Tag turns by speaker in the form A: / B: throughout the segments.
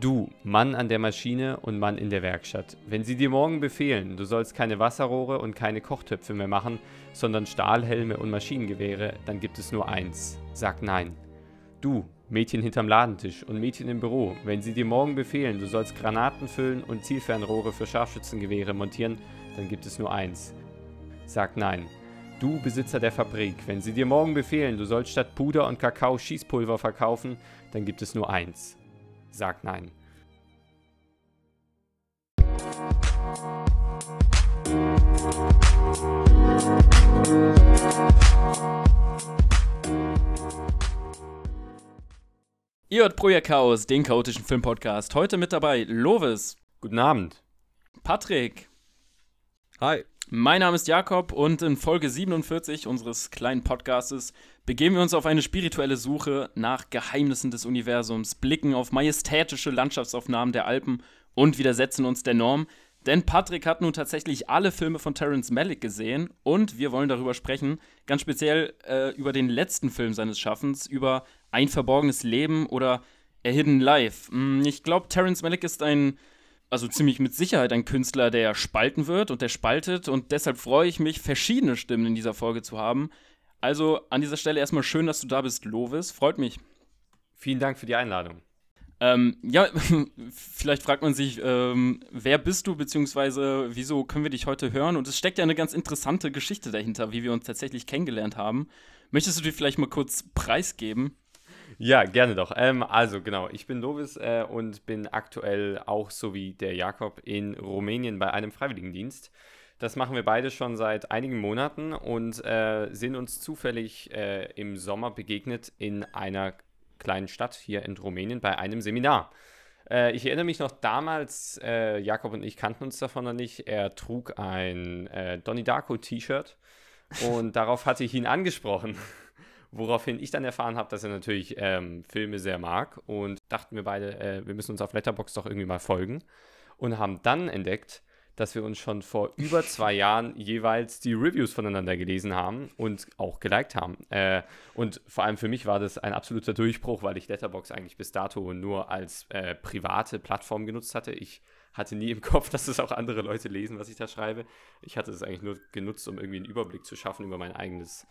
A: Du, Mann an der Maschine und Mann in der Werkstatt, wenn sie dir morgen befehlen, du sollst keine Wasserrohre und keine Kochtöpfe mehr machen, sondern Stahlhelme und Maschinengewehre, dann gibt es nur eins. Sag nein. Du, Mädchen hinterm Ladentisch und Mädchen im Büro, wenn sie dir morgen befehlen, du sollst Granaten füllen und Zielfernrohre für Scharfschützengewehre montieren, dann gibt es nur eins. Sag nein. Du Besitzer der Fabrik, wenn sie dir morgen befehlen, du sollst statt Puder und Kakao Schießpulver verkaufen, dann gibt es nur eins. Sag nein.
B: Ihr hört Projekt Chaos, den chaotischen Filmpodcast. Heute mit dabei Lovis.
A: Guten Abend.
B: Patrick.
C: Hi.
B: Mein Name ist Jakob und in Folge 47 unseres kleinen Podcastes begeben wir uns auf eine spirituelle Suche nach Geheimnissen des Universums, blicken auf majestätische Landschaftsaufnahmen der Alpen und widersetzen uns der Norm. Denn Patrick hat nun tatsächlich alle Filme von Terrence Malick gesehen und wir wollen darüber sprechen, ganz speziell äh, über den letzten Film seines Schaffens, über Ein verborgenes Leben oder A Hidden Life. Hm, ich glaube, Terrence Malick ist ein also ziemlich mit Sicherheit ein Künstler, der spalten wird und der spaltet. Und deshalb freue ich mich, verschiedene Stimmen in dieser Folge zu haben. Also an dieser Stelle erstmal schön, dass du da bist, Lovis. Freut mich.
A: Vielen Dank für die Einladung.
B: Ähm, ja, vielleicht fragt man sich, ähm, wer bist du, beziehungsweise wieso können wir dich heute hören? Und es steckt ja eine ganz interessante Geschichte dahinter, wie wir uns tatsächlich kennengelernt haben. Möchtest du dir vielleicht mal kurz preisgeben?
A: Ja, gerne doch. Ähm, also genau, ich bin Lovis äh, und bin aktuell auch so wie der Jakob in Rumänien bei einem Freiwilligendienst. Das machen wir beide schon seit einigen Monaten und äh, sind uns zufällig äh, im Sommer begegnet in einer kleinen Stadt hier in Rumänien bei einem Seminar. Äh, ich erinnere mich noch damals, äh, Jakob und ich kannten uns davon noch nicht. Er trug ein äh, Donnie Darko T-Shirt und darauf hatte ich ihn angesprochen. Woraufhin ich dann erfahren habe, dass er natürlich ähm, Filme sehr mag und dachten wir beide, äh, wir müssen uns auf Letterbox doch irgendwie mal folgen und haben dann entdeckt, dass wir uns schon vor über zwei Jahren jeweils die Reviews voneinander gelesen haben und auch geliked haben. Äh, und vor allem für mich war das ein absoluter Durchbruch, weil ich Letterbox eigentlich bis dato nur als äh, private Plattform genutzt hatte. Ich hatte nie im Kopf, dass es auch andere Leute lesen, was ich da schreibe. Ich hatte es eigentlich nur genutzt, um irgendwie einen Überblick zu schaffen über mein eigenes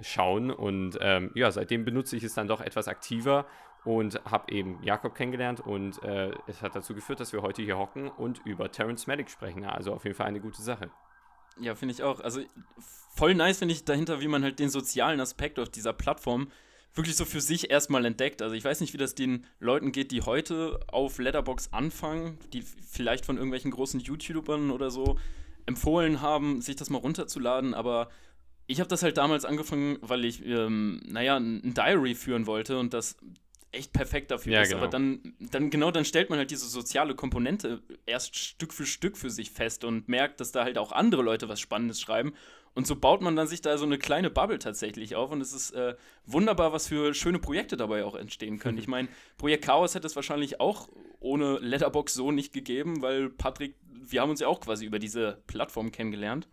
A: schauen. Und ähm, ja, seitdem benutze ich es dann doch etwas aktiver und habe eben Jakob kennengelernt und äh, es hat dazu geführt, dass wir heute hier hocken und über Terence Malick sprechen. Also auf jeden Fall eine gute Sache.
B: Ja, finde ich auch. Also voll nice finde ich dahinter, wie man halt den sozialen Aspekt auf dieser Plattform wirklich so für sich erstmal entdeckt. Also ich weiß nicht, wie das den Leuten geht, die heute auf Letterbox anfangen, die vielleicht von irgendwelchen großen YouTubern oder so empfohlen haben, sich das mal runterzuladen, aber ich habe das halt damals angefangen, weil ich, ähm, naja, ein Diary führen wollte und das echt perfekt dafür
A: Ja,
B: ist.
A: genau.
B: Aber dann, dann, genau, dann stellt man halt diese soziale Komponente erst Stück für Stück für sich fest und merkt, dass da halt auch andere Leute was Spannendes schreiben. Und so baut man dann sich da so eine kleine Bubble tatsächlich auf und es ist äh, wunderbar, was für schöne Projekte dabei auch entstehen können. Ich meine, Projekt Chaos hätte es wahrscheinlich auch ohne Letterbox so nicht gegeben, weil Patrick, wir haben uns ja auch quasi über diese Plattform kennengelernt.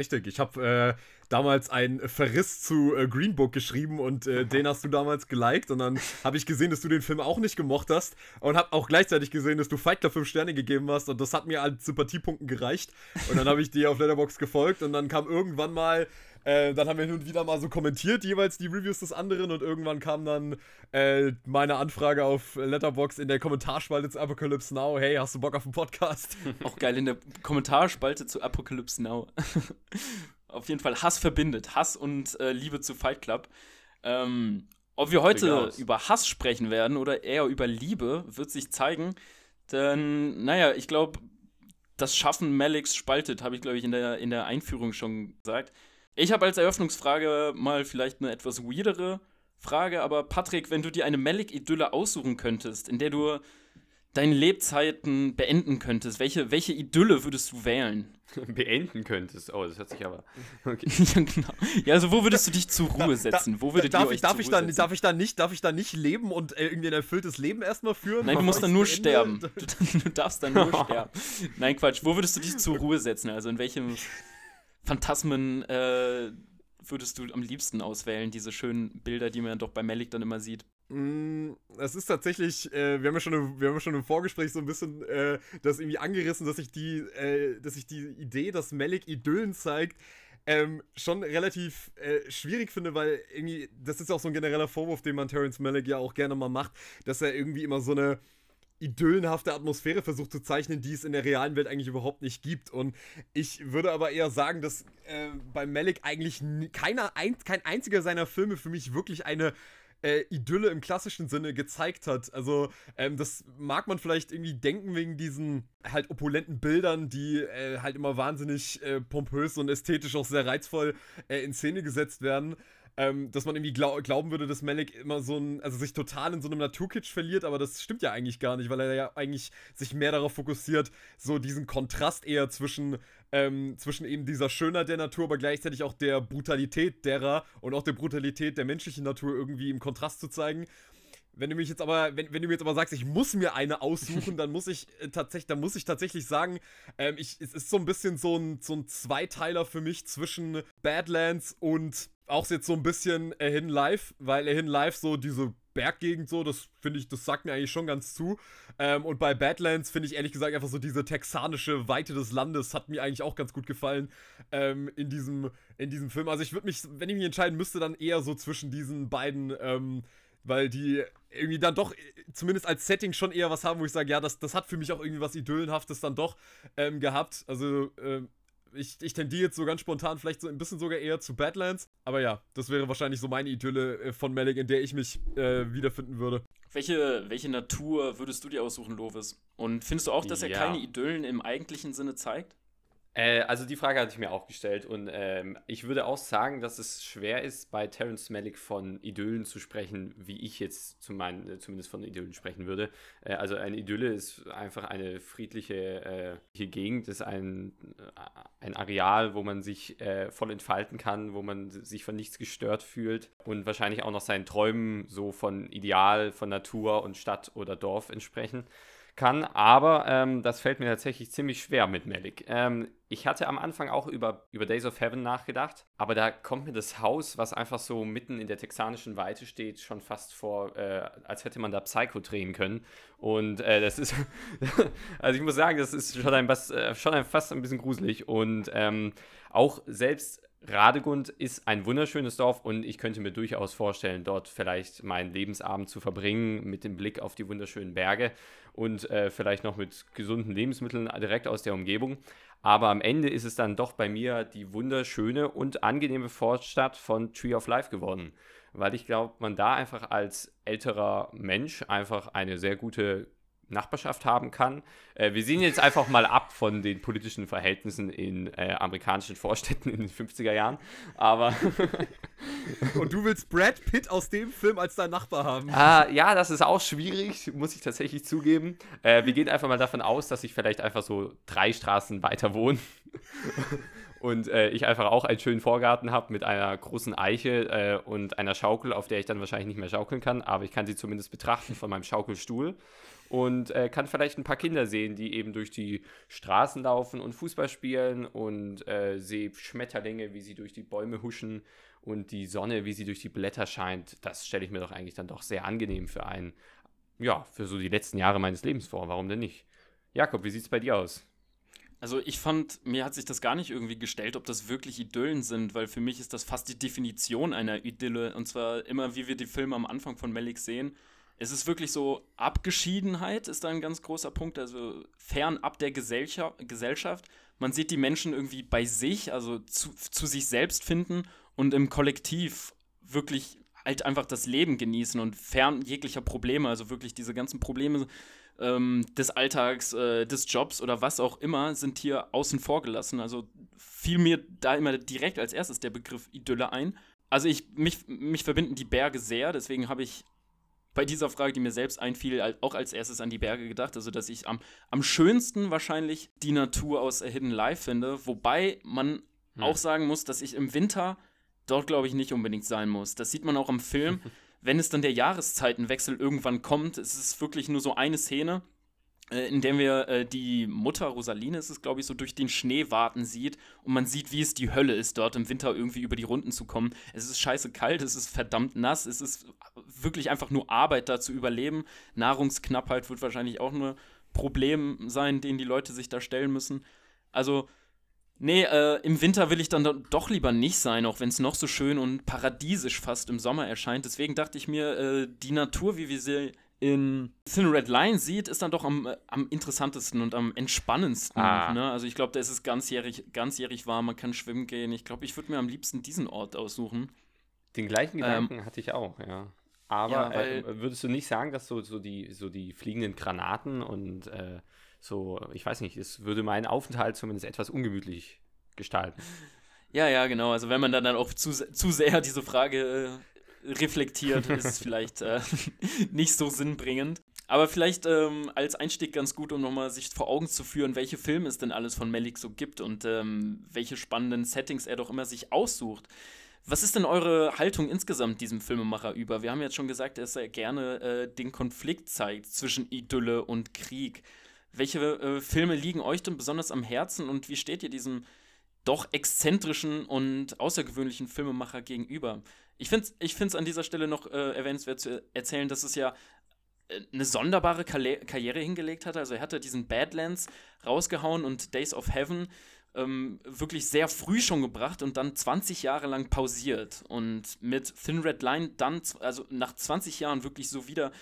C: Richtig, ich habe äh, damals einen Verriss zu äh, Green Book geschrieben und äh, den hast du damals geliked und dann habe ich gesehen, dass du den Film auch nicht gemocht hast und habe auch gleichzeitig gesehen, dass du Fight Club 5 Sterne gegeben hast und das hat mir an Sympathiepunkten gereicht und dann habe ich dir auf Letterbox gefolgt und dann kam irgendwann mal äh, dann haben wir hin und wieder mal so kommentiert, jeweils die Reviews des anderen und irgendwann kam dann äh, meine Anfrage auf Letterbox in der Kommentarspalte zu Apocalypse Now. Hey, hast du Bock auf einen Podcast?
B: Auch geil in der Kommentarspalte zu Apocalypse Now. auf jeden Fall Hass verbindet. Hass und äh, Liebe zu Fight Club. Ähm, ob wir heute über Hass sprechen werden oder eher über Liebe, wird sich zeigen. Denn, naja, ich glaube, das Schaffen Malicks spaltet, habe ich, glaube ich, in der, in der Einführung schon gesagt. Ich habe als Eröffnungsfrage mal vielleicht eine etwas weirdere Frage, aber Patrick, wenn du dir eine Malik-Idylle aussuchen könntest, in der du deine Lebzeiten beenden könntest, welche, welche Idylle würdest du wählen?
A: Beenden könntest. Oh, das hört sich aber. Okay.
B: ja, genau. Ja, also wo würdest du dich zur Ruhe setzen? Wo würdet
C: darf,
B: ihr euch
C: ich, darf,
B: zur
C: ich
B: Ruhe
C: dann,
B: setzen?
C: darf, ich dann nicht, darf ich dann nicht leben und äh, irgendwie ein erfülltes Leben erstmal führen?
B: Nein, du musst dann nur
C: beende?
B: sterben. Du, du darfst dann nur sterben. Nein, Quatsch. Wo würdest du dich zur Ruhe setzen? Also in welchem Phantasmen äh, würdest du am liebsten auswählen? Diese schönen Bilder, die man doch bei Malik dann immer sieht.
C: Mm, es ist tatsächlich, äh, wir, haben ja schon, wir haben ja schon im Vorgespräch so ein bisschen äh, das irgendwie angerissen, dass ich die, äh, dass ich die Idee, dass Malik Idyllen zeigt, ähm, schon relativ äh, schwierig finde, weil irgendwie, das ist auch so ein genereller Vorwurf, den man Terence Malick ja auch gerne mal macht, dass er irgendwie immer so eine idyllenhafte Atmosphäre versucht zu zeichnen, die es in der realen Welt eigentlich überhaupt nicht gibt. Und ich würde aber eher sagen, dass äh, bei Malik eigentlich keiner, ein, kein einziger seiner Filme für mich wirklich eine äh, Idylle im klassischen Sinne gezeigt hat. Also, ähm, das mag man vielleicht irgendwie denken wegen diesen halt opulenten Bildern, die äh, halt immer wahnsinnig äh, pompös und ästhetisch auch sehr reizvoll äh, in Szene gesetzt werden. Ähm, dass man irgendwie glaub, glauben würde, dass Malik immer so ein, also sich total in so einem Naturkitsch verliert, aber das stimmt ja eigentlich gar nicht, weil er ja eigentlich sich mehr darauf fokussiert, so diesen Kontrast eher zwischen ähm, zwischen eben dieser Schönheit der Natur, aber gleichzeitig auch der Brutalität derer und auch der Brutalität der menschlichen Natur irgendwie im Kontrast zu zeigen. Wenn du mich jetzt aber, wenn, wenn du mir jetzt aber sagst, ich muss mir eine aussuchen, dann muss ich äh, tatsächlich, dann muss ich tatsächlich sagen, ähm, ich, es ist so ein bisschen so ein, so ein Zweiteiler für mich zwischen Badlands und auch jetzt so ein bisschen A Hidden Life, weil A Hidden Life so diese Berggegend so, das finde ich, das sagt mir eigentlich schon ganz zu. Ähm, und bei Badlands finde ich ehrlich gesagt einfach so diese texanische Weite des Landes hat mir eigentlich auch ganz gut gefallen ähm, in, diesem, in diesem Film. Also ich würde mich, wenn ich mich entscheiden müsste, dann eher so zwischen diesen beiden, ähm, weil die irgendwie dann doch zumindest als Setting schon eher was haben, wo ich sage, ja, das, das hat für mich auch irgendwie was Idyllenhaftes dann doch ähm, gehabt. Also ähm, ich, ich tendiere jetzt so ganz spontan vielleicht so ein bisschen sogar eher zu Badlands. Aber ja, das wäre wahrscheinlich so meine Idylle äh, von Malik, in der ich mich äh, wiederfinden würde.
B: Welche, welche Natur würdest du dir aussuchen, Lovis? Und findest du auch, dass er keine Idyllen im eigentlichen Sinne zeigt?
A: Äh, also die Frage hatte ich mir auch gestellt und ähm, ich würde auch sagen, dass es schwer ist, bei Terence Malick von Idyllen zu sprechen, wie ich jetzt zum mein, äh, zumindest von Idyllen sprechen würde. Äh, also eine Idylle ist einfach eine friedliche äh, Gegend, ist ein, äh, ein Areal, wo man sich voll entfalten kann, wo man sich von nichts gestört fühlt und wahrscheinlich auch noch seinen Träumen so von Ideal, von Natur und Stadt oder Dorf entsprechen kann, aber ähm, das fällt mir tatsächlich ziemlich schwer mit Malik. Ähm, ich hatte am Anfang auch über, über Days of Heaven nachgedacht, aber da kommt mir das Haus, was einfach so mitten in der texanischen Weite steht, schon fast vor, äh, als hätte man da Psycho drehen können. Und äh, das ist, also ich muss sagen, das ist schon ein, äh, schon ein, fast ein bisschen gruselig. Und ähm, auch selbst Radegund ist ein wunderschönes Dorf und ich könnte mir durchaus vorstellen, dort vielleicht meinen Lebensabend zu verbringen mit dem Blick auf die wunderschönen Berge und äh, vielleicht noch mit gesunden Lebensmitteln direkt aus der Umgebung. Aber am Ende ist es dann doch bei mir die wunderschöne und angenehme Vorstadt von Tree of Life geworden. Weil ich glaube, man da einfach als älterer Mensch einfach eine sehr gute Nachbarschaft haben kann. Äh, wir sehen jetzt einfach mal ab von den politischen Verhältnissen in äh, amerikanischen Vorstädten in den 50er Jahren. Aber.
C: Und du willst Brad Pitt aus dem Film als dein Nachbar haben?
A: Äh, ja, das ist auch schwierig, muss ich tatsächlich zugeben. Äh, wir gehen einfach mal davon aus, dass ich vielleicht einfach so drei Straßen weiter wohne. und äh, ich einfach auch einen schönen Vorgarten habe mit einer großen Eiche äh, und einer Schaukel, auf der ich dann wahrscheinlich nicht mehr schaukeln kann, aber ich kann sie zumindest betrachten von meinem Schaukelstuhl und äh, kann vielleicht ein paar Kinder sehen, die eben durch die Straßen laufen und Fußball spielen und äh, sehe Schmetterlinge, wie sie durch die Bäume huschen und die Sonne, wie sie durch die Blätter scheint. Das stelle ich mir doch eigentlich dann doch sehr angenehm für einen, ja, für so die letzten Jahre meines Lebens vor. Warum denn nicht? Jakob, wie sieht es bei dir aus?
B: Also ich fand, mir hat sich das gar nicht irgendwie gestellt, ob das wirklich Idyllen sind, weil für mich ist das fast die Definition einer Idylle. Und zwar immer, wie wir die Filme am Anfang von Malik sehen, es ist wirklich so, Abgeschiedenheit ist da ein ganz großer Punkt, also fernab der Gesellschaft. Man sieht die Menschen irgendwie bei sich, also zu, zu sich selbst finden und im Kollektiv wirklich halt einfach das Leben genießen und fern jeglicher Probleme, also wirklich diese ganzen Probleme ähm, des Alltags, äh, des Jobs oder was auch immer, sind hier außen vor gelassen. Also fiel mir da immer direkt als erstes der Begriff Idylle ein. Also ich, mich, mich verbinden die Berge sehr, deswegen habe ich bei dieser Frage, die mir selbst einfiel, auch als erstes an die Berge gedacht. Also, dass ich am, am schönsten wahrscheinlich die Natur aus A Hidden Life finde. Wobei man hm. auch sagen muss, dass ich im Winter dort, glaube ich, nicht unbedingt sein muss. Das sieht man auch im Film. Wenn es dann der Jahreszeitenwechsel irgendwann kommt, es ist wirklich nur so eine Szene, in dem wir äh, die Mutter Rosaline, ist es glaube ich, so durch den Schnee warten sieht und man sieht, wie es die Hölle ist, dort im Winter irgendwie über die Runden zu kommen. Es ist scheiße kalt, es ist verdammt nass, es ist wirklich einfach nur Arbeit da zu überleben. Nahrungsknappheit wird wahrscheinlich auch nur Problem sein, den die Leute sich da stellen müssen. Also, nee, äh, im Winter will ich dann doch lieber nicht sein, auch wenn es noch so schön und paradiesisch fast im Sommer erscheint. Deswegen dachte ich mir, äh, die Natur, wie wir sie in Thin Red Line sieht, ist dann doch am, äh, am interessantesten und am entspannendsten. Ah. Ne? Also ich glaube, da ist es ganzjährig, ganzjährig warm, man kann schwimmen gehen. Ich glaube, ich würde mir am liebsten diesen Ort aussuchen.
A: Den gleichen Gedanken ähm, hatte ich auch, ja. Aber ja, äh, würdest du nicht sagen, dass so, so, die, so die fliegenden Granaten und äh, so, ich weiß nicht, es würde meinen Aufenthalt zumindest etwas ungemütlich gestalten?
B: Ja, ja, genau. Also wenn man dann, dann auch zu, zu sehr diese Frage äh, reflektiert, ist vielleicht äh, nicht so sinnbringend. Aber vielleicht ähm, als Einstieg ganz gut, um nochmal sich vor Augen zu führen, welche Filme es denn alles von Malik so gibt und ähm, welche spannenden Settings er doch immer sich aussucht. Was ist denn eure Haltung insgesamt diesem Filmemacher über? Wir haben jetzt schon gesagt, dass er gerne äh, den Konflikt zeigt zwischen Idylle und Krieg. Welche äh, Filme liegen euch denn besonders am Herzen und wie steht ihr diesem doch exzentrischen und außergewöhnlichen Filmemacher gegenüber? Ich finde es ich find's an dieser Stelle noch äh, erwähnenswert zu erzählen, dass es ja äh, eine sonderbare Karriere hingelegt hat. Also er hatte diesen Badlands rausgehauen und Days of Heaven ähm, wirklich sehr früh schon gebracht und dann 20 Jahre lang pausiert. Und mit Thin Red Line dann, also nach 20 Jahren wirklich so wieder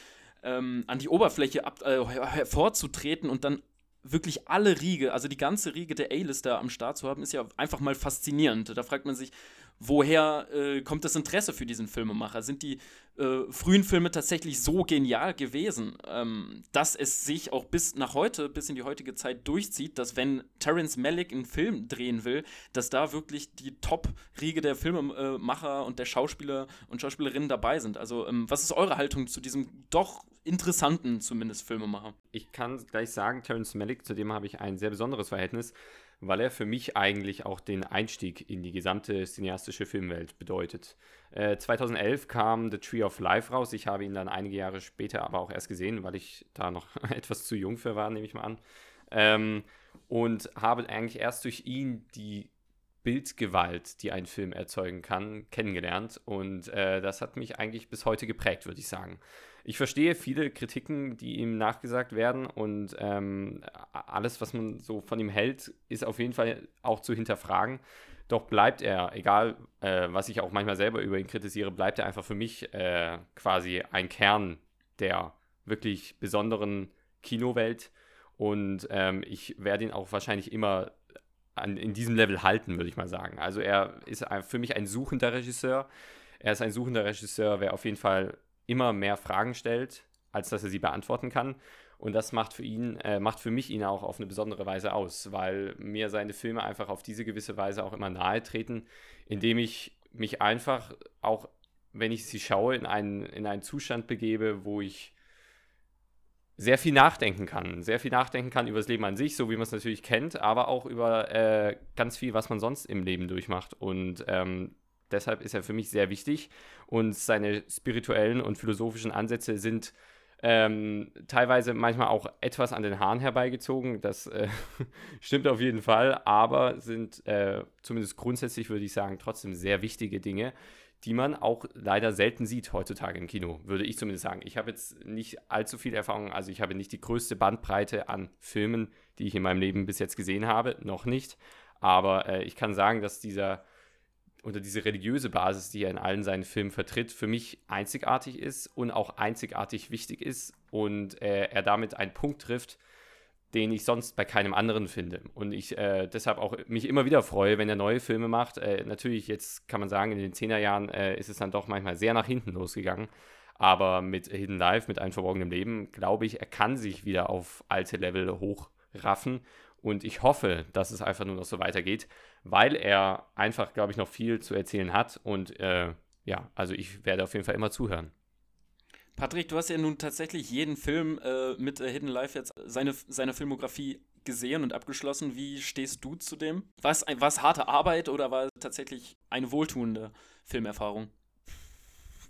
B: ähm, an die Oberfläche ab, äh, hervorzutreten und dann wirklich alle Riege, also die ganze Riege der A-Lister am Start zu haben, ist ja einfach mal faszinierend. Da fragt man sich, woher äh, kommt das Interesse für diesen Filmemacher? Sind die äh, frühen Filme tatsächlich so genial gewesen, ähm, dass es sich auch bis nach heute, bis in die heutige Zeit durchzieht, dass wenn Terence Malick einen Film drehen will, dass da wirklich die Top-Riege der Filmemacher und der Schauspieler und Schauspielerinnen dabei sind. Also, ähm, was ist eure Haltung zu diesem doch interessanten, zumindest Filmemacher?
A: Ich kann gleich sagen, Terence Malick, zu dem habe ich ein sehr besonderes Verhältnis weil er für mich eigentlich auch den Einstieg in die gesamte cineastische Filmwelt bedeutet. Äh, 2011 kam The Tree of Life raus. Ich habe ihn dann einige Jahre später aber auch erst gesehen, weil ich da noch etwas zu jung für war, nehme ich mal an. Ähm, und habe eigentlich erst durch ihn die Bildgewalt, die ein Film erzeugen kann, kennengelernt. Und äh, das hat mich eigentlich bis heute geprägt, würde ich sagen. Ich verstehe viele Kritiken, die ihm nachgesagt werden und ähm, alles, was man so von ihm hält, ist auf jeden Fall auch zu hinterfragen. Doch bleibt er, egal äh, was ich auch manchmal selber über ihn kritisiere, bleibt er einfach für mich äh, quasi ein Kern der wirklich besonderen Kinowelt. Und ähm, ich werde ihn auch wahrscheinlich immer an, in diesem Level halten, würde ich mal sagen. Also er ist für mich ein suchender Regisseur. Er ist ein suchender Regisseur, wer auf jeden Fall immer mehr Fragen stellt, als dass er sie beantworten kann. Und das macht für ihn, äh, macht für mich ihn auch auf eine besondere Weise aus, weil mir seine Filme einfach auf diese gewisse Weise auch immer nahe treten, indem ich mich einfach auch, wenn ich sie schaue, in einen, in einen Zustand begebe, wo ich sehr viel nachdenken kann. Sehr viel nachdenken kann über das Leben an sich, so wie man es natürlich kennt, aber auch über äh, ganz viel, was man sonst im Leben durchmacht. Und ähm, deshalb ist er für mich sehr wichtig. Und seine spirituellen und philosophischen Ansätze sind ähm, teilweise manchmal auch etwas an den Haaren herbeigezogen. Das äh, stimmt auf jeden Fall, aber sind äh, zumindest grundsätzlich, würde ich sagen, trotzdem sehr wichtige Dinge, die man auch leider selten sieht heutzutage im Kino, würde ich zumindest sagen. Ich habe jetzt nicht allzu viel Erfahrung, also ich habe nicht die größte Bandbreite an Filmen, die ich in meinem Leben bis jetzt gesehen habe, noch nicht. Aber äh, ich kann sagen, dass dieser oder diese religiöse Basis, die er in allen seinen Filmen vertritt, für mich einzigartig ist und auch einzigartig wichtig ist und äh, er damit einen Punkt trifft, den ich sonst bei keinem anderen finde. Und ich äh, deshalb auch mich immer wieder freue, wenn er neue Filme macht. Äh, natürlich, jetzt kann man sagen, in den 10er Jahren äh, ist es dann doch manchmal sehr nach hinten losgegangen. Aber mit Hidden Life, mit einem verborgenen Leben, glaube ich, er kann sich wieder auf alte Level hochraffen. Und ich hoffe, dass es einfach nur noch so weitergeht weil er einfach, glaube ich, noch viel zu erzählen hat. Und äh, ja, also ich werde auf jeden Fall immer zuhören.
B: Patrick, du hast ja nun tatsächlich jeden Film äh, mit äh, Hidden Life jetzt seine, seine Filmografie gesehen und abgeschlossen. Wie stehst du zu dem? War es, harte Arbeit oder war es tatsächlich eine wohltuende Filmerfahrung?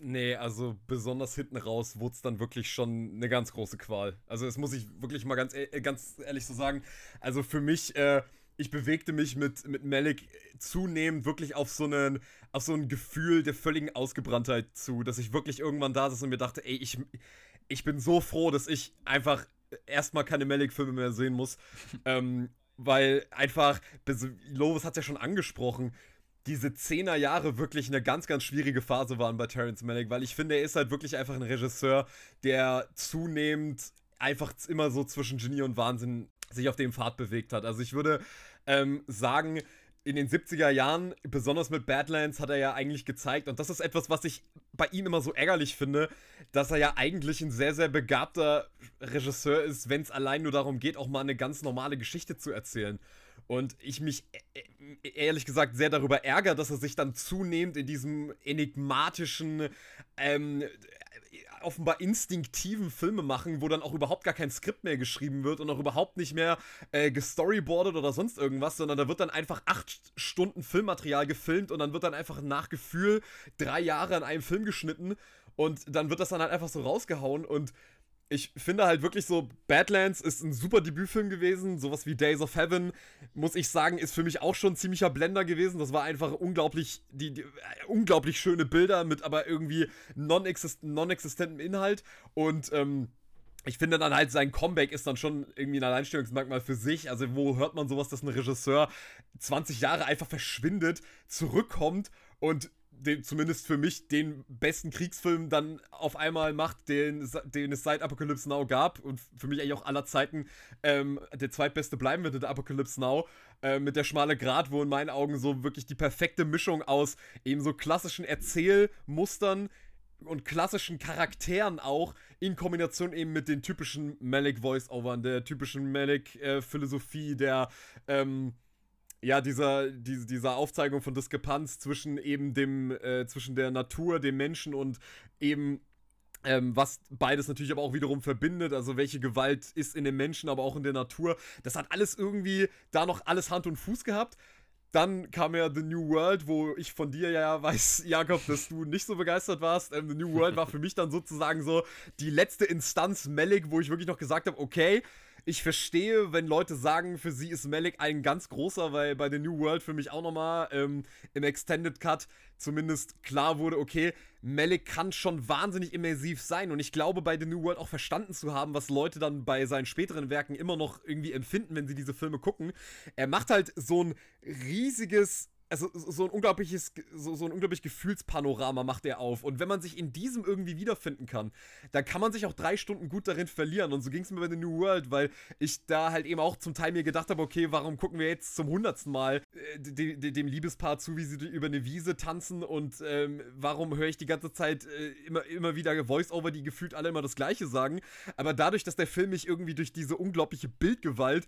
C: Nee, also besonders hinten raus wurde es dann wirklich schon eine ganz große Qual. Also das muss ich wirklich mal ganz, e-, ganz ehrlich so sagen. Also für mich, äh, ich bewegte mich mit, mit Malik zunehmend wirklich auf so, einen, auf so ein Gefühl der völligen Ausgebranntheit zu, dass ich wirklich irgendwann da saß und mir dachte, ey, ich, ich bin so froh, dass ich einfach erstmal keine Malik-Filme mehr sehen muss. ähm, weil einfach, Lovis hat es ja schon angesprochen, diese Zehner-Jahre wirklich eine ganz, ganz schwierige Phase waren bei Terrence Malick, weil ich finde, er ist halt wirklich einfach ein Regisseur, der zunehmend einfach immer so zwischen Genie und Wahnsinn sich auf dem Pfad bewegt hat. Also ich würde ähm, sagen, in den 70er Jahren, besonders mit Badlands, hat er ja eigentlich gezeigt, und das ist etwas, was ich bei ihm immer so ärgerlich finde, dass er ja eigentlich ein sehr, sehr begabter Regisseur ist, wenn es allein nur darum geht, auch mal eine ganz normale Geschichte zu erzählen. Und ich mich e-, e-, ehrlich gesagt sehr darüber ärgere, dass er sich dann zunehmend in diesem enigmatischen, ähm, offenbar instinktiven Filme machen, wo dann auch überhaupt gar kein Skript mehr geschrieben wird und auch überhaupt nicht mehr äh, gestoryboardet oder sonst irgendwas, sondern da wird dann einfach acht Stunden Filmmaterial gefilmt und dann wird dann einfach nach Gefühl drei Jahre an einem Film geschnitten und dann wird das dann halt einfach so rausgehauen und ich finde halt wirklich so, Badlands ist ein super Debütfilm gewesen. Sowas wie Days of Heaven, muss ich sagen, ist für mich auch schon ein ziemlicher Blender gewesen. Das war einfach unglaublich, die, die äh, unglaublich schöne Bilder mit aber irgendwie non-existentem non Inhalt. Und ähm, ich finde dann halt, sein Comeback ist dann schon irgendwie ein Alleinstellungsmerkmal für sich. Also, wo hört man sowas, dass ein Regisseur 20 Jahre einfach verschwindet, zurückkommt und den, zumindest für mich den besten Kriegsfilm dann auf einmal macht, den, den es seit Apocalypse Now gab und für mich eigentlich auch aller Zeiten ähm, der zweitbeste bleiben wird, der Apocalypse Now, äh, mit der schmale Grat, wo in meinen Augen so wirklich die perfekte Mischung aus eben so klassischen Erzählmustern und klassischen Charakteren auch in Kombination eben mit den typischen Malik Voice-Overn, der typischen Malik äh, Philosophie, der ähm, ja, dieser, die, dieser Aufzeigung von Diskrepanz zwischen eben dem, äh, zwischen der Natur, dem Menschen und eben ähm, was beides natürlich aber auch wiederum verbindet, also welche Gewalt ist in den Menschen, aber auch in der Natur. Das hat alles irgendwie da noch alles Hand und Fuß gehabt. Dann kam ja The New World, wo ich von dir ja weiß, Jakob, dass du nicht so begeistert warst. Ähm, The New World war für mich dann sozusagen so die letzte Instanz Malik, wo ich wirklich noch gesagt habe, okay, ich verstehe, wenn Leute sagen, für sie ist Malik ein ganz großer, weil bei The New World für mich auch nochmal ähm, im Extended Cut zumindest klar wurde, okay, Malik kann schon wahnsinnig immersiv sein und ich glaube bei The New World auch verstanden zu haben, was Leute dann bei seinen späteren Werken immer noch irgendwie empfinden, wenn sie diese Filme gucken. Er macht halt so ein riesiges also so ein unglaubliches, so, so ein unglaublich Gefühlspanorama macht er auf. Und wenn man sich in diesem irgendwie wiederfinden kann, dann kann man sich auch drei Stunden gut darin verlieren. Und so ging es mir bei The New World, weil ich da halt eben auch zum Teil mir gedacht habe, okay, warum gucken wir jetzt zum hundertsten Mal äh, de, de, dem Liebespaar zu, wie sie über eine Wiese tanzen und ähm, warum höre ich die ganze Zeit äh, immer, immer wieder Voice-Over, die gefühlt alle immer das Gleiche sagen. Aber dadurch, dass der Film mich irgendwie durch diese unglaubliche Bildgewalt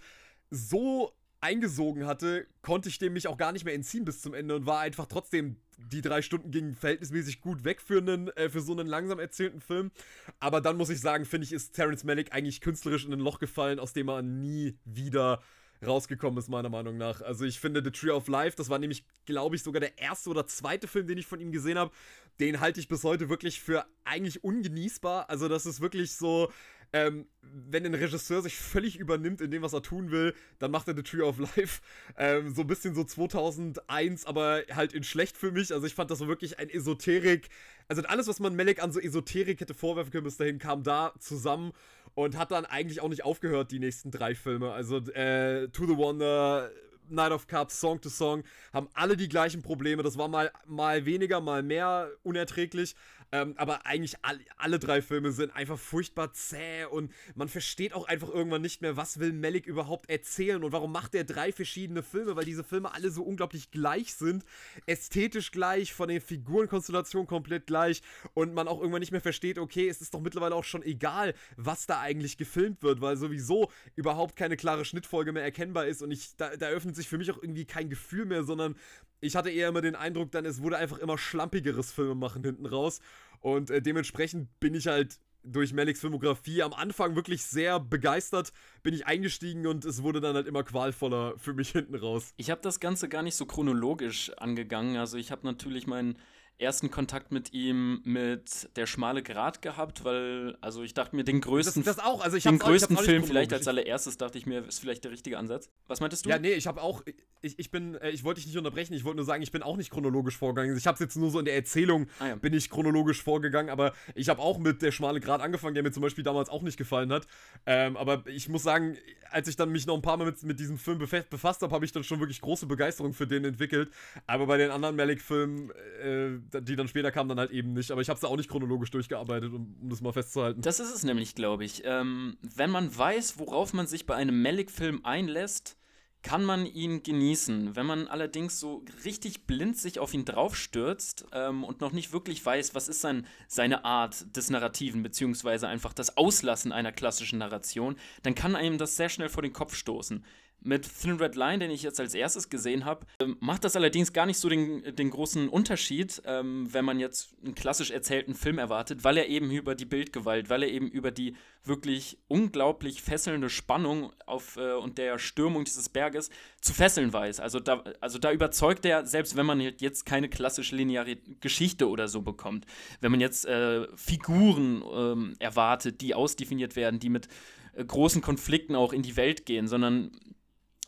C: so eingesogen hatte, konnte ich dem mich auch gar nicht mehr entziehen bis zum Ende und war einfach trotzdem, die drei Stunden gingen verhältnismäßig gut weg für, einen, äh, für so einen langsam erzählten Film. Aber dann muss ich sagen, finde ich, ist Terence Malick eigentlich künstlerisch in ein Loch gefallen, aus dem er nie wieder rausgekommen ist, meiner Meinung nach. Also ich finde The Tree of Life, das war nämlich, glaube ich, sogar der erste oder zweite Film, den ich von ihm gesehen habe. Den halte ich bis heute wirklich für eigentlich ungenießbar. Also das ist wirklich so, ähm, wenn ein Regisseur sich völlig übernimmt in dem, was er tun will, dann macht er The Tree of Life. Ähm, so ein bisschen so 2001, aber halt in schlecht für mich. Also ich fand das so wirklich ein Esoterik. Also alles, was man Melek an so Esoterik hätte vorwerfen können bis dahin, kam da zusammen und hat dann eigentlich auch nicht aufgehört, die nächsten drei Filme. Also äh, To the Wonder, Night of Cups, Song to Song, haben alle die gleichen Probleme. Das war mal, mal weniger, mal mehr unerträglich. Ähm, aber eigentlich all, alle drei Filme sind einfach furchtbar zäh und man versteht auch einfach irgendwann nicht mehr, was will Malik überhaupt erzählen und warum macht er drei verschiedene Filme, weil diese Filme alle so unglaublich gleich sind. Ästhetisch gleich, von den Figurenkonstellationen komplett gleich und man auch irgendwann nicht mehr versteht, okay, es ist doch mittlerweile auch schon egal, was da eigentlich gefilmt wird, weil sowieso überhaupt keine klare Schnittfolge mehr erkennbar ist und ich, da, da öffnet sich für mich auch irgendwie kein Gefühl mehr, sondern ich hatte eher immer den Eindruck, dann es wurde einfach immer schlampigeres Filmemachen hinten raus. Und äh, dementsprechend bin ich halt durch Maliks Filmografie am Anfang wirklich sehr begeistert, bin ich eingestiegen und es wurde dann halt immer qualvoller für mich hinten raus.
B: Ich habe das Ganze gar nicht so chronologisch angegangen. Also ich habe natürlich meinen ersten Kontakt mit ihm mit Der schmale Grat gehabt, weil, also ich dachte mir, den größten,
C: das, das auch, also ich
B: den
C: auch- ich
B: größten
C: auch nicht
B: Film vielleicht als allererstes, dachte ich mir, ist vielleicht der richtige Ansatz. Was meintest du?
C: Ja, nee, ich habe auch, ich, ich bin, äh, ich wollte dich nicht unterbrechen, ich wollte nur sagen, ich bin auch nicht chronologisch vorgegangen. Ich habe es jetzt nur so in der Erzählung,
B: Ah, ja.
C: bin ich chronologisch vorgegangen, aber ich habe auch mit der schmale Grat angefangen, der mir zum Beispiel damals auch nicht gefallen hat. Ähm, aber ich muss sagen, als ich dann mich noch ein paar Mal mit, mit diesem Film befa- befasst habe, habe ich dann schon wirklich große Begeisterung für den entwickelt. Aber bei den anderen Malik-Filmen, äh, die dann später kamen, dann halt eben nicht. Aber ich habe es auch nicht chronologisch durchgearbeitet, um, um das mal festzuhalten.
B: Das ist es nämlich, glaube ich. Ähm, wenn man weiß, worauf man sich bei einem Malik-Film einlässt, kann man ihn genießen. Wenn man allerdings so richtig blind sich auf ihn draufstürzt ähm, und noch nicht wirklich weiß, was ist sein, seine Art des Narrativen, beziehungsweise einfach das Auslassen einer klassischen Narration, dann kann einem das sehr schnell vor den Kopf stoßen. Mit Thin Red Line, den ich jetzt als erstes gesehen habe, ähm, macht das allerdings gar nicht so den, den großen Unterschied, ähm, wenn man jetzt einen klassisch erzählten Film erwartet, weil er eben über die Bildgewalt, weil er eben über die wirklich unglaublich fesselnde Spannung auf, äh, und der Stürmung dieses Berges zu fesseln weiß. Also da, also da überzeugt er, selbst wenn man jetzt keine klassische lineare Geschichte oder so bekommt, wenn man jetzt äh, Figuren ähm, erwartet, die ausdefiniert werden, die mit äh, großen Konflikten auch in die Welt gehen, sondern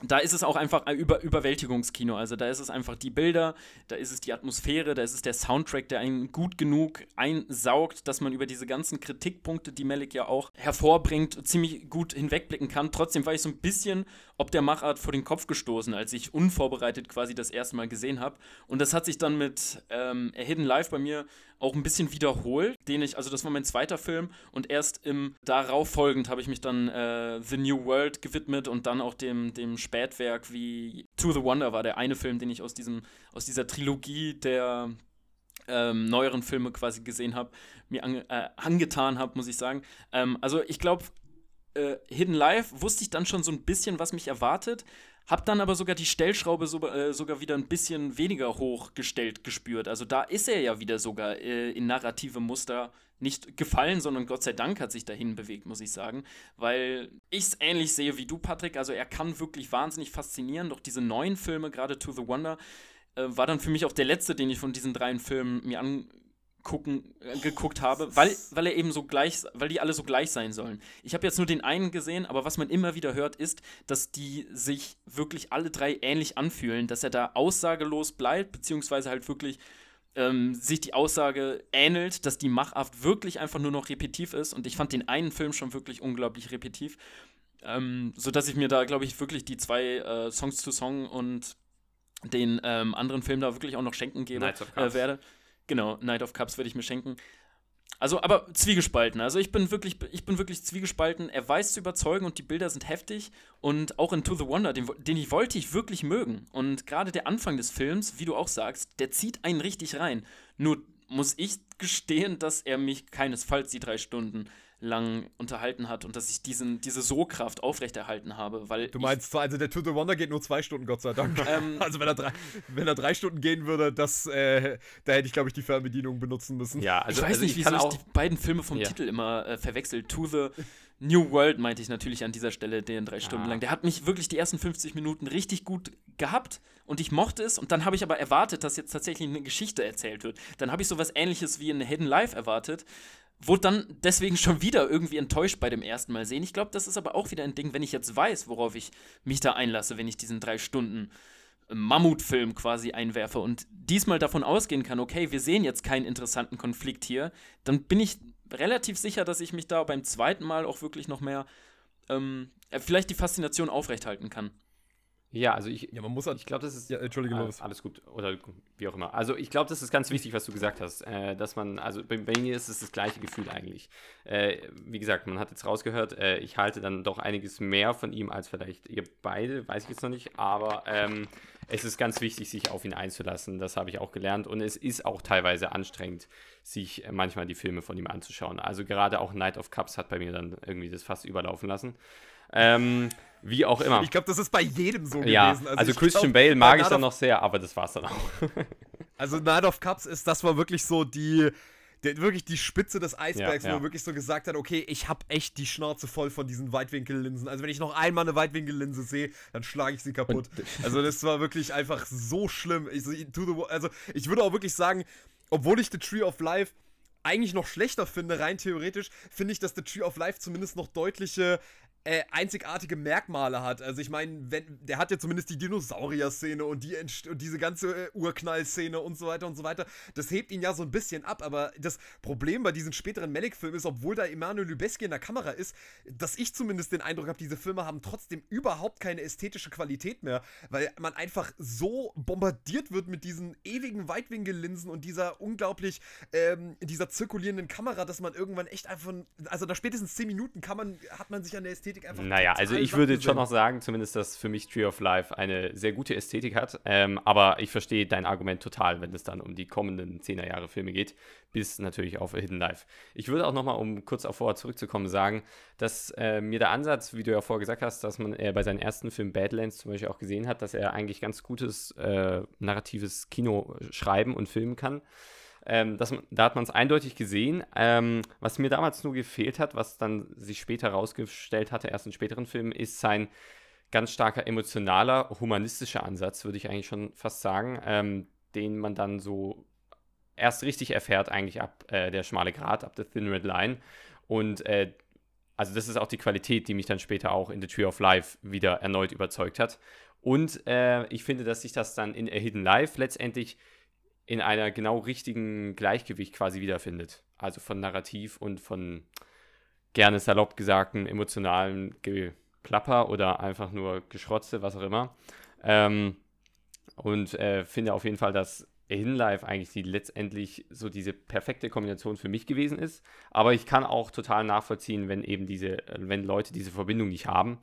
B: da ist es auch einfach ein Über Überwältigungskino. Also da ist es einfach die Bilder, da ist es die Atmosphäre, da ist es der Soundtrack, der einen gut genug einsaugt, dass man über diese ganzen Kritikpunkte, die Malik ja auch hervorbringt, ziemlich gut hinwegblicken kann. Trotzdem war ich so ein bisschen ob der Machart vor den Kopf gestoßen, als ich unvorbereitet quasi das erste Mal gesehen habe. Und das hat sich dann mit ähm, A Hidden Life bei mir auch ein bisschen wiederholt, den ich, also das war mein zweiter Film und erst im darauf folgend habe ich mich dann äh, The New World gewidmet und dann auch dem, dem Spätwerk wie To the Wonder war der eine Film, den ich aus diesem, aus dieser Trilogie der ähm, neueren Filme quasi gesehen habe, mir ange äh, angetan habe, muss ich sagen. Ähm, also ich glaube, äh, Hidden Life wusste ich dann schon so ein bisschen, was mich erwartet. Hab dann aber sogar die Stellschraube so, äh, sogar wieder ein bisschen weniger hochgestellt gespürt. Also da ist er ja wieder sogar äh, in narrative Muster nicht gefallen, sondern Gott sei Dank hat sich dahin bewegt, muss ich sagen. Weil ich es ähnlich sehe wie du, Patrick. Also er kann wirklich wahnsinnig faszinieren. Doch diese neuen Filme, gerade To the Wonder, äh, war dann für mich auch der letzte, den ich von diesen dreien Filmen mir angucken, äh, geguckt habe, weil, weil er eben so gleich, weil die alle so gleich sein sollen. Ich habe jetzt nur den einen gesehen, aber was man immer wieder hört, ist, dass die sich wirklich alle drei ähnlich anfühlen, dass er da aussagelos bleibt, beziehungsweise halt wirklich ähm, sich die Aussage ähnelt, dass die Machart wirklich einfach nur noch repetitiv ist. Und ich fand den einen Film schon wirklich unglaublich repetitiv. Ähm, sodass ich mir da, glaube ich, wirklich die zwei äh, Songs to Song und den ähm, anderen Film da wirklich auch noch schenken gebe, äh, werde. Genau, Night of Cups werde ich mir schenken. Also, aber zwiegespalten. Also ich bin wirklich, ich bin wirklich zwiegespalten. Er weiß zu überzeugen und die Bilder sind heftig. Und auch in To the Wonder, den, den ich wollte ich wirklich mögen. Und gerade der Anfang des Films, wie du auch sagst, der zieht einen richtig rein. Nur muss ich gestehen, dass er mich keinesfalls die drei Stunden lang unterhalten hat und dass ich diesen, diese So-Kraft aufrechterhalten habe, weil
C: Du meinst zwar, also der To the Wonder geht nur zwei Stunden, Gott sei Dank.
B: Ähm,
C: also wenn er drei, wenn er drei Stunden gehen würde, das, äh, da hätte ich, glaube ich, die Fernbedienung benutzen müssen.
A: Ja, also
B: ich weiß
A: also
B: nicht,
A: ich
B: wieso ich
A: auch,
B: die beiden Filme vom
A: Ja.
B: Titel immer äh, verwechsel. To the New World meinte ich natürlich an dieser Stelle, den drei Stunden
A: Ah.
B: lang. Der hat mich wirklich die ersten 50 Minuten richtig gut gehabt und ich mochte es. Und dann habe ich aber erwartet, dass jetzt tatsächlich eine Geschichte erzählt wird. Dann habe ich sowas ähnliches wie in Hidden Life erwartet. Wurde dann deswegen schon wieder irgendwie enttäuscht bei dem ersten Mal sehen. Ich glaube, das ist aber auch wieder ein Ding, wenn ich jetzt weiß, worauf ich mich da einlasse, wenn ich diesen drei Stunden Mammutfilm quasi einwerfe und diesmal davon ausgehen kann, okay, wir sehen jetzt keinen interessanten Konflikt hier, dann bin ich relativ sicher, dass ich mich da beim zweiten Mal auch wirklich noch mehr ähm, äh, vielleicht die Faszination aufrechthalten kann.
A: Ja, also ich,
C: Ja, man muss halt.
A: ich glaube, das ist
C: Ja, Entschuldige, Lovis.
A: Alles gut. Oder wie auch immer. Also ich glaube, das ist ganz wichtig, was du gesagt hast. Äh, dass man, also bei, bei mir ist es das gleiche Gefühl eigentlich. Äh, wie gesagt, man hat jetzt rausgehört, äh, ich halte dann doch einiges mehr von ihm als vielleicht ihr beide, weiß ich jetzt noch nicht. Aber ähm, es ist ganz wichtig, sich auf ihn einzulassen. Das habe ich auch gelernt. Und es ist auch teilweise anstrengend, sich äh, manchmal die Filme von ihm anzuschauen. Also gerade auch Night of Cups hat bei mir dann irgendwie das fast überlaufen lassen. Ähm, wie auch immer.
C: Ich glaube, das ist bei jedem so
A: Ja,
C: gewesen.
A: also,
C: ich
A: Christian
C: glaub,
A: Bale mag ich dann noch sehr, aber das war's dann auch.
C: Also Night of Cups ist, das war wirklich so die, der, wirklich die Spitze des Eisbergs,
A: Ja,
C: wo
A: ja.
C: er wirklich so gesagt hat, okay, ich habe echt die Schnauze voll von diesen Weitwinkellinsen. Also wenn ich noch einmal eine Weitwinkellinse sehe, dann schlage ich sie kaputt. also das war wirklich einfach so schlimm. Ich, so, to the, also ich würde auch wirklich sagen, obwohl ich The Tree of Life eigentlich noch schlechter finde, rein theoretisch, finde ich, dass The Tree of Life zumindest noch deutliche äh, einzigartige Merkmale hat. Also ich meine, der hat ja zumindest die Dinosaurier-Szene und, die, und diese ganze äh, Urknall-Szene und so weiter und so weiter. Das hebt ihn ja so ein bisschen ab, aber das Problem bei diesen späteren Malik-Filmen ist, obwohl da Emanuel Lubezki in der Kamera ist, dass ich zumindest den Eindruck habe, diese Filme haben trotzdem überhaupt keine ästhetische Qualität mehr, weil man einfach so bombardiert wird mit diesen ewigen Weitwinkellinsen und dieser unglaublich, ähm, dieser zirkulierenden Kamera, dass man irgendwann echt einfach, also nach spätestens 10 Minuten kann man, hat man sich an der Ästhetik Ästhetik
A: einfach. Naja, also ich würde schon noch sagen, zumindest, dass für mich Tree of Life eine sehr gute Ästhetik hat. Ähm, aber ich verstehe dein Argument total, wenn es dann um die kommenden 10er Jahre Filme geht, bis natürlich auf A Hidden Life. Ich würde auch nochmal, um kurz auf vorher zurückzukommen, sagen, dass äh, mir der Ansatz, wie du ja vorher gesagt hast, dass man äh, bei seinem ersten Film Badlands zum Beispiel auch gesehen hat, dass er eigentlich ganz gutes äh, narratives Kino schreiben und filmen kann. Ähm, das, da hat man es eindeutig gesehen. Ähm, was mir damals nur gefehlt hat, was dann sich später herausgestellt hatte, erst in späteren Filmen, ist sein ganz starker emotionaler, humanistischer Ansatz, würde ich eigentlich schon fast sagen, ähm, den man dann so erst richtig erfährt, eigentlich ab äh, der schmale Grat, ab der Thin Red Line. Und äh, also das ist auch die Qualität, die mich dann später auch in The Tree of Life wieder erneut überzeugt hat. Und äh, ich finde, dass sich das dann in A Hidden Life letztendlich in einer genau richtigen Gleichgewicht quasi wiederfindet. Also von Narrativ und von gerne salopp gesagten emotionalen Geklapper oder einfach nur Geschrotze, was auch immer. Ähm, und äh, finde auf jeden Fall, dass In Life eigentlich die letztendlich so diese perfekte Kombination für mich gewesen ist. Aber ich kann auch total nachvollziehen, wenn eben diese, wenn Leute diese Verbindung nicht haben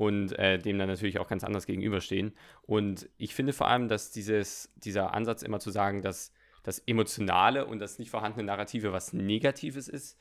A: und äh, dem dann natürlich auch ganz anders gegenüberstehen. Und ich finde vor allem, dass dieses, dieser Ansatz immer zu sagen, dass das Emotionale und das nicht vorhandene Narrative was Negatives ist,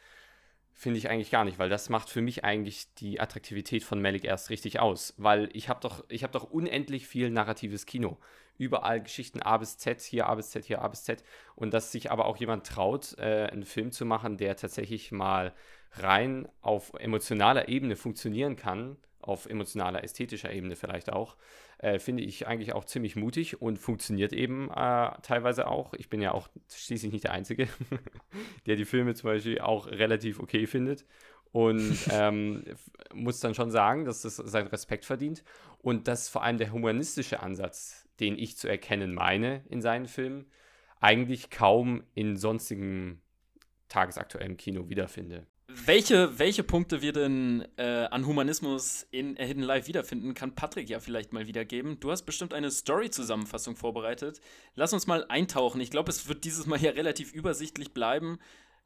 A: finde ich eigentlich gar nicht, weil das macht für mich eigentlich die Attraktivität von Malik erst richtig aus, weil ich habe doch, ich doch unendlich viel narratives Kino. Überall Geschichten A bis Z, hier A bis Z, hier A bis Z. Und dass sich aber auch jemand traut, äh, einen Film zu machen, der tatsächlich mal rein auf emotionaler Ebene funktionieren kann, auf emotionaler, ästhetischer Ebene vielleicht auch, äh, finde ich eigentlich auch ziemlich mutig und funktioniert eben äh, teilweise auch. Ich bin ja auch schließlich nicht der Einzige, der die Filme zum Beispiel auch relativ okay findet und ähm, muss dann schon sagen, dass das seinen Respekt verdient und dass vor allem der humanistische Ansatz, den ich zu erkennen meine in seinen Filmen, eigentlich kaum in sonstigen tagesaktuellem Kino wiederfinde.
B: Welche, welche Punkte wir denn äh, an Humanismus in Hidden Life wiederfinden, kann Patrick ja vielleicht mal wiedergeben. Du hast bestimmt eine Story-Zusammenfassung vorbereitet. Lass uns mal eintauchen. Ich glaube, es wird dieses Mal ja relativ übersichtlich bleiben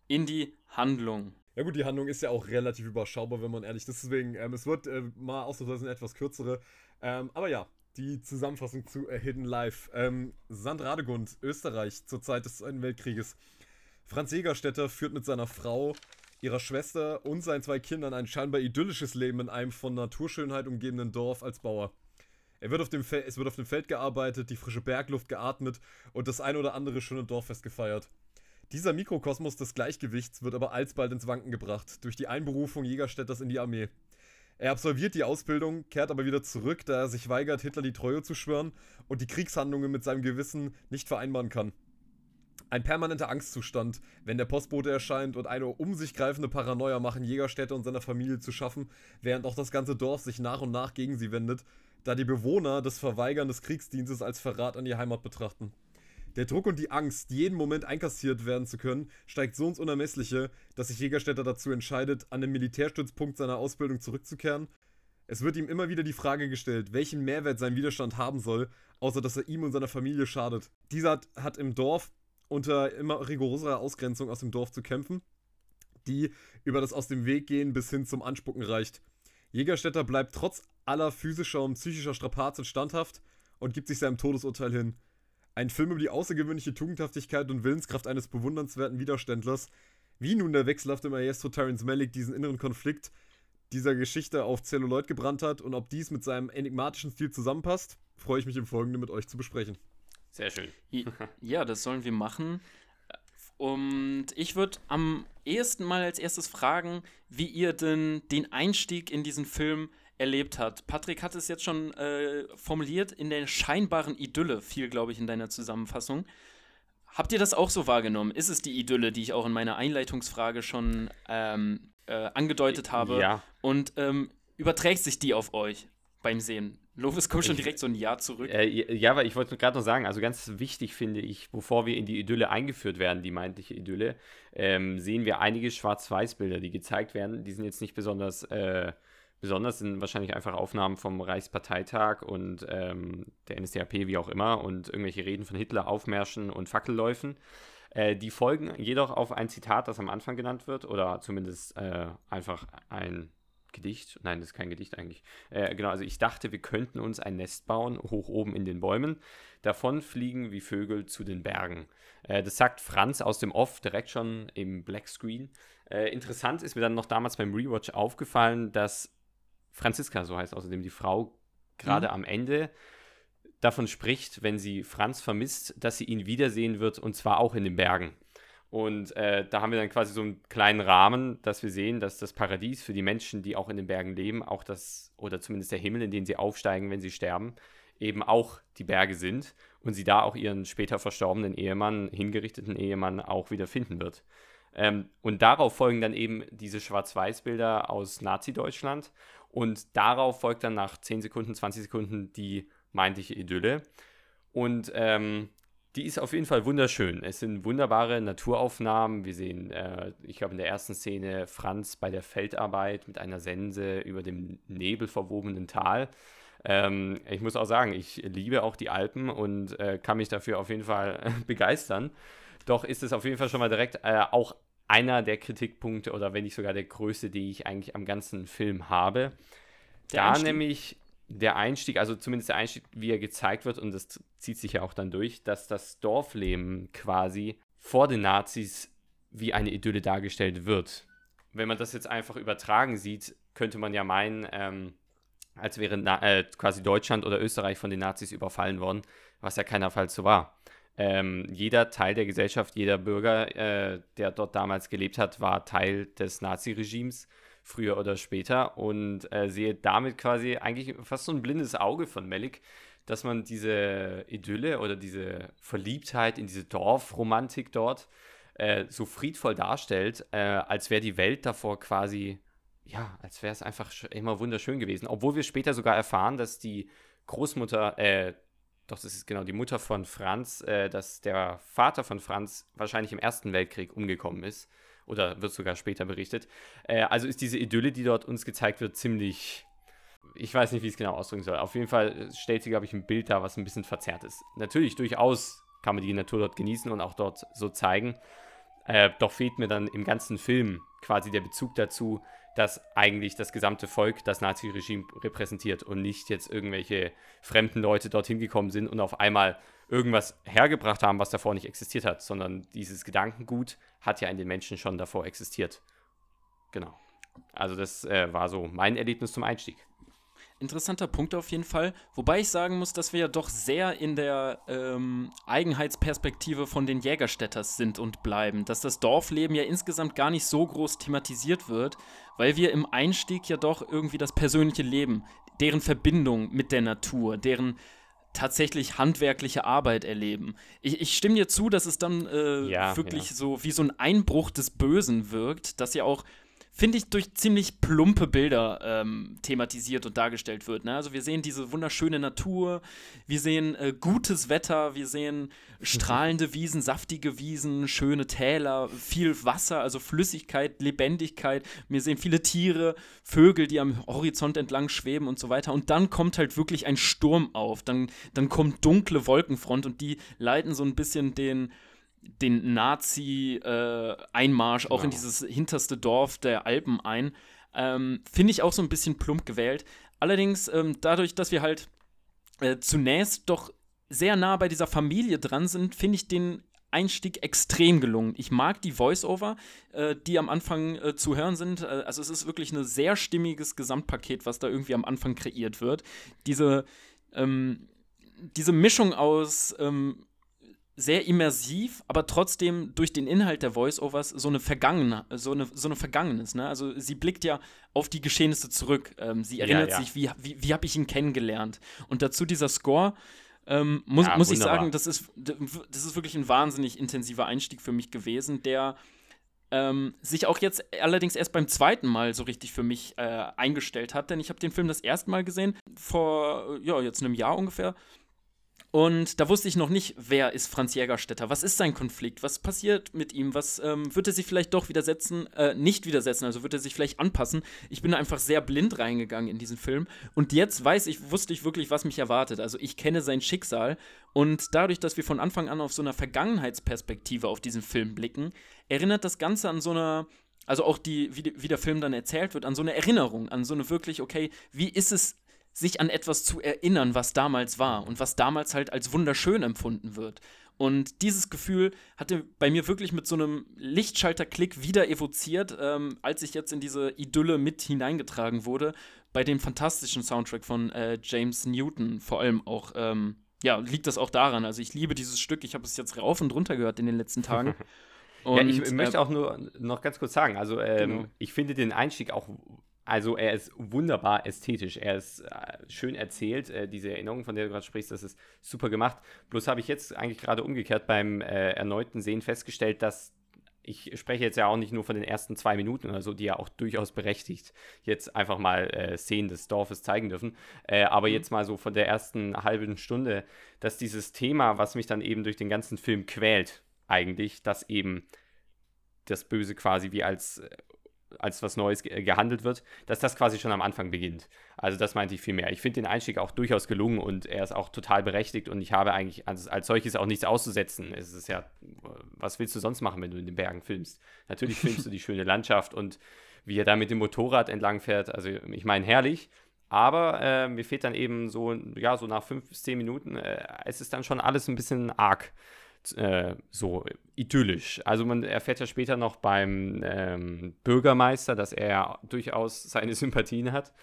B: in die Handlung.
C: Ja gut, die Handlung ist ja auch relativ überschaubar, wenn man ehrlich ist. Deswegen, ähm, es wird äh, mal ausnahmsweise eine etwas kürzere. Ähm, aber ja, die Zusammenfassung zu A Hidden Life. Ähm, Sand Radegund, Österreich, zur Zeit des Zweiten Weltkrieges. Franz Jägerstätter führt mit seiner Frau ihrer Schwester und seinen zwei Kindern ein scheinbar idyllisches Leben in einem von Naturschönheit umgebenen Dorf als Bauer. Er wird auf dem es wird auf dem Feld gearbeitet, die frische Bergluft geatmet und das ein oder andere schöne Dorffest gefeiert. Dieser Mikrokosmos des Gleichgewichts wird aber alsbald ins Wanken gebracht durch die Einberufung Jägerstädters in die Armee. Er absolviert die Ausbildung, kehrt aber wieder zurück, da er sich weigert, Hitler die Treue zu schwören und die Kriegshandlungen mit seinem Gewissen nicht vereinbaren kann. Ein permanenter Angstzustand, wenn der Postbote erscheint und eine um sich greifende Paranoia machen Jägerstädte und seiner Familie zu schaffen, während auch das ganze Dorf sich nach und nach gegen sie wendet, da die Bewohner das Verweigern des Kriegsdienstes als Verrat an die Heimat betrachten. Der Druck und die Angst, jeden Moment einkassiert werden zu können, steigt so ins Unermessliche, dass sich Jägerstädter dazu entscheidet, an den Militärstützpunkt seiner Ausbildung zurückzukehren. Es wird ihm immer wieder die Frage gestellt, welchen Mehrwert sein Widerstand haben soll, außer dass er ihm und seiner Familie schadet. Dieser hat im Dorf unter immer rigoroserer Ausgrenzung aus dem Dorf zu kämpfen, die über das Aus dem Weg gehen bis hin zum Anspucken reicht. Jägerstätter bleibt trotz aller physischer und psychischer Strapazen standhaft und gibt sich seinem Todesurteil hin. Ein Film über die außergewöhnliche Tugendhaftigkeit und Willenskraft eines bewundernswerten Widerständlers, wie nun der wechselhafte Maestro Terence Malick diesen inneren Konflikt dieser Geschichte auf Celluloid gebrannt hat und ob dies mit seinem enigmatischen Stil zusammenpasst, freue ich mich im Folgenden mit euch zu besprechen.
A: Sehr schön.
B: Ja, das sollen wir machen. Und ich würde am ehesten mal als erstes fragen, wie ihr denn den Einstieg in diesen Film erlebt habt. Patrick hat es jetzt schon äh, formuliert, in der scheinbaren Idylle, viel, glaube ich, in deiner Zusammenfassung. Habt ihr das auch so wahrgenommen? Ist es die Idylle, die ich auch in meiner Einleitungsfrage schon ähm, äh, angedeutet habe?
A: Ja.
B: Und ähm, überträgt sich die auf euch beim Sehen? Lovis kommt schon direkt so ein Jahr zurück.
A: Äh, ja, weil ich wollte gerade noch sagen, also ganz wichtig finde ich, bevor wir in die Idylle eingeführt werden, die meintliche Idylle, ähm, sehen wir einige Schwarz-Weiß-Bilder, die gezeigt werden. Die sind jetzt nicht besonders, äh, besonders, sind wahrscheinlich einfach Aufnahmen vom Reichsparteitag und ähm, der NSDAP, wie auch immer, und irgendwelche Reden von Hitler, Aufmärschen und Fackelläufen. Äh, die folgen jedoch auf ein Zitat, das am Anfang genannt wird, oder zumindest äh, einfach ein Gedicht. Nein, das ist kein Gedicht eigentlich. Äh, genau, also ich dachte, wir könnten uns ein Nest bauen, hoch oben in den Bäumen. Davon fliegen wie Vögel zu den Bergen. Äh, das sagt Franz aus dem Off direkt schon im Black Screen. Äh, interessant ist mir dann noch damals beim Rewatch aufgefallen, dass Franziska, so heißt außerdem die Frau, gerade mhm. am Ende davon spricht, wenn sie Franz vermisst, dass sie ihn wiedersehen wird und zwar auch in den Bergen. Und äh, da haben wir dann quasi so einen kleinen Rahmen, dass wir sehen, dass das Paradies für die Menschen, die auch in den Bergen leben, auch das, oder zumindest der Himmel, in den sie aufsteigen, wenn sie sterben, eben auch die Berge sind und sie da auch ihren später verstorbenen Ehemann, hingerichteten Ehemann auch wieder finden wird. Ähm, und darauf folgen dann eben diese Schwarz-Weiß-Bilder aus Nazi-Deutschland und darauf folgt dann nach 10 Sekunden, 20 Sekunden die meintliche Idylle. Und ähm, die ist auf jeden Fall wunderschön. Es sind wunderbare Naturaufnahmen. Wir sehen, äh, ich glaube, in der ersten Szene Franz bei der Feldarbeit mit einer Sense über dem nebelverwobenen Tal. Ähm, ich muss auch sagen, ich liebe auch die Alpen und äh, kann mich dafür auf jeden Fall begeistern. Doch ist es auf jeden Fall schon mal direkt äh, auch einer der Kritikpunkte oder wenn nicht sogar der größte, die ich eigentlich am ganzen Film habe. Der da Einstieg. nämlich der Einstieg, also zumindest der Einstieg, wie er gezeigt wird, und das zieht sich ja auch dann durch, dass das Dorfleben quasi vor den Nazis wie eine Idylle dargestellt wird. Wenn man das jetzt einfach übertragen sieht, könnte man ja meinen, ähm, als wäre äh, quasi Deutschland oder Österreich von den Nazis überfallen worden, was ja keinerfalls so war. Ähm, jeder Teil der Gesellschaft, jeder Bürger, äh, der dort damals gelebt hat, war Teil des Naziregimes früher oder später und äh, sehe damit quasi eigentlich fast so ein blindes Auge von Melik, dass man diese Idylle oder diese Verliebtheit in diese Dorfromantik dort äh, so friedvoll darstellt, äh, als wäre die Welt davor quasi, ja, als wäre es einfach immer wunderschön gewesen. Obwohl wir später sogar erfahren, dass die Großmutter, äh, doch das ist genau die Mutter von Franz, äh, dass der Vater von Franz wahrscheinlich im Ersten Weltkrieg umgekommen ist oder wird sogar später berichtet. Äh, also ist diese Idylle, die dort uns gezeigt wird, ziemlich. Ich weiß nicht, wie ich es genau ausdrücken soll. Auf jeden Fall stellt sie, glaube ich, ein Bild dar, was ein bisschen verzerrt ist. Natürlich, durchaus kann man die Natur dort genießen und auch dort so zeigen. Äh, doch fehlt mir dann im ganzen Film quasi der Bezug dazu, dass eigentlich das gesamte Volk das Nazi-Regime repräsentiert und nicht jetzt irgendwelche fremden Leute dorthin gekommen sind und auf einmal irgendwas hergebracht haben, was davor nicht existiert hat, sondern dieses Gedankengut hat ja in den Menschen schon davor existiert. Genau. Also das äh, war so mein Erlebnis zum Einstieg.
B: Interessanter Punkt auf jeden Fall. Wobei ich sagen muss, dass wir ja doch sehr in der ähm, Eigenheitsperspektive von den Jägerstädters sind und bleiben. Dass das Dorfleben ja insgesamt gar nicht so groß thematisiert wird, weil wir im Einstieg ja doch irgendwie das persönliche Leben, deren Verbindung mit der Natur, deren tatsächlich handwerkliche Arbeit erleben. Ich, ich stimme dir zu, dass es dann äh, ja, wirklich ja. so wie so ein Einbruch des Bösen wirkt, dass ja auch finde ich, durch ziemlich plumpe Bilder ähm, thematisiert und dargestellt wird. Ne? Also wir sehen diese wunderschöne Natur, wir sehen äh, gutes Wetter, wir sehen strahlende Wiesen, saftige Wiesen, schöne Täler, viel Wasser, also Flüssigkeit, Lebendigkeit. Wir sehen viele Tiere, Vögel, die am Horizont entlang schweben und so weiter. Und dann kommt halt wirklich ein Sturm auf. Dann, dann kommt dunkle Wolkenfront und die leiten so ein bisschen den den Nazi-Einmarsch äh, auch in genau. dieses hinterste Dorf der Alpen ein. Ähm, Finde ich auch so ein bisschen plump gewählt. Allerdings, ähm, dadurch, dass wir halt äh, zunächst doch sehr nah bei dieser Familie dran sind, finde ich den Einstieg extrem gelungen. Ich mag die Voice-Over, äh, die am Anfang äh, zu hören sind. Äh, also es ist wirklich ein sehr stimmiges Gesamtpaket, was da irgendwie am Anfang kreiert wird. Diese, ähm, diese Mischung aus ähm, sehr immersiv, aber trotzdem durch den Inhalt der Voice-Overs so eine Vergangene, so eine, so eine Vergangenes. Ne? Also sie blickt ja auf die Geschehnisse zurück. Ähm, sie erinnert ja, ja. sich, wie, wie, wie habe ich ihn kennengelernt. Und dazu dieser Score, ähm, muss, ja, muss ich sagen, das ist, das ist wirklich ein wahnsinnig intensiver Einstieg für mich gewesen, der ähm, sich auch jetzt allerdings erst beim zweiten Mal so richtig für mich äh, eingestellt hat, denn ich habe den Film das erste Mal gesehen, vor ja, jetzt einem Jahr ungefähr. Und da wusste ich noch nicht, wer ist Franz Jägerstätter, was ist sein Konflikt, was passiert mit ihm, was ähm, wird er sich vielleicht doch widersetzen, äh, nicht widersetzen, also wird er sich vielleicht anpassen. Ich bin einfach sehr blind reingegangen in diesen Film. Und jetzt weiß ich, wusste ich wirklich, was mich erwartet. Also ich kenne sein Schicksal. Und dadurch, dass wir von Anfang an auf so einer Vergangenheitsperspektive auf diesen Film blicken, erinnert das Ganze an so einer also auch die, wie, wie der Film dann erzählt wird, an so eine Erinnerung, an so eine wirklich, okay, wie ist es sich an etwas zu erinnern, was damals war und was damals halt als wunderschön empfunden wird. Und dieses Gefühl hatte bei mir wirklich mit so einem Lichtschalterklick wieder evoziert, ähm, als ich jetzt in diese Idylle mit hineingetragen wurde, bei dem fantastischen Soundtrack von äh, James Newton vor allem auch. Ähm, ja, liegt das auch daran. Also ich liebe dieses Stück. Ich habe es jetzt rauf und runter gehört in den letzten Tagen.
A: Und, ja, ich möchte äh, auch nur noch ganz kurz sagen, also ähm, genau. ich finde den Einstieg auch also er ist wunderbar ästhetisch, er ist äh, schön erzählt, äh, diese Erinnerung, von der du gerade sprichst, das ist super gemacht. Bloß habe ich jetzt eigentlich gerade umgekehrt beim äh, erneuten Sehen festgestellt, dass ich spreche jetzt ja auch nicht nur von den ersten zwei Minuten oder so, die ja auch durchaus berechtigt jetzt einfach mal äh, Szenen des Dorfes zeigen dürfen, äh, aber mhm. jetzt mal so von der ersten halben Stunde, dass dieses Thema, was mich dann eben durch den ganzen Film quält, eigentlich, dass eben das Böse quasi wie als äh, als was Neues ge gehandelt wird, dass das quasi schon am Anfang beginnt. Also das meinte ich viel mehr. Ich finde den Einstieg auch durchaus gelungen und er ist auch total berechtigt und ich habe eigentlich als, als solches auch nichts auszusetzen. Es ist ja, was willst du sonst machen, wenn du in den Bergen filmst? Natürlich filmst du die schöne Landschaft und wie er da mit dem Motorrad entlang fährt. Also ich meine, herrlich. Aber äh, mir fehlt dann eben so, ja, so nach fünf bis zehn Minuten, äh, es ist dann schon alles ein bisschen arg äh, so idyllisch. Also man erfährt ja später noch beim ähm, Bürgermeister, dass er durchaus seine Sympathien hat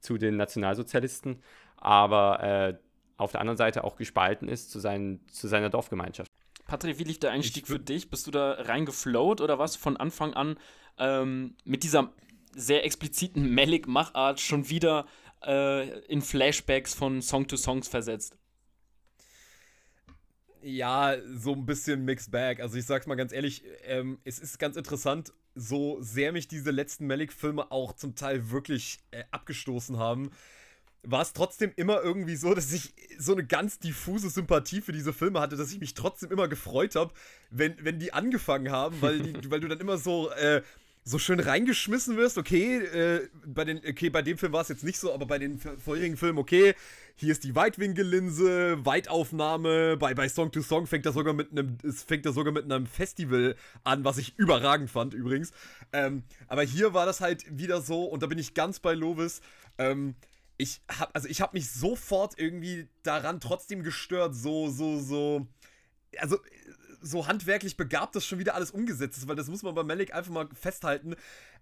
A: zu den Nationalsozialisten, aber äh, auf der anderen Seite auch gespalten ist zu, seinen, zu seiner Dorfgemeinschaft.
B: Patrick, wie lief der Einstieg für dich? Bist du da reingeflowt oder was von Anfang an ähm, mit dieser sehr expliziten Malik-Machart schon wieder äh, in Flashbacks von Song to Songs versetzt?
C: Ja, so ein bisschen Mixed Bag. Also ich sag's mal ganz ehrlich, ähm, es ist ganz interessant, so sehr mich diese letzten Malik-Filme auch zum Teil wirklich äh, abgestoßen haben, war es trotzdem immer irgendwie so, dass ich so eine ganz diffuse Sympathie für diese Filme hatte, dass ich mich trotzdem immer gefreut habe, wenn, wenn die angefangen haben, weil, die, weil du dann immer so äh, so schön reingeschmissen wirst, okay, äh, bei den, okay, bei dem Film war es jetzt nicht so, aber bei den vorherigen Filmen, okay, hier ist die Weitwinkellinse, Weitaufnahme, bei, bei Song to Song fängt er sogar mit einem, es fängt er sogar mit einem Festival an, was ich überragend fand übrigens. Ähm, aber hier war das halt wieder so, und da bin ich ganz bei Lovis, ähm, ich hab, also ich habe mich sofort irgendwie daran trotzdem gestört, so, so, so, also so handwerklich begabt das schon wieder alles umgesetzt ist, weil das muss man bei Malik einfach mal festhalten,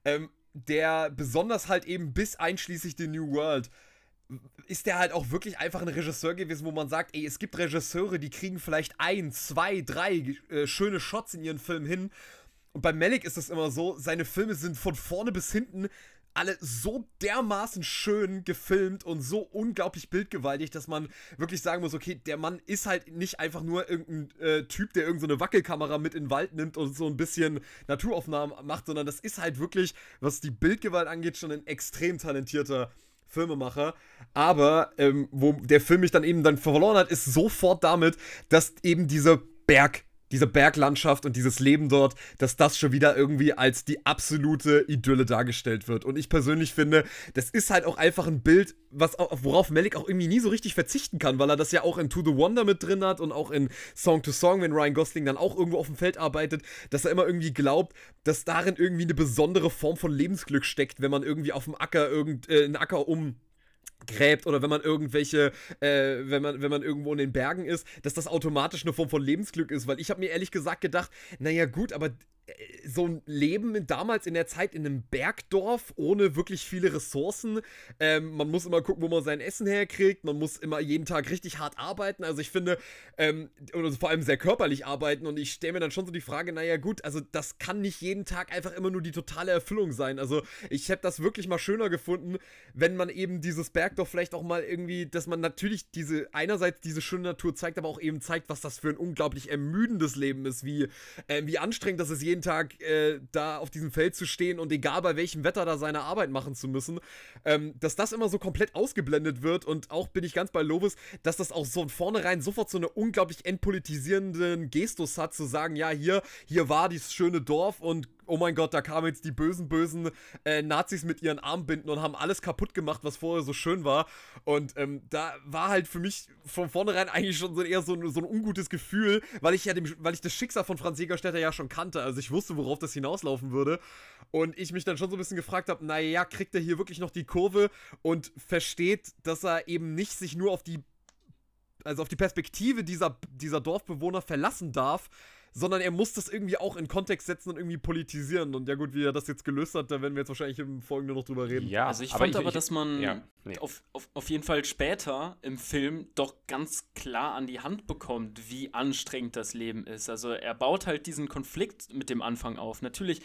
C: ähm, der besonders halt eben bis einschließlich The New World ist der halt auch wirklich einfach ein Regisseur gewesen, wo man sagt, ey, es gibt Regisseure, die kriegen vielleicht ein, zwei, drei äh, schöne Shots in ihren Filmen hin. Und bei Malik ist es immer so, seine Filme sind von vorne bis hinten alle so dermaßen schön gefilmt und so unglaublich bildgewaltig, dass man wirklich sagen muss, okay, der Mann ist halt nicht einfach nur irgendein äh, Typ, der irgendeine so Wackelkamera mit in den Wald nimmt und so ein bisschen Naturaufnahmen macht, sondern das ist halt wirklich, was die Bildgewalt angeht, schon ein extrem talentierter Filmemacher. Aber ähm, wo der Film mich dann eben dann verloren hat, ist sofort damit, dass eben diese Berg diese Berglandschaft und dieses Leben dort, dass das schon wieder irgendwie als die absolute Idylle dargestellt wird. Und ich persönlich finde, das ist halt auch einfach ein Bild, was, worauf Malik auch irgendwie nie so richtig verzichten kann, weil er das ja auch in To the Wonder mit drin hat und auch in Song to Song, wenn Ryan Gosling dann auch irgendwo auf dem Feld arbeitet, dass er immer irgendwie glaubt, dass darin irgendwie eine besondere Form von Lebensglück steckt, wenn man irgendwie auf dem Acker irgend, äh, Acker um gräbt oder wenn man irgendwelche, äh, wenn man, wenn man irgendwo in den Bergen ist, dass das automatisch eine Form von Lebensglück ist, weil ich habe mir ehrlich gesagt gedacht, naja gut, aber so ein Leben damals in der Zeit in einem Bergdorf ohne wirklich viele Ressourcen. Ähm, man muss immer gucken, wo man sein Essen herkriegt. Man muss immer jeden Tag richtig hart arbeiten. Also ich finde, ähm, und vor allem sehr körperlich arbeiten. Und ich stelle mir dann schon so die Frage, naja gut, also das kann nicht jeden Tag einfach immer nur die totale Erfüllung sein. Also ich hätte das wirklich mal schöner gefunden, wenn man eben dieses Bergdorf vielleicht auch mal irgendwie, dass man natürlich diese, einerseits diese schöne Natur zeigt, aber auch eben zeigt, was das für ein unglaublich ermüdendes Leben ist, wie, äh, wie anstrengend das ist, jeden Tag äh, da auf diesem Feld zu stehen und egal bei welchem Wetter da seine Arbeit machen zu müssen, ähm, dass das immer so komplett ausgeblendet wird und auch bin ich ganz bei Lovis, dass das auch so von vornherein sofort so eine unglaublich entpolitisierenden Gestus hat, zu sagen, ja, hier, hier war dieses schöne Dorf und oh mein Gott, da kamen jetzt die bösen, bösen äh, Nazis mit ihren Armbinden und haben alles kaputt gemacht, was vorher so schön war. Und ähm, da war halt für mich von vornherein eigentlich schon so eher so ein, so ein ungutes Gefühl, weil ich ja dem, weil ich das Schicksal von Franz Jägerstätter ja schon kannte. Also ich wusste, worauf das hinauslaufen würde. Und ich mich dann schon so ein bisschen gefragt habe, naja, kriegt er hier wirklich noch die Kurve und versteht, dass er eben nicht sich nur auf die also auf die Perspektive dieser, dieser Dorfbewohner verlassen darf, sondern er muss das irgendwie auch in Kontext setzen und irgendwie politisieren. Und ja gut, wie er das jetzt gelöst hat, da werden wir jetzt wahrscheinlich im Folgenden noch drüber reden.
B: Ja, also ich aber fand ich, aber, dass man ja, nee. auf, auf, auf jeden Fall später im Film doch ganz klar an die Hand bekommt, wie anstrengend das Leben ist. Also er baut halt diesen Konflikt mit dem Anfang auf. Natürlich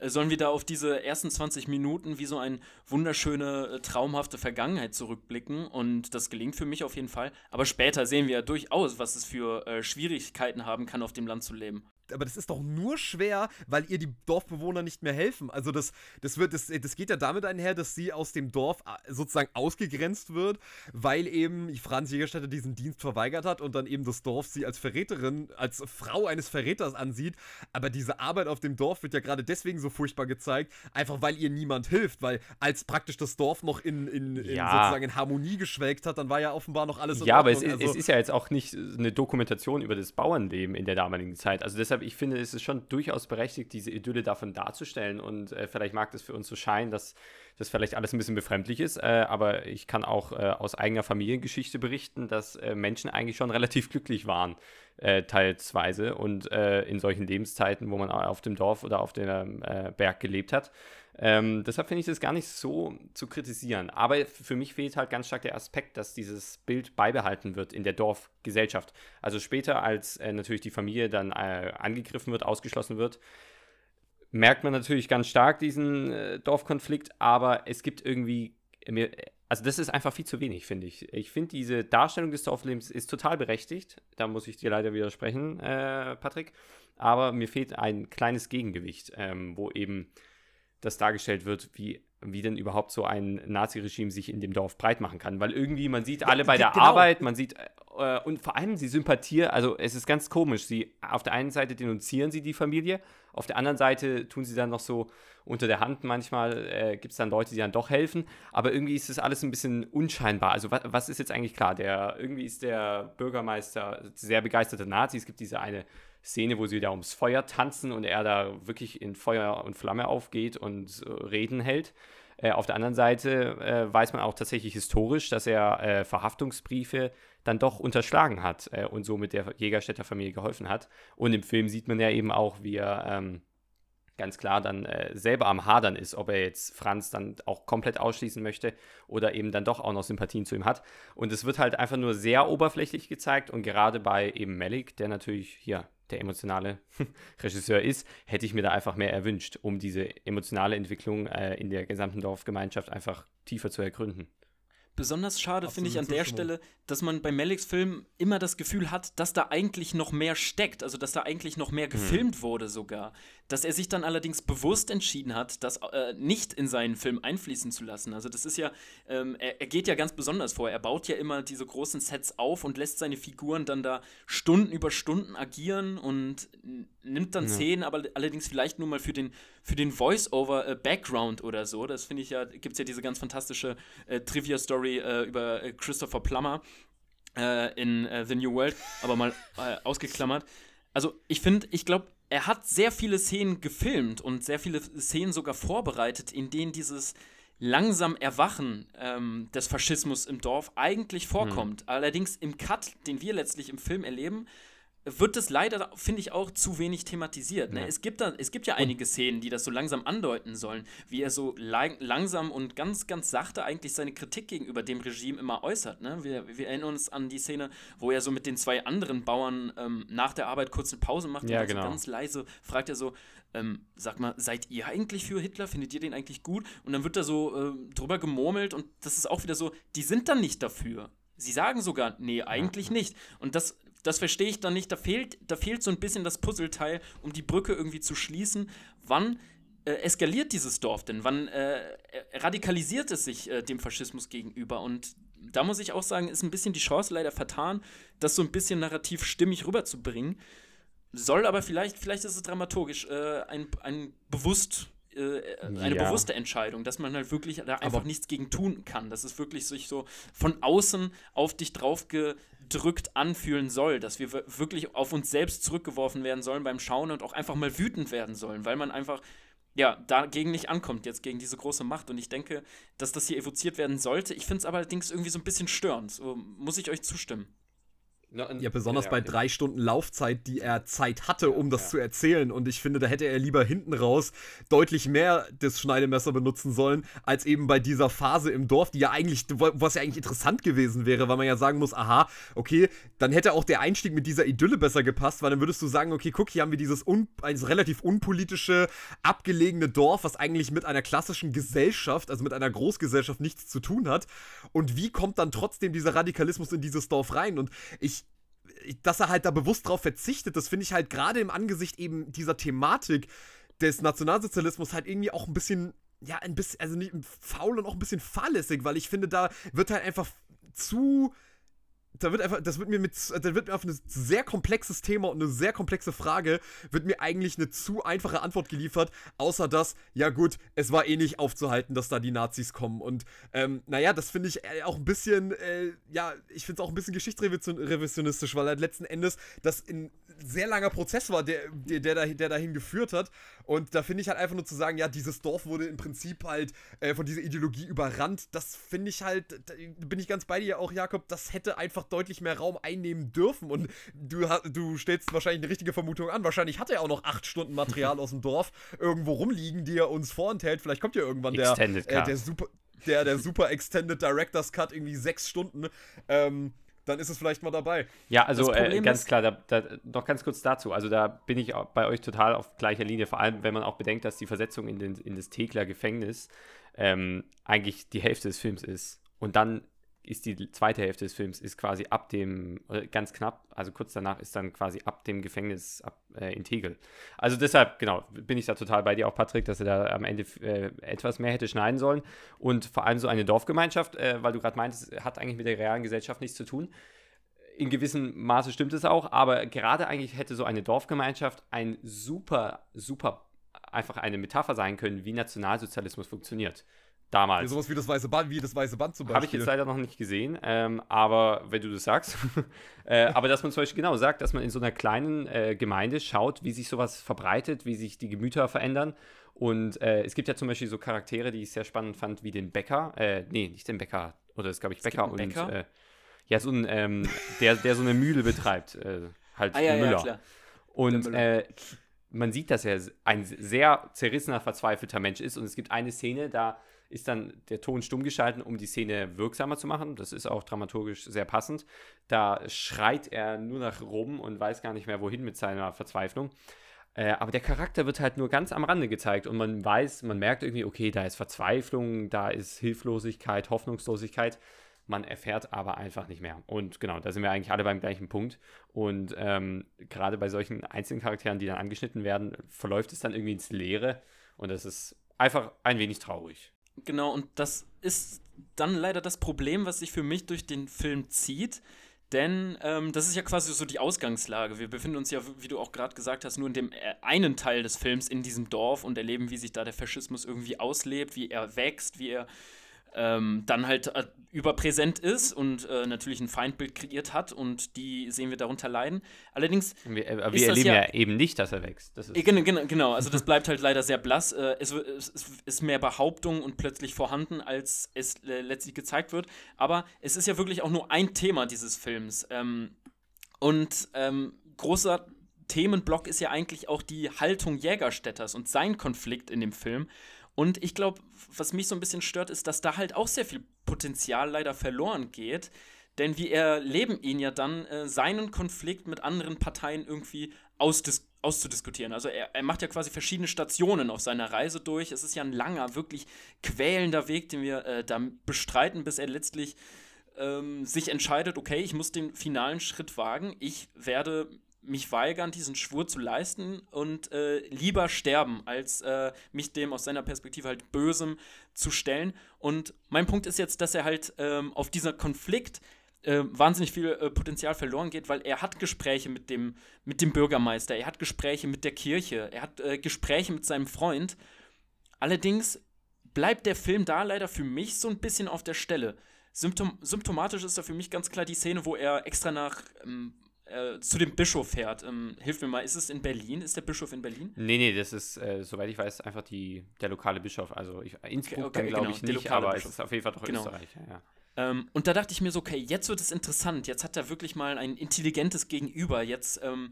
B: sollen wir da auf diese ersten 20 Minuten wie so eine wunderschöne, äh, traumhafte Vergangenheit zurückblicken. Und das gelingt für mich auf jeden Fall. Aber später sehen wir ja durchaus, was es für äh, Schwierigkeiten haben kann, auf dem Land zu leben
C: aber das ist doch nur schwer, weil ihr die Dorfbewohner nicht mehr helfen. Also das, das wird, das, das geht ja damit einher, dass sie aus dem Dorf äh, sozusagen ausgegrenzt wird, weil eben Franz Jägerstätter diesen Dienst verweigert hat und dann eben das Dorf sie als Verräterin, als Frau eines Verräters ansieht. Aber diese Arbeit auf dem Dorf wird ja gerade deswegen so furchtbar gezeigt, einfach weil ihr niemand hilft, weil als praktisch das Dorf noch in, in, in ja. sozusagen in Harmonie geschwelgt hat, dann war ja offenbar noch alles
A: in Ja, Ordnung. aber es, also, es ist ja jetzt auch nicht eine Dokumentation über das Bauernleben in der damaligen Zeit. Also deshalb deshalb, ich finde, es ist schon durchaus berechtigt, diese Idylle davon darzustellen. Und äh, vielleicht mag das für uns so scheinen, dass das vielleicht alles ein bisschen befremdlich ist. Äh, aber ich kann auch äh, aus eigener Familiengeschichte berichten, dass äh, Menschen eigentlich schon relativ glücklich waren, äh, teilsweise. Und äh, in solchen Lebenszeiten, wo man auf dem Dorf oder auf dem Berg gelebt hat. Ähm, deshalb finde ich das gar nicht so zu kritisieren. Aber für mich fehlt halt ganz stark der Aspekt, dass dieses Bild beibehalten wird in der Dorfgesellschaft. Also später, als äh, natürlich die Familie dann äh, angegriffen wird, ausgeschlossen wird, merkt man natürlich ganz stark diesen äh, Dorfkonflikt, aber es gibt irgendwie. Mir, also das ist einfach viel zu wenig, finde ich. Ich finde, diese Darstellung des Dorflebens ist total berechtigt. Da muss ich dir leider widersprechen, äh, Patrick. Aber mir fehlt ein kleines Gegengewicht, ähm, wo eben das dargestellt wird, wie, wie denn überhaupt so ein Naziregime sich in dem Dorf breit machen kann. Weil irgendwie, man sieht alle bei der genau. Arbeit, man sieht, äh, und vor allem sie sympathieren, also es ist ganz komisch, sie auf der einen Seite denunzieren sie die Familie, auf der anderen Seite tun sie dann noch so unter der Hand, manchmal äh, gibt es dann Leute, die dann doch helfen, aber irgendwie ist das alles ein bisschen unscheinbar. Also was, was ist jetzt eigentlich klar? Der, irgendwie ist der Bürgermeister sehr begeisterter Nazi, es gibt diese eine Szene, wo sie da ums Feuer tanzen und er da wirklich in Feuer und Flamme aufgeht und äh, Reden hält. Äh, auf der anderen Seite äh, weiß man auch tatsächlich historisch, dass er äh, Verhaftungsbriefe dann doch unterschlagen hat äh, und somit der Jägerstädter Familie geholfen hat. Und im Film sieht man ja eben auch, wie er ähm, ganz klar dann äh, selber am Hadern ist, ob er jetzt Franz dann auch komplett ausschließen möchte oder eben dann doch auch noch Sympathien zu ihm hat. Und es wird halt einfach nur sehr oberflächlich gezeigt und gerade bei eben Malik, der natürlich hier der emotionale Regisseur ist, hätte ich mir da einfach mehr erwünscht, um diese emotionale Entwicklung äh, in der gesamten Dorfgemeinschaft einfach tiefer zu ergründen.
B: Besonders schade finde ich an der Stelle, dass man bei Maliks Film immer das Gefühl hat, dass da eigentlich noch mehr steckt, also dass da eigentlich noch mehr hm. gefilmt hm. wurde sogar. Dass er sich dann allerdings bewusst entschieden hat, das äh, nicht in seinen Film einfließen zu lassen. Also das ist ja, ähm, er, er, geht ja ganz besonders vor. Er baut ja immer diese großen Sets auf und lässt seine Figuren dann da Stunden über Stunden agieren und nimmt dann ja. Szenen, aber allerdings vielleicht nur mal für den, für den Voice-Over-Background äh, oder so. Das finde ich ja, gibt es ja diese ganz fantastische äh, Trivia-Story äh, über äh, Christopher Plummer äh, in äh, The New World, aber mal ausgeklammert. Also ich finde, ich glaube, er hat sehr viele Szenen gefilmt und sehr viele Szenen sogar vorbereitet, in denen dieses langsam Erwachen ähm, des Faschismus im Dorf eigentlich vorkommt. Mhm. Allerdings im Cut, den wir letztlich im Film erleben, wird das leider, finde ich, auch zu wenig thematisiert. Ne?
A: Ja.
B: Es, gibt da, es gibt ja einige Szenen, die das so langsam andeuten sollen, wie er so lang, langsam und ganz, ganz sachte eigentlich seine Kritik gegenüber dem Regime immer äußert. Ne? Wir, wir erinnern uns an die Szene, wo er so mit den zwei anderen Bauern ähm, nach der Arbeit kurz eine Pause macht
A: Ja,
B: und
A: genau.
B: so ganz leise fragt er so, ähm, sag mal, seid ihr eigentlich für Hitler? Findet ihr den eigentlich gut? Und dann wird da so ähm, drüber gemurmelt und das ist auch wieder so, die sind dann nicht dafür. Sie sagen sogar, nee, eigentlich nicht. Und das, das verstehe ich dann nicht. Da fehlt, da fehlt so ein bisschen das Puzzleteil, um die Brücke irgendwie zu schließen. Wann äh, eskaliert dieses Dorf denn? Wann äh, radikalisiert es sich äh, dem Faschismus gegenüber? Und da muss ich auch sagen, ist ein bisschen die Chance leider vertan, das so ein bisschen narrativ stimmig rüberzubringen. Soll aber vielleicht, vielleicht ist es dramaturgisch äh, ein, ein bewusst äh, eine
A: Ja.
B: bewusste Entscheidung, dass man halt wirklich da einfach
C: Aber-
B: nichts gegen tun kann. Dass es wirklich sich so von außen auf dich drauf gedrückt anfühlen soll, dass wir wir- wirklich auf uns selbst zurückgeworfen werden sollen beim Schauen und auch einfach mal wütend werden sollen, weil man einfach ja, dagegen nicht ankommt, jetzt gegen diese große Macht. Und ich denke, dass das hier evoziert werden sollte. Ich finde es allerdings irgendwie so ein bisschen störend. So, muss ich euch zustimmen.
C: Ja, besonders bei
A: okay.
C: drei Stunden Laufzeit, die er Zeit hatte, um das
A: Ja.
C: zu erzählen. Und ich finde, da hätte er lieber hinten raus deutlich mehr das Schneidemesser benutzen sollen, als eben bei dieser Phase im Dorf, die ja eigentlich, was ja eigentlich interessant gewesen wäre, weil man ja sagen muss, aha, okay, dann hätte auch der Einstieg mit dieser Idylle besser gepasst, weil dann würdest du sagen, okay, guck, hier haben wir dieses un, relativ unpolitische, abgelegene Dorf, was eigentlich mit einer klassischen Gesellschaft, also mit einer Großgesellschaft nichts zu tun hat. Und wie kommt dann trotzdem dieser Radikalismus in dieses Dorf rein? Und ich dass er halt da bewusst drauf verzichtet, das finde ich halt gerade im Angesicht eben dieser Thematik des Nationalsozialismus halt irgendwie auch ein bisschen, ja, ein bisschen, also nicht faul und auch ein bisschen fahrlässig, weil ich finde, da wird halt einfach zu. Da wird einfach, das wird mir mit, da wird mir auf ein sehr komplexes Thema und eine sehr komplexe Frage, wird mir eigentlich eine zu einfache Antwort geliefert, außer dass, ja gut, es war eh nicht aufzuhalten, dass da die Nazis kommen. Und ähm, naja, das finde ich äh, auch ein bisschen, äh, ja, ich finde es auch ein bisschen geschichtsrevisionistisch, weil halt letzten Endes das ein sehr langer Prozess war, der, der, der, da- der dahin geführt hat. Und da finde ich halt einfach nur zu sagen, ja, dieses Dorf wurde im Prinzip halt äh, von dieser Ideologie überrannt. Das finde ich halt, da bin ich ganz bei dir auch, Jakob, das hätte einfach deutlich mehr Raum einnehmen dürfen. Und du, du stellst wahrscheinlich eine richtige Vermutung an. Wahrscheinlich hat er auch noch acht Stunden Material aus dem Dorf irgendwo rumliegen, die er uns vorenthält. Vielleicht kommt ja irgendwann der, äh, der super, der, der super Extended Director's Cut, irgendwie sechs Stunden. Ähm, dann ist es vielleicht mal dabei.
A: Ja, also äh, ganz klar, da, da, noch ganz kurz dazu. Also da bin ich bei euch total auf gleicher Linie, vor allem wenn man auch bedenkt, dass die Versetzung in, den, in das Tegler Gefängnis ähm, eigentlich die Hälfte des Films ist. Und dann ist die zweite Hälfte des Films ist quasi ab dem, oder ganz knapp, also kurz danach ist dann quasi ab dem Gefängnis ab, äh, in Tegel. Also deshalb, genau, bin ich da total bei dir auch, Patrick, dass er da am Ende äh, etwas mehr hätte schneiden sollen. Und vor allem so eine Dorfgemeinschaft, äh, weil du gerade meintest, hat eigentlich mit der realen Gesellschaft nichts zu tun in gewissem Maße stimmt es auch, aber gerade eigentlich hätte so eine Dorfgemeinschaft ein super, super, einfach eine Metapher sein können, wie Nationalsozialismus funktioniert. Damals.
C: Sowas wie das weiße Band, wie das weiße Band zum Beispiel.
A: Habe ich jetzt leider noch nicht gesehen, ähm, aber wenn du das sagst. äh, aber dass man zum Beispiel genau sagt, dass man in so einer kleinen äh, Gemeinde schaut, wie sich sowas verbreitet, wie sich die Gemüter verändern. Und äh, es gibt ja zum Beispiel so Charaktere, die ich sehr spannend fand, wie den Bäcker. Äh, nee, nicht den Bäcker. Oder es glaube ich Bäcker
B: einen
A: und
B: Bäcker?
A: Äh, ja, so ein, ähm, der, der so eine Mühle betreibt. Äh, halt
B: Ah, ja,
A: Müller.
B: ja, klar.
A: Und
B: Müller.
A: äh, man sieht, dass er ein sehr zerrissener, verzweifelter Mensch ist. Und es gibt eine Szene, da ist dann der Ton stumm geschalten, um die Szene wirksamer zu machen. Das ist auch dramaturgisch sehr passend. Da schreit er nur nach rum und weiß gar nicht mehr, wohin mit seiner Verzweiflung. Äh, aber der Charakter wird halt nur ganz am Rande gezeigt und man weiß, man merkt irgendwie, okay, da ist Verzweiflung, da ist Hilflosigkeit, Hoffnungslosigkeit. Man erfährt aber einfach nicht mehr. Und genau, da sind wir eigentlich alle beim gleichen Punkt. Und ähm, gerade bei solchen einzelnen Charakteren, die dann angeschnitten werden, verläuft es dann irgendwie ins Leere. Und das ist einfach ein wenig traurig.
B: Genau, und das ist dann leider das Problem, was sich für mich durch den Film zieht. Denn ähm, das ist ja quasi so die Ausgangslage. Wir befinden uns ja, wie du auch gerade gesagt hast, nur in dem äh, einen Teil des Films in diesem Dorf und erleben, wie sich da der Faschismus irgendwie auslebt, wie er wächst, wie er ähm, dann halt äh, überpräsent ist und äh, natürlich ein Feindbild kreiert hat und die sehen wir darunter leiden. Allerdings
A: Wir, äh,
B: Ist
A: wir erleben
B: ja-
A: ja, eben nicht, dass er wächst.
B: Äh, Genau, genau, genau, also das bleibt halt leider sehr blass. Äh, es es ist mehr Behauptung und plötzlich vorhanden, als es äh, letztlich gezeigt wird. Aber es ist ja wirklich auch nur ein Thema dieses Films. Ähm, und ähm, großer Themenblock ist ja eigentlich auch die Haltung Jägerstädters und sein Konflikt in dem Film. Und ich glaube, was mich so ein bisschen stört, ist, dass da halt auch sehr viel Potenzial leider verloren geht. Denn wir erleben ihn ja dann, äh, seinen Konflikt mit anderen Parteien irgendwie ausdis auszudiskutieren. Also er, er macht ja quasi verschiedene Stationen auf seiner Reise durch. Es ist ja ein langer, wirklich quälender Weg, den wir äh, da bestreiten, bis er letztlich ähm, sich entscheidet, okay, ich muss den finalen Schritt wagen. Ich werde mich weigern, diesen Schwur zu leisten und äh, lieber sterben, als äh, mich dem aus seiner Perspektive halt Bösem zu stellen. Und mein Punkt ist jetzt, dass er halt ähm, auf dieser Konflikt äh, wahnsinnig viel äh, Potenzial verloren geht, weil er hat Gespräche mit dem, mit dem Bürgermeister, er hat Gespräche mit der Kirche, er hat äh, Gespräche mit seinem Freund. Allerdings bleibt der Film da leider für mich so ein bisschen auf der Stelle. Symptom symptomatisch ist da für mich ganz klar die Szene, wo er extra nach ähm, äh, zu dem Bischof fährt. Ähm, hilf mir mal, ist es in Berlin? Ist der Bischof in Berlin?
A: Nee, nee, das ist, äh, soweit ich weiß, einfach die, der lokale Bischof. Also ich, Innsbruck okay, okay, glaube genau, ich nicht, aber Bischof. es ist auf jeden Fall doch genau. Österreich. Ja,
B: Ähm, und da dachte ich mir so, okay, jetzt wird es interessant. Jetzt hat er wirklich mal ein intelligentes Gegenüber. Jetzt ähm,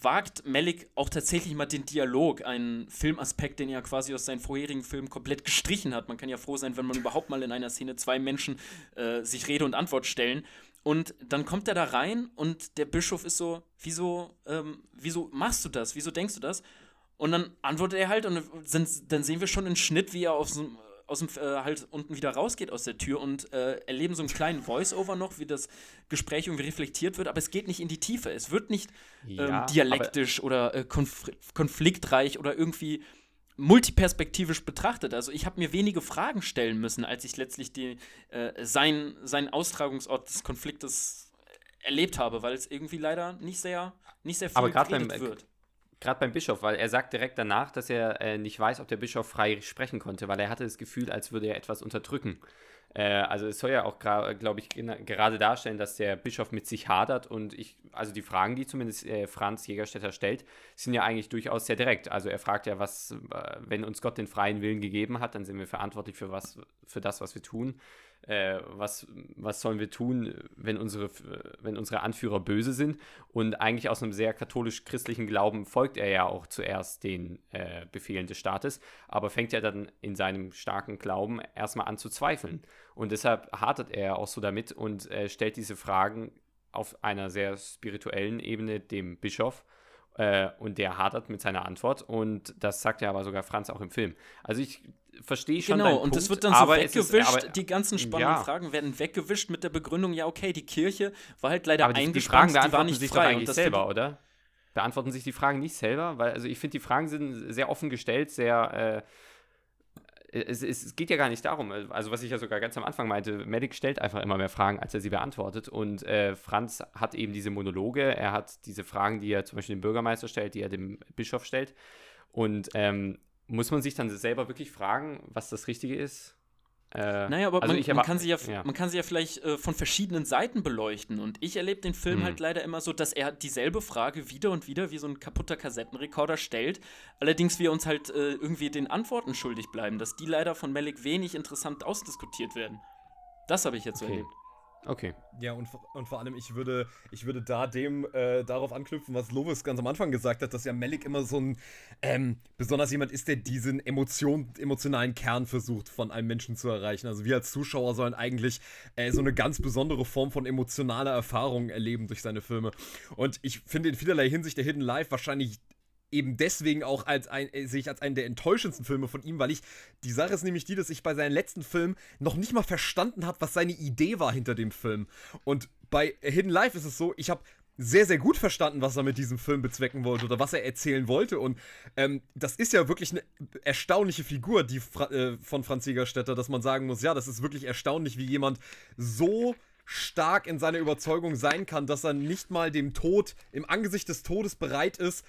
B: wagt Malik auch tatsächlich mal den Dialog, einen Filmaspekt, den er quasi aus seinen vorherigen Filmen komplett gestrichen hat. Man kann ja froh sein, wenn man überhaupt mal in einer Szene zwei Menschen äh, sich Rede und Antwort stellen. Und dann kommt er da rein und der Bischof ist so, wieso, ähm, wieso machst du das? Wieso denkst du das? Und dann antwortet er halt und sind, dann sehen wir schon einen Schnitt, wie er aus dem, aus dem äh, halt unten wieder rausgeht aus der Tür und äh, erleben so einen kleinen Voice-Over noch, wie das Gespräch irgendwie reflektiert wird, aber es geht nicht in die Tiefe. Es wird nicht ähm, ja, dialektisch oder äh, konf konfliktreich oder irgendwie multiperspektivisch betrachtet. Also ich habe mir wenige Fragen stellen müssen, als ich letztlich die, äh, sein, seinen Austragungsort des Konfliktes erlebt habe, weil es irgendwie leider nicht sehr, nicht sehr viel
A: Aber geredet beim, wird. Gerade beim Bischof, weil er sagt direkt danach, dass er äh, nicht weiß, ob der Bischof frei sprechen konnte, weil er hatte das Gefühl, als würde er etwas unterdrücken. Äh, also es soll ja auch, glaube ich, gerade darstellen, dass der Bischof mit sich hadert und ich, also die Fragen, die zumindest äh, Franz Jägerstätter stellt, sind ja eigentlich durchaus sehr direkt. Also er fragt ja, was, äh, wenn uns Gott den freien Willen gegeben hat, dann sind wir verantwortlich für was, für das, was wir tun äh, was, was sollen wir tun, wenn unsere, wenn unsere Anführer böse sind. Und eigentlich aus einem sehr katholisch-christlichen Glauben folgt er ja auch zuerst den äh, Befehlen des Staates, aber fängt ja dann in seinem starken Glauben erstmal an zu zweifeln. Und deshalb hartet er auch so damit und äh, stellt diese Fragen auf einer sehr spirituellen Ebene dem Bischof. Äh, und der hadert mit seiner Antwort. Und das sagt ja aber sogar Franz auch im Film. Also ich verstehe schon.
B: Genau, und es wird dann so weggewischt. Ist, aber, die ganzen spannenden ja. Fragen werden weggewischt mit der Begründung, ja, okay, die Kirche war halt leider aber die, eingespannt,
A: die, Fragen die war nicht sich frei. Doch eigentlich selber, oder? Beantworten sich die Fragen nicht selber? Weil, also ich finde, die Fragen sind sehr offen gestellt, sehr. Äh, es, es, geht ja gar nicht darum, also was ich ja sogar ganz am Anfang meinte, Medic stellt einfach immer mehr Fragen, als er sie beantwortet. Und äh, Franz hat eben diese Monologe, er hat diese Fragen, die er zum Beispiel dem Bürgermeister stellt, die er dem Bischof stellt. Und ähm, muss man sich dann selber wirklich fragen, was das Richtige ist?
B: Äh, naja, aber, also man, man, kann sich ja, ja, man kann sie ja vielleicht äh, von verschiedenen Seiten beleuchten. Und ich erlebe den Film hm. halt leider immer so, dass er dieselbe Frage wieder und wieder wie so ein kaputter Kassettenrekorder stellt. Allerdings wir uns halt äh, irgendwie den Antworten schuldig bleiben, dass die leider von Malik wenig interessant ausdiskutiert werden. Das habe ich jetzt so okay. erlebt.
A: Okay.
C: Ja, und, und vor allem, ich würde, ich würde da dem äh, darauf anknüpfen, was Lovis ganz am Anfang gesagt hat, dass ja Melik immer so ein ähm, besonders jemand ist, der diesen Emotion, emotionalen Kern versucht, von einem Menschen zu erreichen. Also wir als Zuschauer sollen eigentlich äh, so eine ganz besondere Form von emotionaler Erfahrung erleben durch seine Filme. Und ich finde in vielerlei Hinsicht der Hidden Life wahrscheinlich eben deswegen auch als ein, äh, sehe ich als einen der enttäuschendsten Filme von ihm, weil ich, die Sache ist nämlich die, dass ich bei seinen letzten Filmen noch nicht mal verstanden habe, was seine Idee war hinter dem Film. Und bei Hidden Life ist es so, ich habe sehr, sehr gut verstanden, was er mit diesem Film bezwecken wollte oder was er erzählen wollte. Und ähm, das ist ja wirklich eine erstaunliche Figur, die Fra äh, von Franz Jägerstätter, dass man sagen muss, ja, das ist wirklich erstaunlich, wie jemand so stark in seiner Überzeugung sein kann, dass er nicht mal dem Tod, im Angesicht des Todes bereit ist,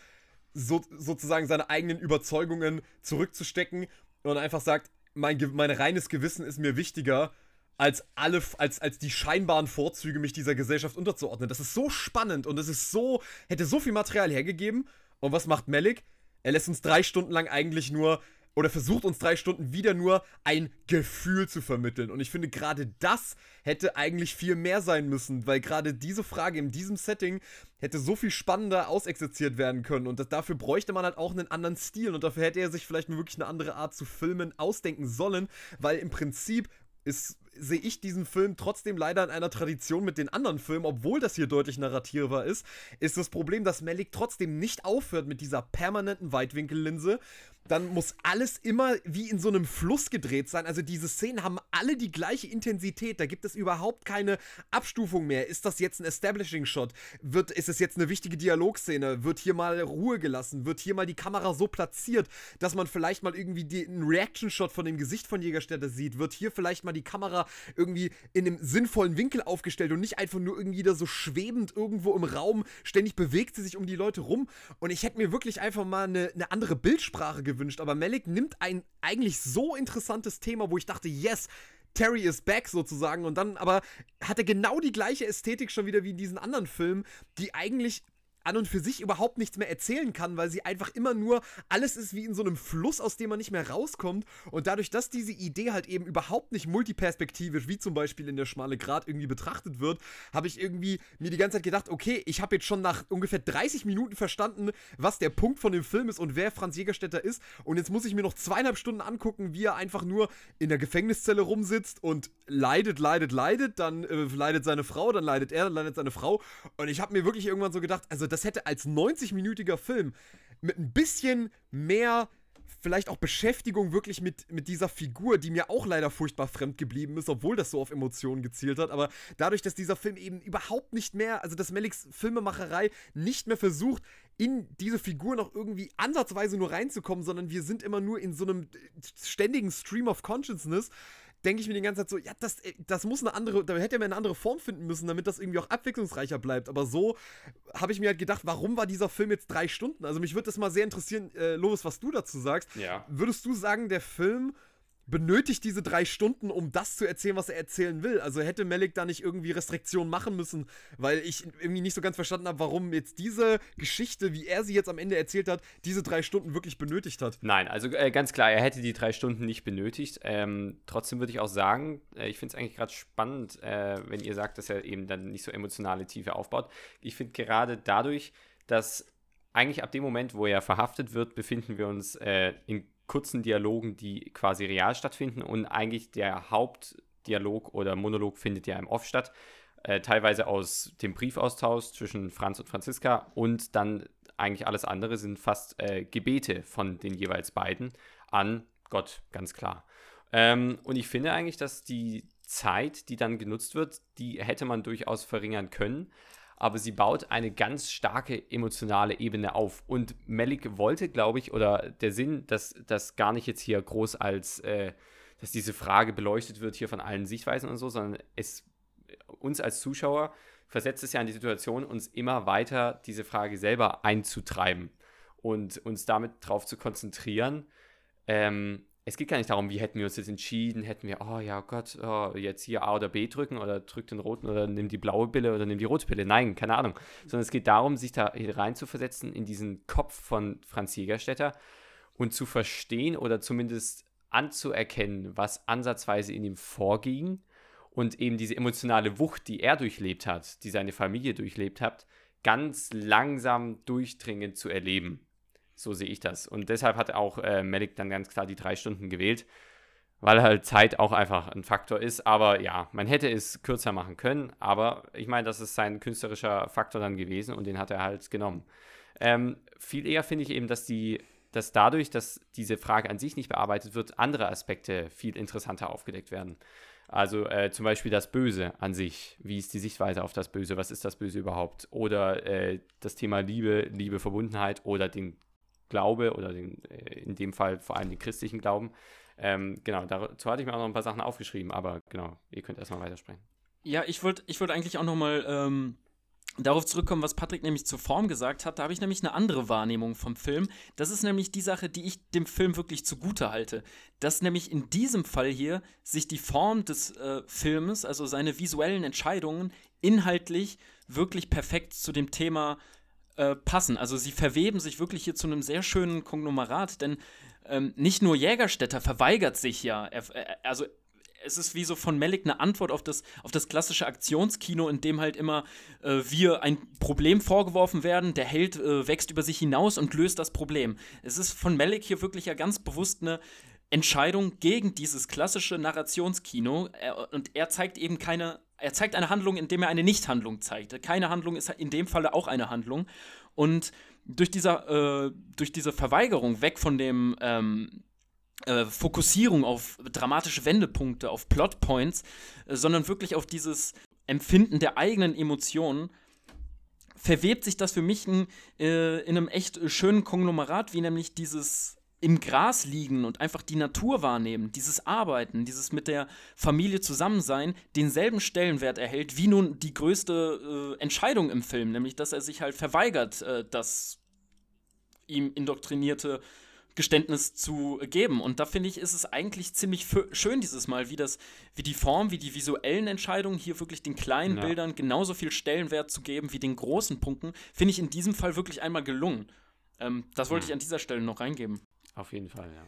C: so, sozusagen seine eigenen Überzeugungen zurückzustecken und einfach sagt, mein, mein reines Gewissen ist mir wichtiger als alle, als, als die scheinbaren Vorzüge, mich dieser Gesellschaft unterzuordnen. Das ist so spannend und es ist so, hätte so viel Material hergegeben. Und was macht Melik? Er lässt uns drei Stunden lang eigentlich nur oder versucht uns drei Stunden wieder nur ein Gefühl zu vermitteln. Und ich finde, gerade das hätte eigentlich viel mehr sein müssen, weil gerade diese Frage in diesem Setting hätte so viel spannender ausexerziert werden können. Und dafür bräuchte man halt auch einen anderen Stil. Und dafür hätte er sich vielleicht wirklich eine andere Art zu filmen ausdenken sollen, weil im Prinzip ist sehe ich diesen Film trotzdem leider in einer Tradition mit den anderen Filmen, obwohl das hier deutlich narrativer ist, ist das Problem, dass Malik trotzdem nicht aufhört mit dieser permanenten Weitwinkellinse dann muss alles immer wie in so einem Fluss gedreht sein. Also diese Szenen haben alle die gleiche Intensität. Da gibt es überhaupt keine Abstufung mehr. Ist das jetzt ein Establishing Shot? Wird, ist es jetzt eine wichtige Dialogszene? Wird hier mal Ruhe gelassen? Wird hier mal die Kamera so platziert, dass man vielleicht mal irgendwie die, einen Reaction Shot von dem Gesicht von Jägerstätte sieht? Wird hier vielleicht mal die Kamera irgendwie in einem sinnvollen Winkel aufgestellt und nicht einfach nur irgendwie da so schwebend irgendwo im Raum? Ständig bewegt sie sich um die Leute rum. Und ich hätte mir wirklich einfach mal eine, eine andere Bildsprache gewünscht aber Malik nimmt ein eigentlich so interessantes Thema, wo ich dachte, yes, Terry is back sozusagen und dann aber hat er genau die gleiche Ästhetik schon wieder wie in diesen anderen Filmen, die eigentlich an und für sich überhaupt nichts mehr erzählen kann, weil sie einfach immer nur, alles ist wie in so einem Fluss, aus dem man nicht mehr rauskommt. Und dadurch, dass diese Idee halt eben überhaupt nicht multiperspektivisch, wie zum Beispiel in der Schmale Grat irgendwie betrachtet wird, habe ich irgendwie mir die ganze Zeit gedacht, okay, ich habe jetzt schon nach ungefähr 30 Minuten verstanden, was der Punkt von dem Film ist und wer Franz Jägerstätter ist. Und jetzt muss ich mir noch zweieinhalb Stunden angucken, wie er einfach nur in der Gefängniszelle rumsitzt und leidet, leidet, leidet. Dann äh, leidet seine Frau, dann leidet er, dann leidet seine Frau. Und ich habe mir wirklich irgendwann so gedacht, also das das hätte als 90-minütiger Film mit ein bisschen mehr vielleicht auch Beschäftigung wirklich mit, mit dieser Figur, die mir auch leider furchtbar fremd geblieben ist, obwohl das so auf Emotionen gezielt hat. Aber dadurch, dass dieser Film eben überhaupt nicht mehr, also dass Meliks Filmemacherei nicht mehr versucht, in diese Figur noch irgendwie ansatzweise nur reinzukommen, sondern wir sind immer nur in so einem ständigen Stream of Consciousness, denke ich mir die ganze Zeit so, ja, das, äh, das muss eine andere, da hätte man eine andere Form finden müssen, damit das irgendwie auch abwechslungsreicher bleibt. Aber so habe ich mir halt gedacht, warum war dieser Film jetzt drei Stunden? Also mich würde das mal sehr interessieren, äh, Lovis, was du dazu sagst.
A: Ja.
C: Würdest du sagen, der Film benötigt diese drei Stunden, um das zu erzählen, was er erzählen will. Also hätte Malik da nicht irgendwie Restriktionen machen müssen, weil ich irgendwie nicht so ganz verstanden habe, warum jetzt diese Geschichte, wie er sie jetzt am Ende erzählt hat, diese drei Stunden wirklich benötigt hat.
A: Nein, also äh, ganz klar, er hätte die drei Stunden nicht benötigt. Ähm, trotzdem würde ich auch sagen, äh, ich finde es eigentlich gerade spannend, äh, wenn ihr sagt, dass er eben dann nicht so emotionale Tiefe aufbaut. Ich finde gerade dadurch, dass eigentlich ab dem Moment, wo er verhaftet wird, befinden wir uns äh, in kurzen Dialogen, die quasi real stattfinden und eigentlich der Hauptdialog oder Monolog findet ja im Off statt. Äh, teilweise aus dem Briefaustausch zwischen Franz und Franziska und dann eigentlich alles andere sind fast äh, Gebete von den jeweils beiden an Gott, ganz klar. Ähm, und ich finde eigentlich, dass die Zeit, die dann genutzt wird, die hätte man durchaus verringern können aber sie baut eine ganz starke emotionale Ebene auf. Und Melik wollte, glaube ich, oder der Sinn, dass das gar nicht jetzt hier groß als, äh, dass diese Frage beleuchtet wird hier von allen Sichtweisen und so, sondern es uns als Zuschauer versetzt es ja in die Situation, uns immer weiter diese Frage selber einzutreiben und uns damit darauf zu konzentrieren, ähm, es geht gar nicht darum, wie hätten wir uns jetzt entschieden, hätten wir, oh ja Gott, oh, jetzt hier A oder B drücken oder drück den roten oder nimm die blaue Pille oder nimm die rote Pille. Nein, keine Ahnung. Sondern es geht darum, sich da rein zu versetzen in diesen Kopf von Franz Jägerstätter und zu verstehen oder zumindest anzuerkennen, was ansatzweise in ihm vorging und eben diese emotionale Wucht, die er durchlebt hat, die seine Familie durchlebt hat, ganz langsam durchdringend zu erleben. So sehe ich das. Und deshalb hat auch äh, Malik dann ganz klar die drei Stunden gewählt, weil halt Zeit auch einfach ein Faktor ist. Aber ja, man hätte es kürzer machen können. Aber ich meine, das ist sein künstlerischer Faktor dann gewesen und den hat er halt genommen. Ähm, viel eher finde ich eben, dass die dass dadurch, dass diese Frage an sich nicht bearbeitet wird, andere Aspekte viel interessanter aufgedeckt werden. Also äh, zum Beispiel das Böse an sich. Wie ist die Sichtweise auf das Böse? Was ist das Böse überhaupt? Oder äh, das Thema Liebe, Liebe, Verbundenheit oder den Glaube oder den, äh, in dem Fall vor allem den christlichen Glauben. Ähm, genau, dazu hatte ich mir auch noch ein paar Sachen aufgeschrieben, aber genau, ihr könnt erstmal weitersprechen.
B: Ja, ich wollte ich wollt eigentlich auch nochmal ähm, darauf zurückkommen, was Patrick nämlich zur Form gesagt hat. Da habe ich nämlich eine andere Wahrnehmung vom Film. Das ist nämlich die Sache, die ich dem Film wirklich zugute halte. Dass nämlich in diesem Fall hier sich die Form des äh, Filmes, also seine visuellen Entscheidungen, inhaltlich wirklich perfekt zu dem Thema äh, passen. Also sie verweben sich wirklich hier zu einem sehr schönen Konglomerat, denn ähm, nicht nur Jägerstätter verweigert sich ja, er, also es ist wie so von Malik eine Antwort auf das, auf das klassische Aktionskino, in dem halt immer äh, wir ein Problem vorgeworfen werden, der Held äh, wächst über sich hinaus und löst das Problem. Es ist von Malik hier wirklich ja ganz bewusst eine Entscheidung gegen dieses klassische Narrationskino er, und er zeigt eben keine, er zeigt eine Handlung, indem er eine Nichthandlung zeigt. Keine Handlung ist in dem Falle auch eine Handlung und durch, dieser, äh, durch diese Verweigerung weg von dem ähm, äh, Fokussierung auf dramatische Wendepunkte, auf Plotpoints, äh, sondern wirklich auf dieses Empfinden der eigenen Emotionen, verwebt sich das für mich in, äh, in einem echt schönen Konglomerat, wie nämlich dieses im Gras liegen und einfach die Natur wahrnehmen, dieses Arbeiten, dieses mit der Familie zusammensein, denselben Stellenwert erhält wie nun die größte äh, Entscheidung im Film, nämlich dass er sich halt verweigert, äh, das ihm indoktrinierte Geständnis zu geben. Und da finde ich, ist es eigentlich ziemlich schön dieses Mal, wie das, wie die Form, wie die visuellen Entscheidungen hier wirklich den kleinen ja. Bildern genauso viel Stellenwert zu geben wie den großen Punkten, finde ich in diesem Fall wirklich einmal gelungen. Ähm, das wollte ich an dieser Stelle noch reingeben.
A: Auf jeden Fall, ja.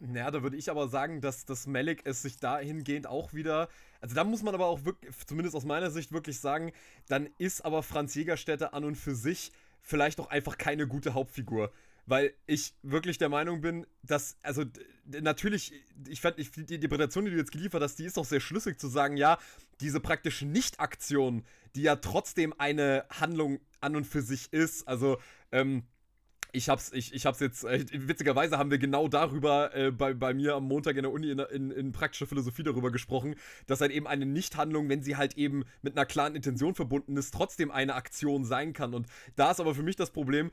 C: Naja, da würde ich aber sagen, dass das Malik es sich dahingehend auch wieder. Also da muss man aber auch wirklich, zumindest aus meiner Sicht wirklich sagen, dann ist aber Franz Jägerstätter an und für sich vielleicht auch einfach keine gute Hauptfigur weil ich wirklich der Meinung bin, dass, also natürlich, ich fand ich, die Interpretation, die du jetzt geliefert hast, die ist auch sehr schlüssig zu sagen, ja, diese praktische Nicht-Aktion, die ja trotzdem eine Handlung an und für sich ist, also, ähm, ich hab's, ich, ich hab's jetzt, äh, witzigerweise haben wir genau darüber äh, bei, bei mir am Montag in der Uni in, in, in praktischer Philosophie darüber gesprochen, dass halt eben eine Nichthandlung, wenn sie halt eben mit einer klaren Intention verbunden ist, trotzdem eine Aktion sein kann. Und da ist aber für mich das Problem,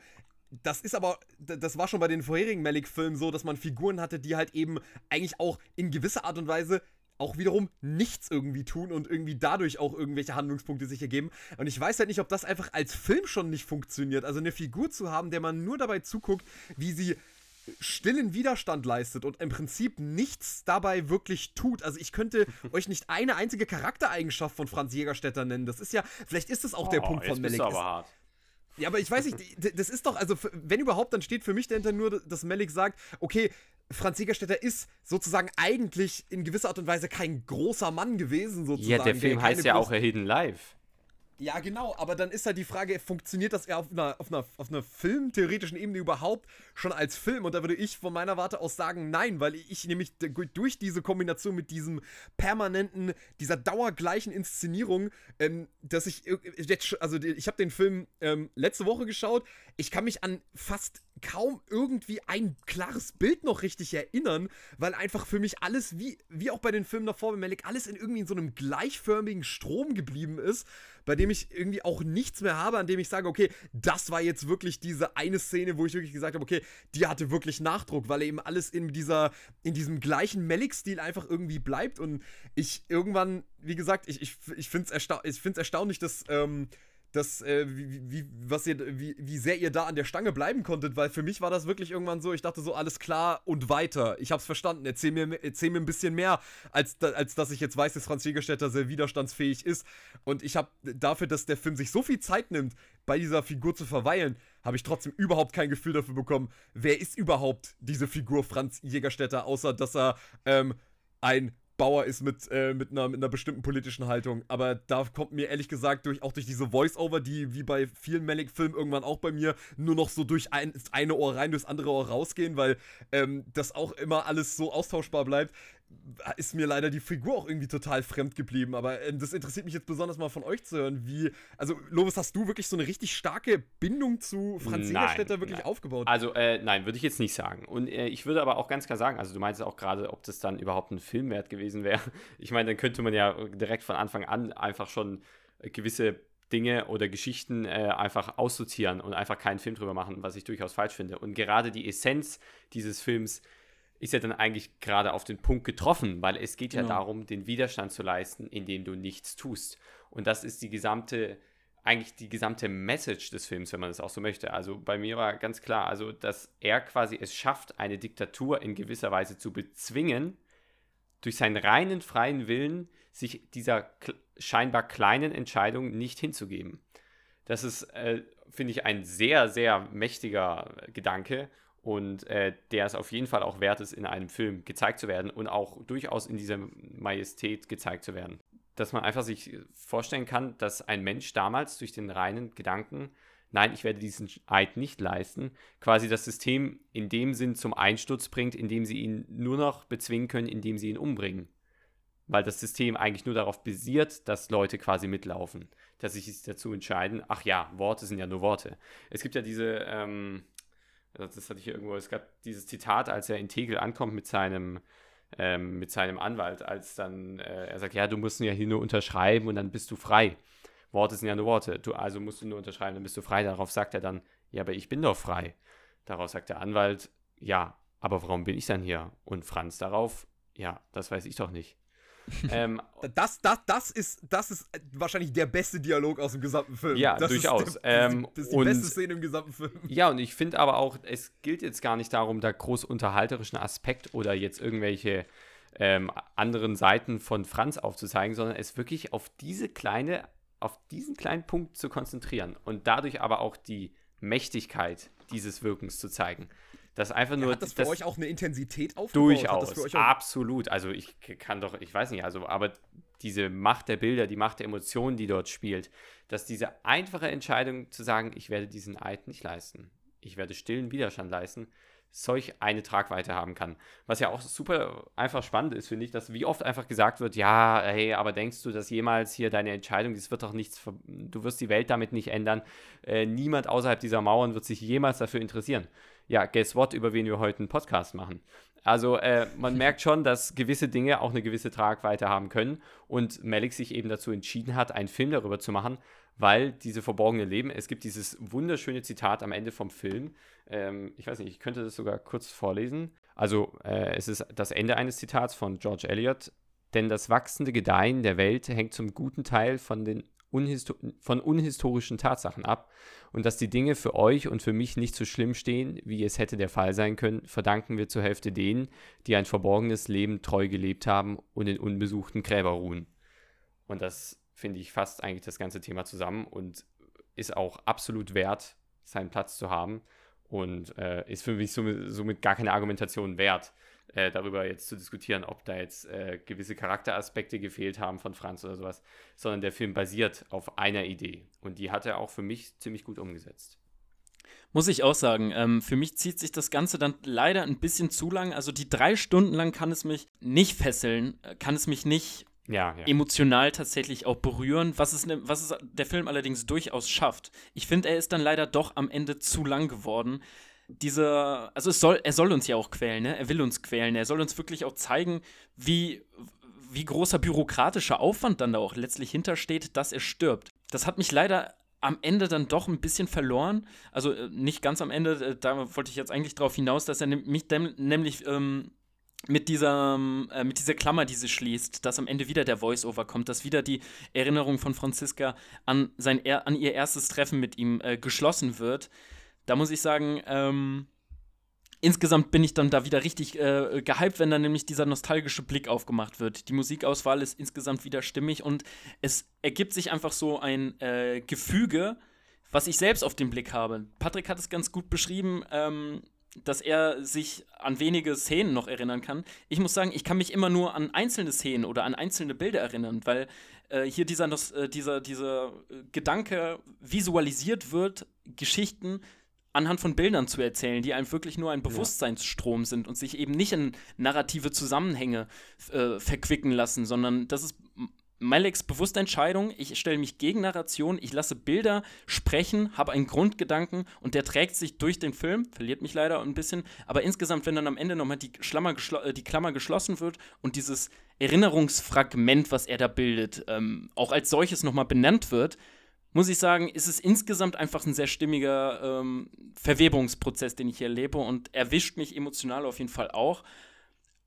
C: das ist aber, das war schon bei den vorherigen Malik-Filmen so, dass man Figuren hatte, die halt eben eigentlich auch in gewisser Art und Weise auch wiederum nichts irgendwie tun und irgendwie dadurch auch irgendwelche Handlungspunkte sich ergeben. Und ich weiß halt nicht, ob das einfach als Film schon nicht funktioniert. Also eine Figur zu haben, der man nur dabei zuguckt, wie sie stillen Widerstand leistet und im Prinzip nichts dabei wirklich tut. Also ich könnte euch nicht eine einzige Charaktereigenschaft von Franz Jägerstätter nennen. Das ist ja, vielleicht ist das auch oh, der Punkt von Malik. aber hart. Ja, aber ich weiß nicht, das ist doch, also wenn überhaupt, dann steht für mich dahinter nur, dass Melik sagt, okay, Franz Jägerstätter ist sozusagen eigentlich in gewisser Art und Weise kein großer Mann gewesen, sozusagen.
A: Ja, der Film heißt ja auch A Hidden Life.
C: Ja, genau, aber dann ist halt die Frage, funktioniert das eher auf einer, auf einer, auf einer filmtheoretischen Ebene überhaupt schon als Film? Und da würde ich von meiner Warte aus sagen, nein, weil ich nämlich durch diese Kombination mit diesem permanenten, dieser dauergleichen Inszenierung, ähm, dass ich jetzt, also ich habe den Film ähm, letzte Woche geschaut, ich kann mich an fast kaum irgendwie ein klares Bild noch richtig erinnern, weil einfach für mich alles, wie, wie auch bei den Filmen davor bei Malik, alles in irgendwie in so einem gleichförmigen Strom geblieben ist, bei dem ich irgendwie auch nichts mehr habe, an dem ich sage, okay, das war jetzt wirklich diese eine Szene, wo ich wirklich gesagt habe, okay, die hatte wirklich Nachdruck, weil eben alles in dieser, in diesem gleichen Malik-Stil einfach irgendwie bleibt. Und ich irgendwann, wie gesagt, ich, ich, ich finde es ersta erstaunlich, dass, ähm, das, äh, wie, wie, was ihr, wie, wie sehr ihr da an der Stange bleiben konntet, weil für mich war das wirklich irgendwann so, ich dachte so, alles klar und weiter. Ich hab's verstanden, erzähl mir, erzähl mir ein bisschen mehr, als, als dass ich jetzt weiß, dass Franz Jägerstätter sehr widerstandsfähig ist. Und ich habe dafür, dass der Film sich so viel Zeit nimmt, bei dieser Figur zu verweilen, habe ich trotzdem überhaupt kein Gefühl dafür bekommen, wer ist überhaupt diese Figur Franz Jägerstätter, außer dass er ähm, ein Bauer ist mit, äh, mit, einer, mit einer bestimmten politischen Haltung. Aber da kommt mir ehrlich gesagt durch, auch durch diese Voice-Over, die wie bei vielen Malik-Filmen irgendwann auch bei mir nur noch so durch ein, eine Ohr rein, durchs andere Ohr rausgehen, weil ähm, das auch immer alles so austauschbar bleibt ist mir leider die Figur auch irgendwie total fremd geblieben. Aber äh, das interessiert mich jetzt besonders mal von euch zu hören, wie. Also, Lovis, hast du wirklich so eine richtig starke Bindung zu Franz Jägerstätter wirklich
A: nein.
C: aufgebaut?
A: Also, äh, nein, würde ich jetzt nicht sagen. Und äh, ich würde aber auch ganz klar sagen, also du meinst auch gerade, ob das dann überhaupt ein Filmwert gewesen wäre. Ich meine, dann könnte man ja direkt von Anfang an einfach schon gewisse Dinge oder Geschichten äh, einfach aussortieren und einfach keinen Film drüber machen, was ich durchaus falsch finde. Und gerade die Essenz dieses Films ist ja dann eigentlich gerade auf den Punkt getroffen, weil es geht ja genau. darum, den Widerstand zu leisten, indem du nichts tust. Und das ist die gesamte, eigentlich die gesamte Message des Films, wenn man das auch so möchte. Also bei mir war ganz klar, also dass er quasi es schafft, eine Diktatur in gewisser Weise zu bezwingen, durch seinen reinen freien Willen, sich dieser scheinbar kleinen Entscheidung nicht hinzugeben. Das ist, äh, finde ich, ein sehr, sehr mächtiger Gedanke und äh, der es auf jeden Fall auch wert ist, in einem Film gezeigt zu werden und auch durchaus in dieser Majestät gezeigt zu werden. Dass man einfach sich vorstellen kann, dass ein Mensch damals durch den reinen Gedanken, nein, ich werde diesen Eid nicht leisten, quasi das System in dem Sinn zum Einsturz bringt, indem sie ihn nur noch bezwingen können, indem sie ihn umbringen. Weil das System eigentlich nur darauf basiert, dass Leute quasi mitlaufen, dass sie sich dazu entscheiden, ach ja, Worte sind ja nur Worte. Es gibt ja diese, ähm, das hatte ich irgendwo, es gab dieses Zitat, als er in Tegel ankommt mit seinem, ähm, mit seinem Anwalt, als dann äh, er sagt, ja, du musst ja hier nur unterschreiben und dann bist du frei. Worte sind ja nur Worte. Du, also musst du nur unterschreiben, dann bist du frei. Darauf sagt er dann, ja, aber ich bin doch frei. Darauf sagt der Anwalt, ja, aber warum bin ich dann hier? Und Franz darauf, ja, das weiß ich doch nicht.
C: ähm, das, das, das, ist, das ist wahrscheinlich der beste Dialog aus dem gesamten Film.
A: Ja,
C: das
A: durchaus.
C: Ist, das, ähm, das ist die
A: und,
C: beste Szene im gesamten Film.
A: Ja, und ich finde aber auch, es gilt jetzt gar nicht darum, da groß unterhalterischen Aspekt oder jetzt irgendwelche ähm, anderen Seiten von Franz aufzuzeigen, sondern es wirklich auf diese kleine, auf diesen kleinen Punkt zu konzentrieren und dadurch aber auch die Mächtigkeit dieses Wirkens zu zeigen. Das einfach nur. Ja,
C: hat das für das euch auch eine Intensität aufgebaut?
A: Durchaus, absolut. Also ich kann doch, ich weiß nicht, also, aber diese Macht der Bilder, die Macht der Emotionen, die dort spielt, dass diese einfache Entscheidung zu sagen, ich werde diesen Eid nicht leisten, ich werde stillen Widerstand leisten, solch eine Tragweite haben kann. Was ja auch super einfach spannend ist, finde ich, dass wie oft einfach gesagt wird, ja, hey, aber denkst du, dass jemals hier deine Entscheidung, das wird doch nichts, du wirst die Welt damit nicht ändern, äh, niemand außerhalb dieser Mauern wird sich jemals dafür interessieren. Ja, guess what, über wen wir heute einen Podcast machen. Also äh, man merkt schon, dass gewisse Dinge auch eine gewisse Tragweite haben können und Malik sich eben dazu entschieden hat, einen Film darüber zu machen, weil diese verborgene Leben, es gibt dieses wunderschöne Zitat am Ende vom Film, ähm, ich weiß nicht, ich könnte das sogar kurz vorlesen. Also äh, es ist das Ende eines Zitats von George Eliot, denn das wachsende Gedeihen der Welt hängt zum guten Teil von den unhisto von unhistorischen Tatsachen ab und dass die Dinge für euch und für mich nicht so schlimm stehen, wie es hätte der Fall sein können, verdanken wir zur Hälfte denen, die ein verborgenes Leben treu gelebt haben und in unbesuchten Gräber ruhen. Und das finde ich fast eigentlich das ganze Thema zusammen und ist auch absolut wert, seinen Platz zu haben und äh, ist für mich somit, somit, gar keine Argumentation wert, äh, darüber jetzt zu diskutieren, ob da jetzt äh, gewisse Charakteraspekte gefehlt haben von Franz oder sowas, sondern der Film basiert auf einer Idee und die hat er auch für mich ziemlich gut umgesetzt.
B: Muss ich auch sagen, ähm, für mich zieht sich das Ganze dann leider ein bisschen zu lang. Also die drei Stunden lang kann es mich nicht fesseln, äh, kann es mich nicht ja, ja. emotional tatsächlich auch berühren, was es, ne, was es der Film allerdings durchaus schafft. Ich finde, er ist dann leider doch am Ende zu lang geworden. Dieser, also es soll, er soll uns ja auch quälen, ne? Er will uns quälen. Er soll uns wirklich auch zeigen, wie, wie großer bürokratischer Aufwand dann da auch letztlich hintersteht, dass er stirbt. Das hat mich leider am Ende dann doch ein bisschen verloren. Also äh, nicht ganz am Ende, äh, da wollte ich jetzt eigentlich darauf hinaus, dass er mich nämlich ähm, mit dieser, äh, mit dieser Klammer, die sie schließt, dass am Ende wieder der Voice-Over kommt, dass wieder die Erinnerung von Franziska an, sein, an ihr erstes Treffen mit ihm äh, geschlossen wird. Da muss ich sagen, ähm, insgesamt bin ich dann da wieder richtig äh, gehypt, wenn dann nämlich dieser nostalgische Blick aufgemacht wird. Die Musikauswahl ist insgesamt wieder stimmig und es ergibt sich einfach so ein äh, Gefüge, was ich selbst auf den Blick habe. Patrick hat es ganz gut beschrieben. Ähm, dass er sich an wenige Szenen noch erinnern kann. Ich muss sagen, ich kann mich immer nur an einzelne Szenen oder an einzelne Bilder erinnern, weil äh, hier dieser, äh, dieser, dieser Gedanke visualisiert wird, Geschichten anhand von Bildern zu erzählen, die einem wirklich nur ein Bewusstseinsstrom sind und sich eben nicht in narrative Zusammenhänge äh, verquicken lassen, sondern das ist Maleks bewusste Entscheidung, ich stelle mich gegen Narration, ich lasse Bilder sprechen, habe einen Grundgedanken und der trägt sich durch den Film, verliert mich leider ein bisschen, aber insgesamt, wenn dann am Ende nochmal die, äh, die Klammer geschlossen wird und dieses Erinnerungsfragment, was er da bildet, ähm, auch als solches nochmal benannt wird, muss ich sagen, ist es insgesamt einfach ein sehr stimmiger ähm, Verwebungsprozess, den ich hier erlebe und erwischt mich emotional auf jeden Fall auch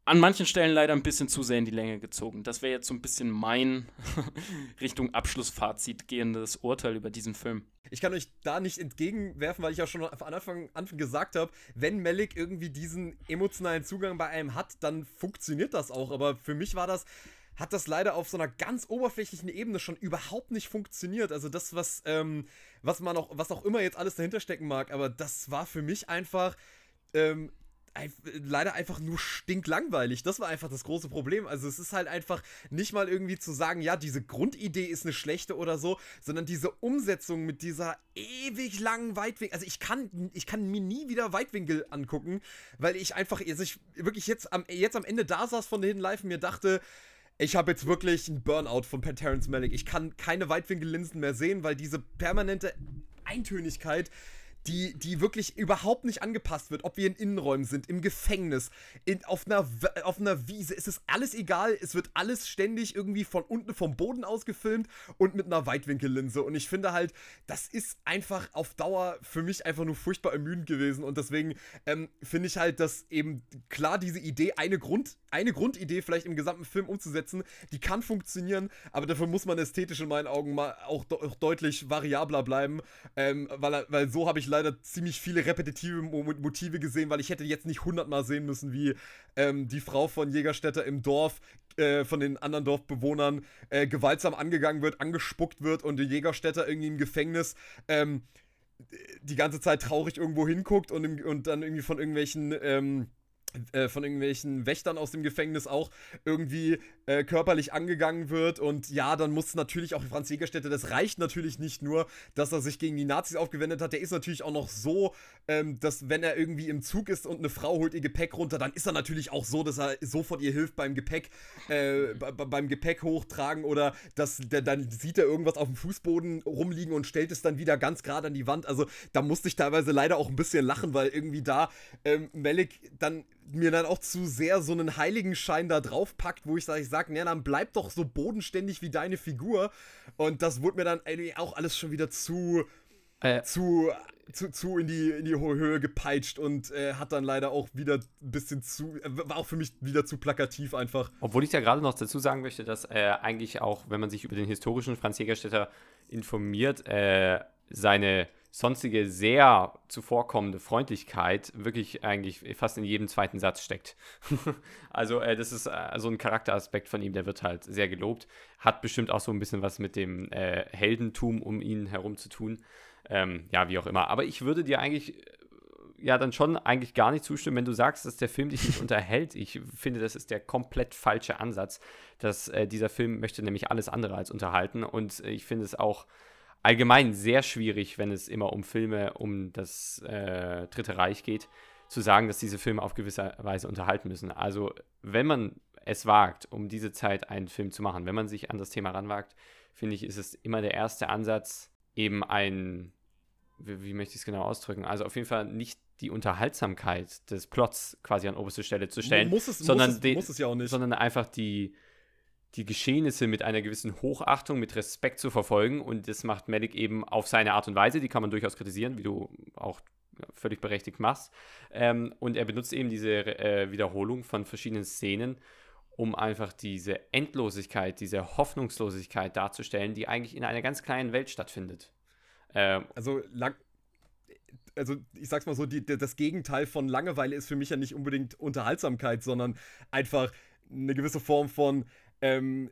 B: an manchen Stellen leider ein bisschen zu sehr in die Länge gezogen. Das wäre jetzt so ein bisschen mein Richtung Abschlussfazit gehendes Urteil über diesen Film.
C: Ich kann euch da nicht entgegenwerfen, weil ich ja schon von Anfang an gesagt habe, wenn Malik irgendwie diesen emotionalen Zugang bei einem hat, dann funktioniert das auch. Aber für mich war das hat das leider auf so einer ganz oberflächlichen Ebene schon überhaupt nicht funktioniert. Also das, was, ähm, was man auch, was auch immer jetzt alles dahinter stecken mag, aber das war für mich einfach ähm, leider einfach nur stinklangweilig. Das war einfach das große Problem. Also es ist halt einfach nicht mal irgendwie zu sagen, ja, diese Grundidee ist eine schlechte oder so, sondern diese Umsetzung mit dieser ewig langen Weitwinkel. Also ich kann, ich kann mir nie wieder Weitwinkel angucken, weil ich einfach, also ich wirklich jetzt am, jetzt am Ende da saß von Hidden Life und mir dachte, ich habe jetzt wirklich einen Burnout von Terrence Malick. Ich kann keine Weitwinkellinsen mehr sehen, weil diese permanente Eintönigkeit die, die wirklich überhaupt nicht angepasst wird, ob wir in Innenräumen sind, im Gefängnis, in, auf, einer, auf einer Wiese, es ist alles egal, es wird alles ständig irgendwie von unten vom Boden aus gefilmt und mit einer Weitwinkellinse. Und ich finde halt, das ist einfach auf Dauer für mich einfach nur furchtbar ermüdend gewesen. Und deswegen ähm, finde ich halt, dass eben klar diese Idee, eine, Grund, eine Grundidee vielleicht im gesamten Film umzusetzen, die kann funktionieren, aber dafür muss man ästhetisch in meinen Augen mal auch, auch deutlich variabler bleiben, ähm, weil, weil so habe ich leider ziemlich viele repetitive Motive gesehen, weil ich hätte jetzt nicht hundertmal sehen müssen, wie ähm, die Frau von Jägerstätter im Dorf äh, von den anderen Dorfbewohnern äh, gewaltsam angegangen wird, angespuckt wird und die Jägerstätter irgendwie im Gefängnis ähm, die ganze Zeit traurig irgendwo hinguckt und, und dann irgendwie von irgendwelchen ähm, äh, von irgendwelchen Wächtern aus dem Gefängnis auch irgendwie äh, körperlich angegangen wird. Und ja, dann muss natürlich auch Franz Jägerstätte, das reicht natürlich nicht nur, dass er sich gegen die Nazis aufgewendet hat. Der ist natürlich auch noch so, ähm, dass wenn er irgendwie im Zug ist und eine Frau holt ihr Gepäck runter, dann ist er natürlich auch so, dass er sofort ihr hilft beim Gepäck, äh, beim Gepäck hochtragen oder dass der, dann sieht er irgendwas auf dem Fußboden rumliegen und stellt es dann wieder ganz gerade an die Wand. Also da musste ich teilweise leider auch ein bisschen lachen, weil irgendwie da ähm, Melik dann mir dann auch zu sehr so einen Heiligenschein da drauf packt, wo ich sage, ich sag, ne, dann bleib doch so bodenständig wie deine Figur. Und das wurde mir dann auch alles schon wieder zu, äh. zu, zu, zu in die, in die hohe Höhe gepeitscht und äh, hat dann leider auch wieder ein bisschen zu, äh, war auch für mich wieder zu plakativ einfach.
A: Obwohl ich da gerade noch dazu sagen möchte, dass äh, eigentlich auch, wenn man sich über den historischen Franz Jägerstätter informiert, äh, seine sonstige sehr zuvorkommende Freundlichkeit wirklich eigentlich fast in jedem zweiten Satz steckt. also äh, das ist äh, so ein Charakteraspekt von ihm, der wird halt sehr gelobt. Hat bestimmt auch so ein bisschen was mit dem äh, Heldentum um ihn herum zu tun. Ähm, ja, wie auch immer. Aber ich würde dir eigentlich äh, ja dann schon eigentlich gar nicht zustimmen, wenn du sagst, dass der Film dich nicht unterhält. Ich finde, das ist der komplett falsche Ansatz. Dass äh, dieser Film möchte nämlich alles andere als unterhalten und ich finde es auch allgemein sehr schwierig, wenn es immer um Filme um das äh, Dritte Reich geht, zu sagen, dass diese Filme auf gewisse Weise unterhalten müssen. Also wenn man es wagt, um diese Zeit einen Film zu machen, wenn man sich an das Thema ranwagt, finde ich, ist es immer der erste Ansatz, eben ein, wie, wie möchte ich es genau ausdrücken, also auf jeden Fall nicht die Unterhaltsamkeit des Plots quasi an oberste Stelle zu stellen,
C: muss es,
A: sondern,
C: es,
A: den,
C: muss es ja auch nicht.
A: sondern einfach die, die Geschehnisse mit einer gewissen Hochachtung, mit Respekt zu verfolgen. Und das macht Malik eben auf seine Art und Weise. Die kann man durchaus kritisieren, wie du auch völlig berechtigt machst. Ähm, und er benutzt eben diese äh, Wiederholung von verschiedenen Szenen, um einfach diese Endlosigkeit, diese Hoffnungslosigkeit darzustellen, die eigentlich in einer ganz kleinen Welt stattfindet.
C: Ähm, also lang, also ich sag's mal so, die, das Gegenteil von Langeweile ist für mich ja nicht unbedingt Unterhaltsamkeit, sondern einfach eine gewisse Form von ähm,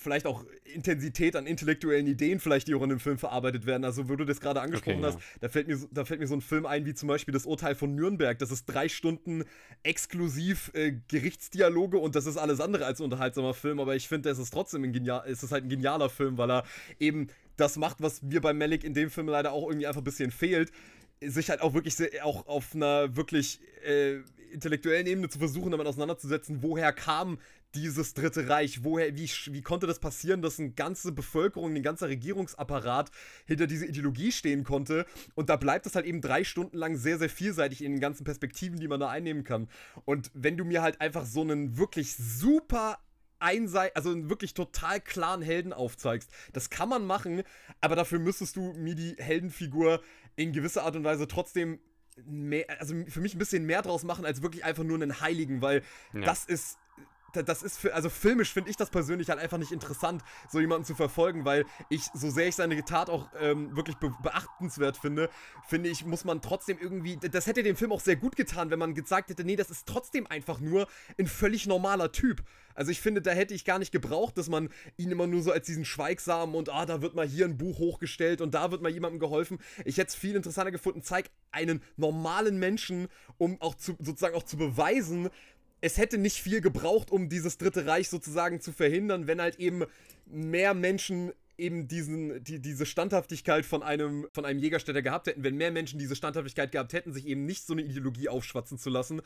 C: vielleicht auch Intensität an intellektuellen Ideen vielleicht, die auch in dem Film verarbeitet werden. Also, wo du das gerade angesprochen okay, hast, da, fällt mir, da fällt mir so ein Film ein, wie zum Beispiel das Urteil von Nürnberg. Das ist drei Stunden exklusiv äh, Gerichtsdialoge und das ist alles andere als ein unterhaltsamer Film, aber ich finde, es ist trotzdem ein genial, es ist halt ein genialer Film, weil er eben das macht, was mir bei Malik in dem Film leider auch irgendwie einfach ein bisschen fehlt. Sich halt auch wirklich sehr, auch auf einer wirklich äh, intellektuellen Ebene zu versuchen, damit auseinanderzusetzen, woher kam dieses Dritte Reich? Woher, wie, wie konnte das passieren, dass eine ganze Bevölkerung, ein ganzer Regierungsapparat hinter dieser Ideologie stehen konnte? Und da bleibt es halt eben drei Stunden lang sehr, sehr vielseitig in den ganzen Perspektiven, die man da einnehmen kann. Und wenn du mir halt einfach so einen wirklich super einseitig, also einen wirklich total klaren Helden aufzeigst. Das kann man machen, aber dafür müsstest du mir die Heldenfigur in gewisser Art und Weise trotzdem mehr, also für mich ein bisschen mehr draus machen als wirklich einfach nur einen Heiligen, weil ja. das ist das ist, für, also filmisch finde ich das persönlich halt einfach nicht interessant, so jemanden zu verfolgen, weil ich, so sehr ich seine Tat auch ähm, wirklich be beachtenswert finde, finde ich, muss man trotzdem irgendwie, das hätte dem Film auch sehr gut getan, wenn man gesagt hätte, nee, das ist trotzdem einfach nur ein völlig normaler Typ. Also ich finde, da hätte ich gar nicht gebraucht, dass man ihn immer nur so als diesen Schweigsamen und ah, da wird mal hier ein Buch hochgestellt und da wird mal jemandem geholfen. Ich hätte es viel interessanter gefunden, zeig einen normalen Menschen, um auch zu, sozusagen auch zu beweisen, es hätte nicht viel gebraucht, um dieses Dritte Reich sozusagen zu verhindern, wenn halt eben mehr Menschen eben diesen, die, diese Standhaftigkeit von einem, von einem Jägerstädter gehabt hätten, wenn mehr Menschen diese Standhaftigkeit gehabt hätten, sich eben nicht so eine Ideologie aufschwatzen zu lassen,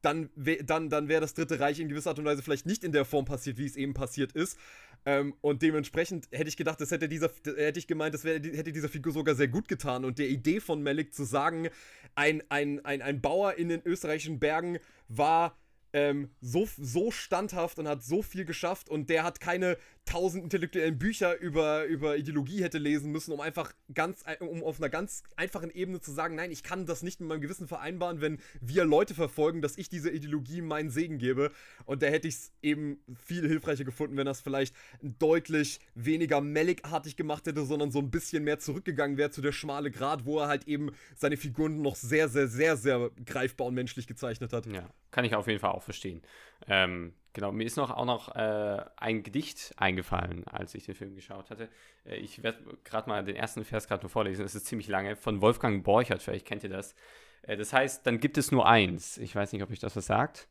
C: dann, dann, dann wäre das Dritte Reich in gewisser Art und Weise vielleicht nicht in der Form passiert, wie es eben passiert ist. Ähm, und dementsprechend hätte ich gedacht, das hätte dieser, hätte ich gemeint, das wär, hätte dieser Figur sogar sehr gut getan. Und der Idee von Melik zu sagen, ein, ein, ein, ein Bauer in den österreichischen Bergen war ähm, so, so standhaft und hat so viel geschafft und der hat keine tausend intellektuellen Bücher über, über Ideologie hätte lesen müssen, um einfach ganz, um auf einer ganz einfachen Ebene zu sagen, nein, ich kann das nicht mit meinem Gewissen vereinbaren, wenn wir Leute verfolgen, dass ich dieser Ideologie meinen Segen gebe. Und da hätte ich es eben viel hilfreicher gefunden, wenn das vielleicht deutlich weniger melligartig gemacht hätte, sondern so ein bisschen mehr zurückgegangen wäre zu der schmale Grad, wo er halt eben seine Figuren noch sehr, sehr, sehr, sehr greifbar und menschlich gezeichnet hat.
A: Ja, kann ich auf jeden Fall auch verstehen. Ähm, Genau, mir ist noch auch noch äh, ein Gedicht eingefallen, als ich den Film geschaut hatte. Äh, ich werde gerade mal den ersten Vers gerade nur vorlesen, es ist ziemlich lange, von Wolfgang Borchert, vielleicht kennt ihr das. Äh, das heißt, dann gibt es nur eins. Ich weiß nicht, ob euch das was sagt.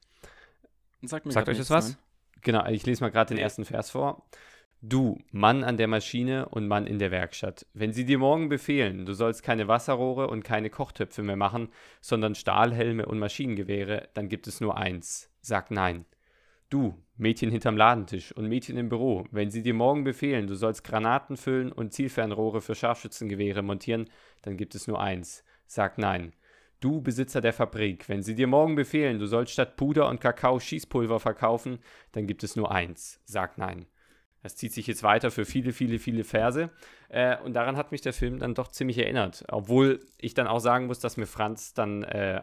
A: Sag sagt euch das was? Nein. Genau, ich lese mal gerade den ersten Vers vor. Du, Mann an der Maschine und Mann in der Werkstatt, wenn sie dir morgen befehlen, du sollst keine Wasserrohre und keine Kochtöpfe mehr machen, sondern Stahlhelme und Maschinengewehre, dann gibt es nur eins. Sag nein. Du, Mädchen hinterm Ladentisch und Mädchen im Büro, wenn sie dir morgen befehlen, du sollst Granaten füllen und Zielfernrohre für Scharfschützengewehre montieren, dann gibt es nur eins. Sag nein. Du, Besitzer der Fabrik, wenn sie dir morgen befehlen, du sollst statt Puder und Kakao Schießpulver verkaufen, dann gibt es nur eins. Sag nein. Das zieht sich jetzt weiter für viele, viele, viele Verse. Äh, und daran hat mich der Film dann doch ziemlich erinnert. Obwohl ich dann auch sagen muss, dass mir Franz dann äh,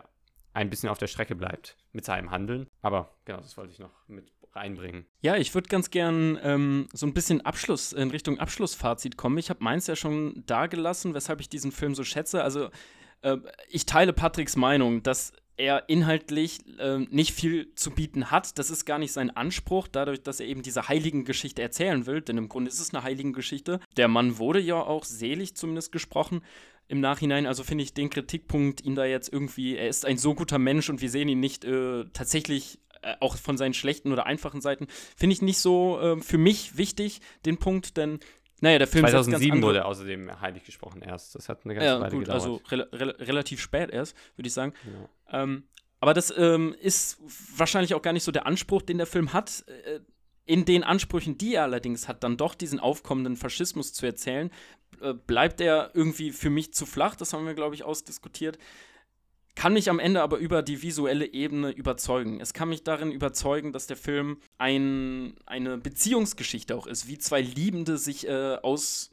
A: ein bisschen auf der Strecke bleibt mit seinem Handeln. Aber genau, das wollte ich noch mit reinbringen.
B: Ja, ich würde ganz gern ähm, so ein bisschen Abschluss, in Richtung Abschlussfazit kommen. Ich habe meins ja schon dagelassen, weshalb ich diesen Film so schätze. Also äh, ich teile Patricks Meinung, dass er inhaltlich äh, nicht viel zu bieten hat. Das ist gar nicht sein Anspruch, dadurch, dass er eben diese heiligen Geschichte erzählen will, denn im Grunde ist es eine heiligen Geschichte. Der Mann wurde ja auch selig zumindest gesprochen im Nachhinein. Also finde ich den Kritikpunkt, ihn da jetzt irgendwie, er ist ein so guter Mensch und wir sehen ihn nicht äh, tatsächlich äh, auch von seinen schlechten oder einfachen Seiten, finde ich nicht so äh, für mich wichtig, den Punkt, denn naja, der Film
A: 2007 wurde außerdem heilig gesprochen erst. Das hat eine ganze ja, Weile gut, gedauert.
B: Also re re relativ spät erst, würde ich sagen. Ja. Ähm, aber das ähm, ist wahrscheinlich auch gar nicht so der Anspruch, den der Film hat. Äh, in den Ansprüchen, die er allerdings hat, dann doch diesen aufkommenden Faschismus zu erzählen, äh, bleibt er irgendwie für mich zu flach. Das haben wir, glaube ich, ausdiskutiert. Kann mich am Ende aber über die visuelle Ebene überzeugen. Es kann mich darin überzeugen, dass der Film ein, eine Beziehungsgeschichte auch ist, wie zwei Liebende sich äh, aus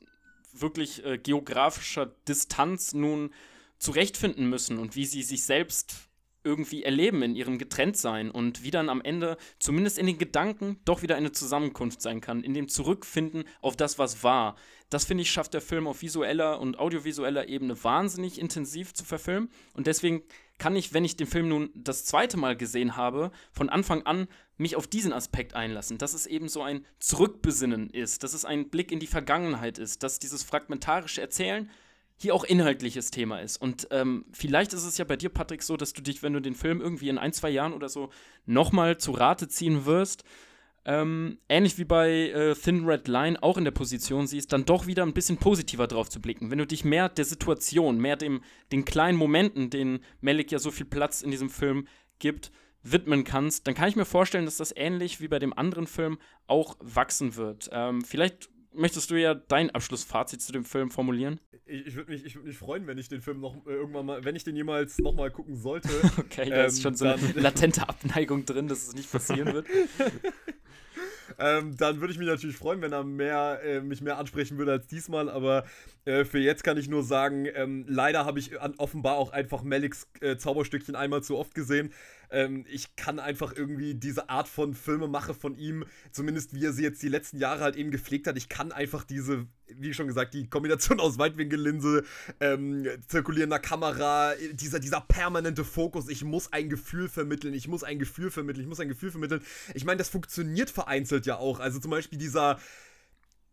B: wirklich äh, geografischer Distanz nun zurechtfinden müssen und wie sie sich selbst irgendwie erleben in ihrem Getrenntsein und wie dann am Ende, zumindest in den Gedanken, doch wieder eine Zusammenkunft sein kann, in dem Zurückfinden auf das, was war. Das finde ich, schafft der Film auf visueller und audiovisueller Ebene wahnsinnig intensiv zu verfilmen. Und deswegen kann ich, wenn ich den Film nun das zweite Mal gesehen habe, von Anfang an mich auf diesen Aspekt einlassen, dass es eben so ein Zurückbesinnen ist, dass es ein Blick in die Vergangenheit ist, dass dieses fragmentarische Erzählen hier auch inhaltliches Thema ist. Und ähm, vielleicht ist es ja bei dir, Patrick, so, dass du dich, wenn du den Film irgendwie in ein, zwei Jahren oder so nochmal zu Rate ziehen wirst, ähm, ähnlich wie bei äh, Thin Red Line auch in der Position siehst, dann doch wieder ein bisschen positiver drauf zu blicken. Wenn du dich mehr der Situation, mehr dem, den kleinen Momenten, denen Malik ja so viel Platz in diesem Film gibt, widmen kannst, dann kann ich mir vorstellen, dass das ähnlich wie bei dem anderen Film auch wachsen wird. Ähm, vielleicht möchtest du ja dein Abschlussfazit zu dem Film formulieren?
C: Ich, ich würde mich, würd mich freuen, wenn ich den Film noch äh, irgendwann mal, wenn ich den jemals nochmal gucken sollte.
B: okay, da ähm, ist schon so eine latente Abneigung drin, dass es nicht passieren wird.
C: ähm, dann würde ich mich natürlich freuen, wenn er mehr, äh, mich mehr ansprechen würde als diesmal. Aber äh, für jetzt kann ich nur sagen, ähm, leider habe ich an, offenbar auch einfach Meliks äh, Zauberstückchen einmal zu oft gesehen. Ähm, ich kann einfach irgendwie diese Art von Filmemache von ihm, zumindest wie er sie jetzt die letzten Jahre halt eben gepflegt hat, ich kann einfach diese, wie schon gesagt, die Kombination aus Weitwinkellinse, ähm, zirkulierender Kamera, dieser, dieser permanente Fokus, ich muss ein Gefühl vermitteln, ich muss ein Gefühl vermitteln, ich muss ein Gefühl vermitteln. Ich meine, das funktioniert vereinzelt ja auch. Also zum Beispiel dieser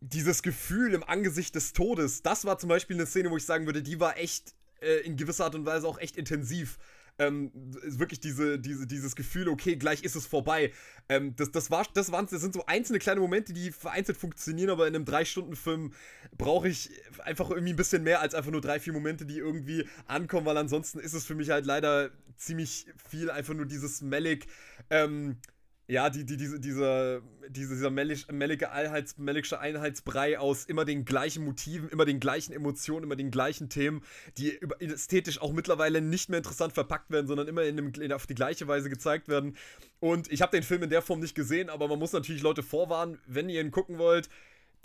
C: dieses Gefühl im Angesicht des Todes, das war zum Beispiel eine Szene, wo ich sagen würde, die war echt äh, in gewisser Art und Weise auch echt intensiv. Ähm, wirklich diese, diese, dieses Gefühl, okay, gleich ist es vorbei. Ähm, das, das, war, das, waren, das sind so einzelne kleine Momente, die vereinzelt funktionieren, aber in einem 3-Stunden-Film brauche ich einfach irgendwie ein bisschen mehr als einfach nur drei, vier Momente, die irgendwie ankommen, weil ansonsten ist es für mich halt leider ziemlich viel einfach nur dieses Malik. Ähm, ja, die, die, diese, dieser, dieser mellige Einheits, mellische Einheitsbrei aus immer den gleichen Motiven, immer den gleichen Emotionen, immer den gleichen Themen, die ästhetisch auch mittlerweile nicht mehr interessant verpackt werden, sondern immer in einem, auf die gleiche Weise gezeigt werden. Und ich habe den Film in der Form nicht gesehen, aber man muss natürlich Leute vorwarnen, wenn ihr ihn gucken wollt,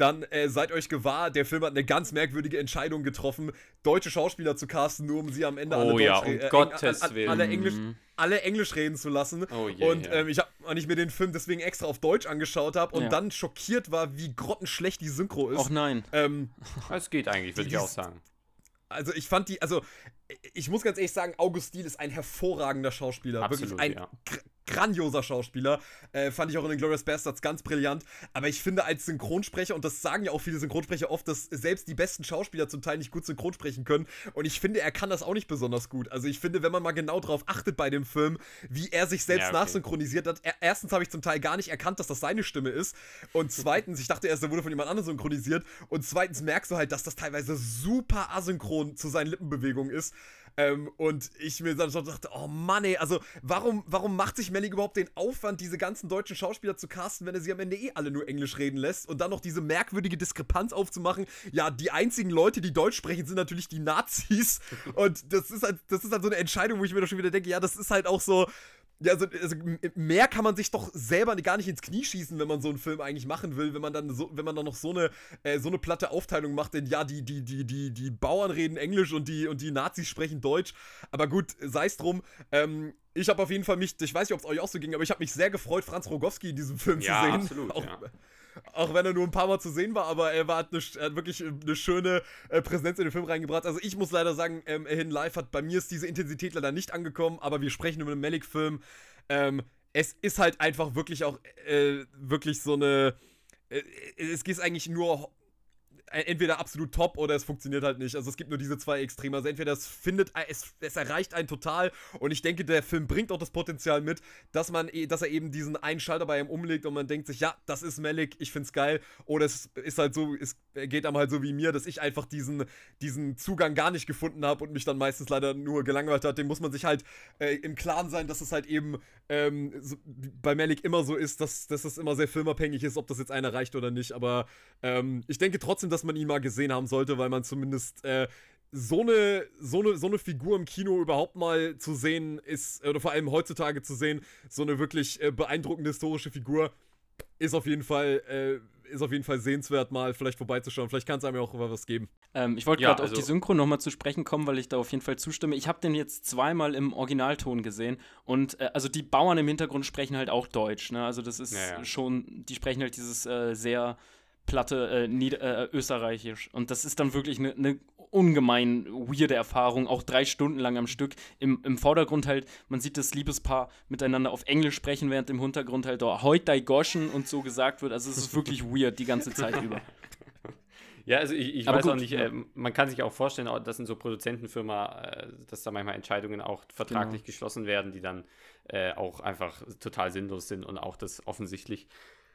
C: dann äh, seid euch gewahr, der Film hat eine ganz merkwürdige Entscheidung getroffen, deutsche Schauspieler zu casten, nur um sie am Ende
A: oh,
C: alle,
A: ja, um
C: äh,
A: Gottes
C: alle, alle, Englisch, alle Englisch reden zu lassen. Oh, yeah, und ähm, ich habe ich mir den Film deswegen extra auf Deutsch angeschaut habe und ja. dann schockiert war, wie grottenschlecht die Synchro ist.
B: Och nein.
A: Ähm, es geht eigentlich, würde ich auch sagen.
C: Also ich fand die, also ich muss ganz ehrlich sagen, Augustin ist ein hervorragender Schauspieler. Absolut, wirklich ein ja grandioser Schauspieler. Äh, fand ich auch in den Glorious Bastards ganz brillant. Aber ich finde, als Synchronsprecher, und das sagen ja auch viele Synchronsprecher oft, dass selbst die besten Schauspieler zum Teil nicht gut synchron sprechen können. Und ich finde, er kann das auch nicht besonders gut. Also ich finde, wenn man mal genau drauf achtet bei dem Film, wie er sich selbst ja, okay. nachsynchronisiert hat, er, erstens habe ich zum Teil gar nicht erkannt, dass das seine Stimme ist. Und zweitens, ich dachte erst, er wurde von jemand anderem synchronisiert. Und zweitens merkst du halt, dass das teilweise super asynchron zu seinen Lippenbewegungen ist. Ähm, und ich mir dann schon dachte, oh Mann, ey, also warum, warum macht sich Melling überhaupt den Aufwand, diese ganzen deutschen Schauspieler zu casten, wenn er sie am Ende eh alle nur Englisch reden lässt und dann noch diese merkwürdige Diskrepanz aufzumachen? Ja, die einzigen Leute, die Deutsch sprechen, sind natürlich die Nazis. Und das ist halt, das ist halt so eine Entscheidung, wo ich mir doch schon wieder denke, ja, das ist halt auch so ja, also, also, mehr kann man sich doch selber gar nicht ins Knie schießen, wenn man so einen Film eigentlich machen will, wenn man dann so, wenn man dann noch so eine, äh, so eine platte Aufteilung macht, denn ja, die, die, die, die, die Bauern reden Englisch und die, und die Nazis sprechen Deutsch. Aber gut, sei es drum. Ähm, ich habe auf jeden Fall mich, ich weiß nicht, ob es euch auch so ging, aber ich habe mich sehr gefreut, Franz Rogowski in diesem Film ja, zu sehen. Absolut, auch, ja. Auch wenn er nur ein paar Mal zu sehen war, aber er, war, hat, eine, hat wirklich eine schöne äh, Präsenz in den Film reingebracht. Also ich muss leider sagen, ähm, Hidden Life hat bei mir ist diese Intensität leider nicht angekommen, aber wir sprechen über einen Malik-Film. Ähm, es ist halt einfach wirklich auch äh, wirklich so eine. Äh, es geht eigentlich nur äh, entweder absolut top oder es funktioniert halt nicht. Also es gibt nur diese zwei Extreme. Also entweder es findet, äh, es, es erreicht einen total und ich denke, der Film bringt auch das Potenzial mit, dass man, e, dass er eben diesen einen Schalter bei ihm umlegt und man denkt sich, ja, das ist Malik, ich find's geil. Oder es ist halt so, es geht einem halt so wie mir, dass ich einfach diesen, diesen Zugang gar nicht gefunden habe und mich dann meistens leider nur gelangweilt hat. Dem muss man sich halt äh, im Klaren sein, dass es halt eben ähm, so, bei Malik immer so ist, dass, dass es immer sehr filmabhängig ist, ob das jetzt einer reicht oder nicht. Aber ähm, ich denke trotzdem, dass dass man ihn mal gesehen haben sollte, weil man zumindest äh, so eine, so, eine, so eine Figur im Kino überhaupt mal zu sehen ist, oder vor allem heutzutage zu sehen, so eine wirklich äh, beeindruckende historische Figur, ist auf jeden Fall. Äh, ist auf jeden Fall sehenswert, mal vielleicht vorbeizuschauen. Vielleicht kann es einem ja auch was geben.
B: Ähm, ich wollte ja, gerade also auf die Synchro nochmal zu sprechen kommen, weil ich da auf jeden Fall zustimme. Ich habe den jetzt zweimal im Originalton gesehen und äh, also die Bauern im Hintergrund sprechen halt auch Deutsch. Ne? Also das ist ja, ja. schon, die sprechen halt dieses äh, sehr Platte äh, Nieder äh, österreichisch. Und das ist dann wirklich eine ne ungemein weirde Erfahrung, auch drei Stunden lang am Stück. Im, Im Vordergrund halt, man sieht das Liebespaar miteinander auf Englisch sprechen, während im Hintergrund halt oh, Heut Goschen und so gesagt wird. Also es ist wirklich weird die ganze Zeit über.
A: Ja, also ich, ich weiß gut, auch nicht, ja. äh, man kann sich auch vorstellen, dass in so Produzentenfirma, äh, dass da manchmal Entscheidungen auch vertraglich genau. geschlossen werden, die dann äh, auch einfach total sinnlos sind und auch das offensichtlich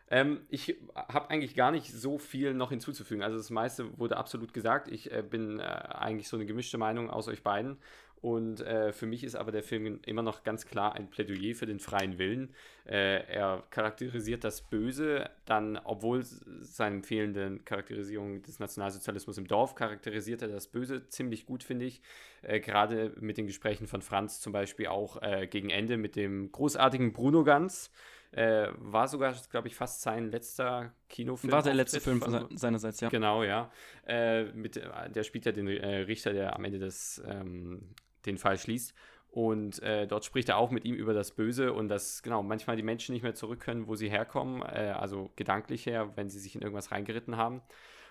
A: ähm, ich habe eigentlich gar nicht so viel noch hinzuzufügen. Also das meiste wurde absolut gesagt. Ich äh, bin äh, eigentlich so eine gemischte Meinung aus euch beiden. Und äh, für mich ist aber der Film immer noch ganz klar ein Plädoyer für den freien Willen. Äh, er charakterisiert das Böse, dann, obwohl seine fehlende Charakterisierung des Nationalsozialismus im Dorf charakterisiert er das Böse ziemlich gut, finde ich. Äh, Gerade mit den Gesprächen von Franz zum Beispiel auch äh, gegen Ende mit dem großartigen Bruno Ganz äh, war sogar, glaube ich, fast sein letzter Kinofilm.
B: War der letzte Film von, seinerseits, ja.
A: Genau, ja. Äh, mit, der spielt ja den äh, Richter, der am Ende des, ähm, den Fall schließt. Und äh, dort spricht er auch mit ihm über das Böse und dass genau manchmal die Menschen nicht mehr zurück können, wo sie herkommen, äh, also gedanklich her, wenn sie sich in irgendwas reingeritten haben.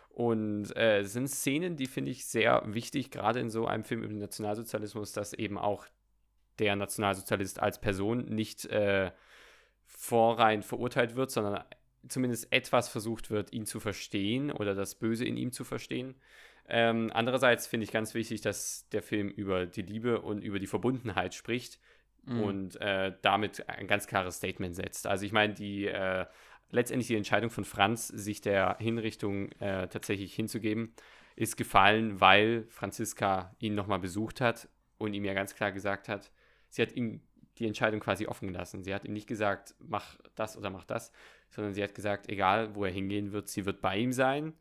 A: Und äh, es sind Szenen, die finde ich sehr wichtig, gerade in so einem Film über den Nationalsozialismus, dass eben auch der Nationalsozialist als Person nicht äh, vorrein verurteilt wird, sondern zumindest etwas versucht wird, ihn zu verstehen oder das Böse in ihm zu verstehen. Ähm, andererseits finde ich ganz wichtig, dass der Film über die Liebe und über die Verbundenheit spricht mhm. und äh, damit ein ganz klares Statement setzt. Also ich meine, die äh, letztendlich die Entscheidung von Franz, sich der Hinrichtung äh, tatsächlich hinzugeben, ist gefallen, weil Franziska ihn nochmal besucht hat und ihm ja ganz klar gesagt hat, sie hat ihm die Entscheidung quasi offen gelassen. Sie hat ihm nicht gesagt, mach das oder mach das, sondern sie hat gesagt, egal wo er hingehen wird, sie wird bei ihm sein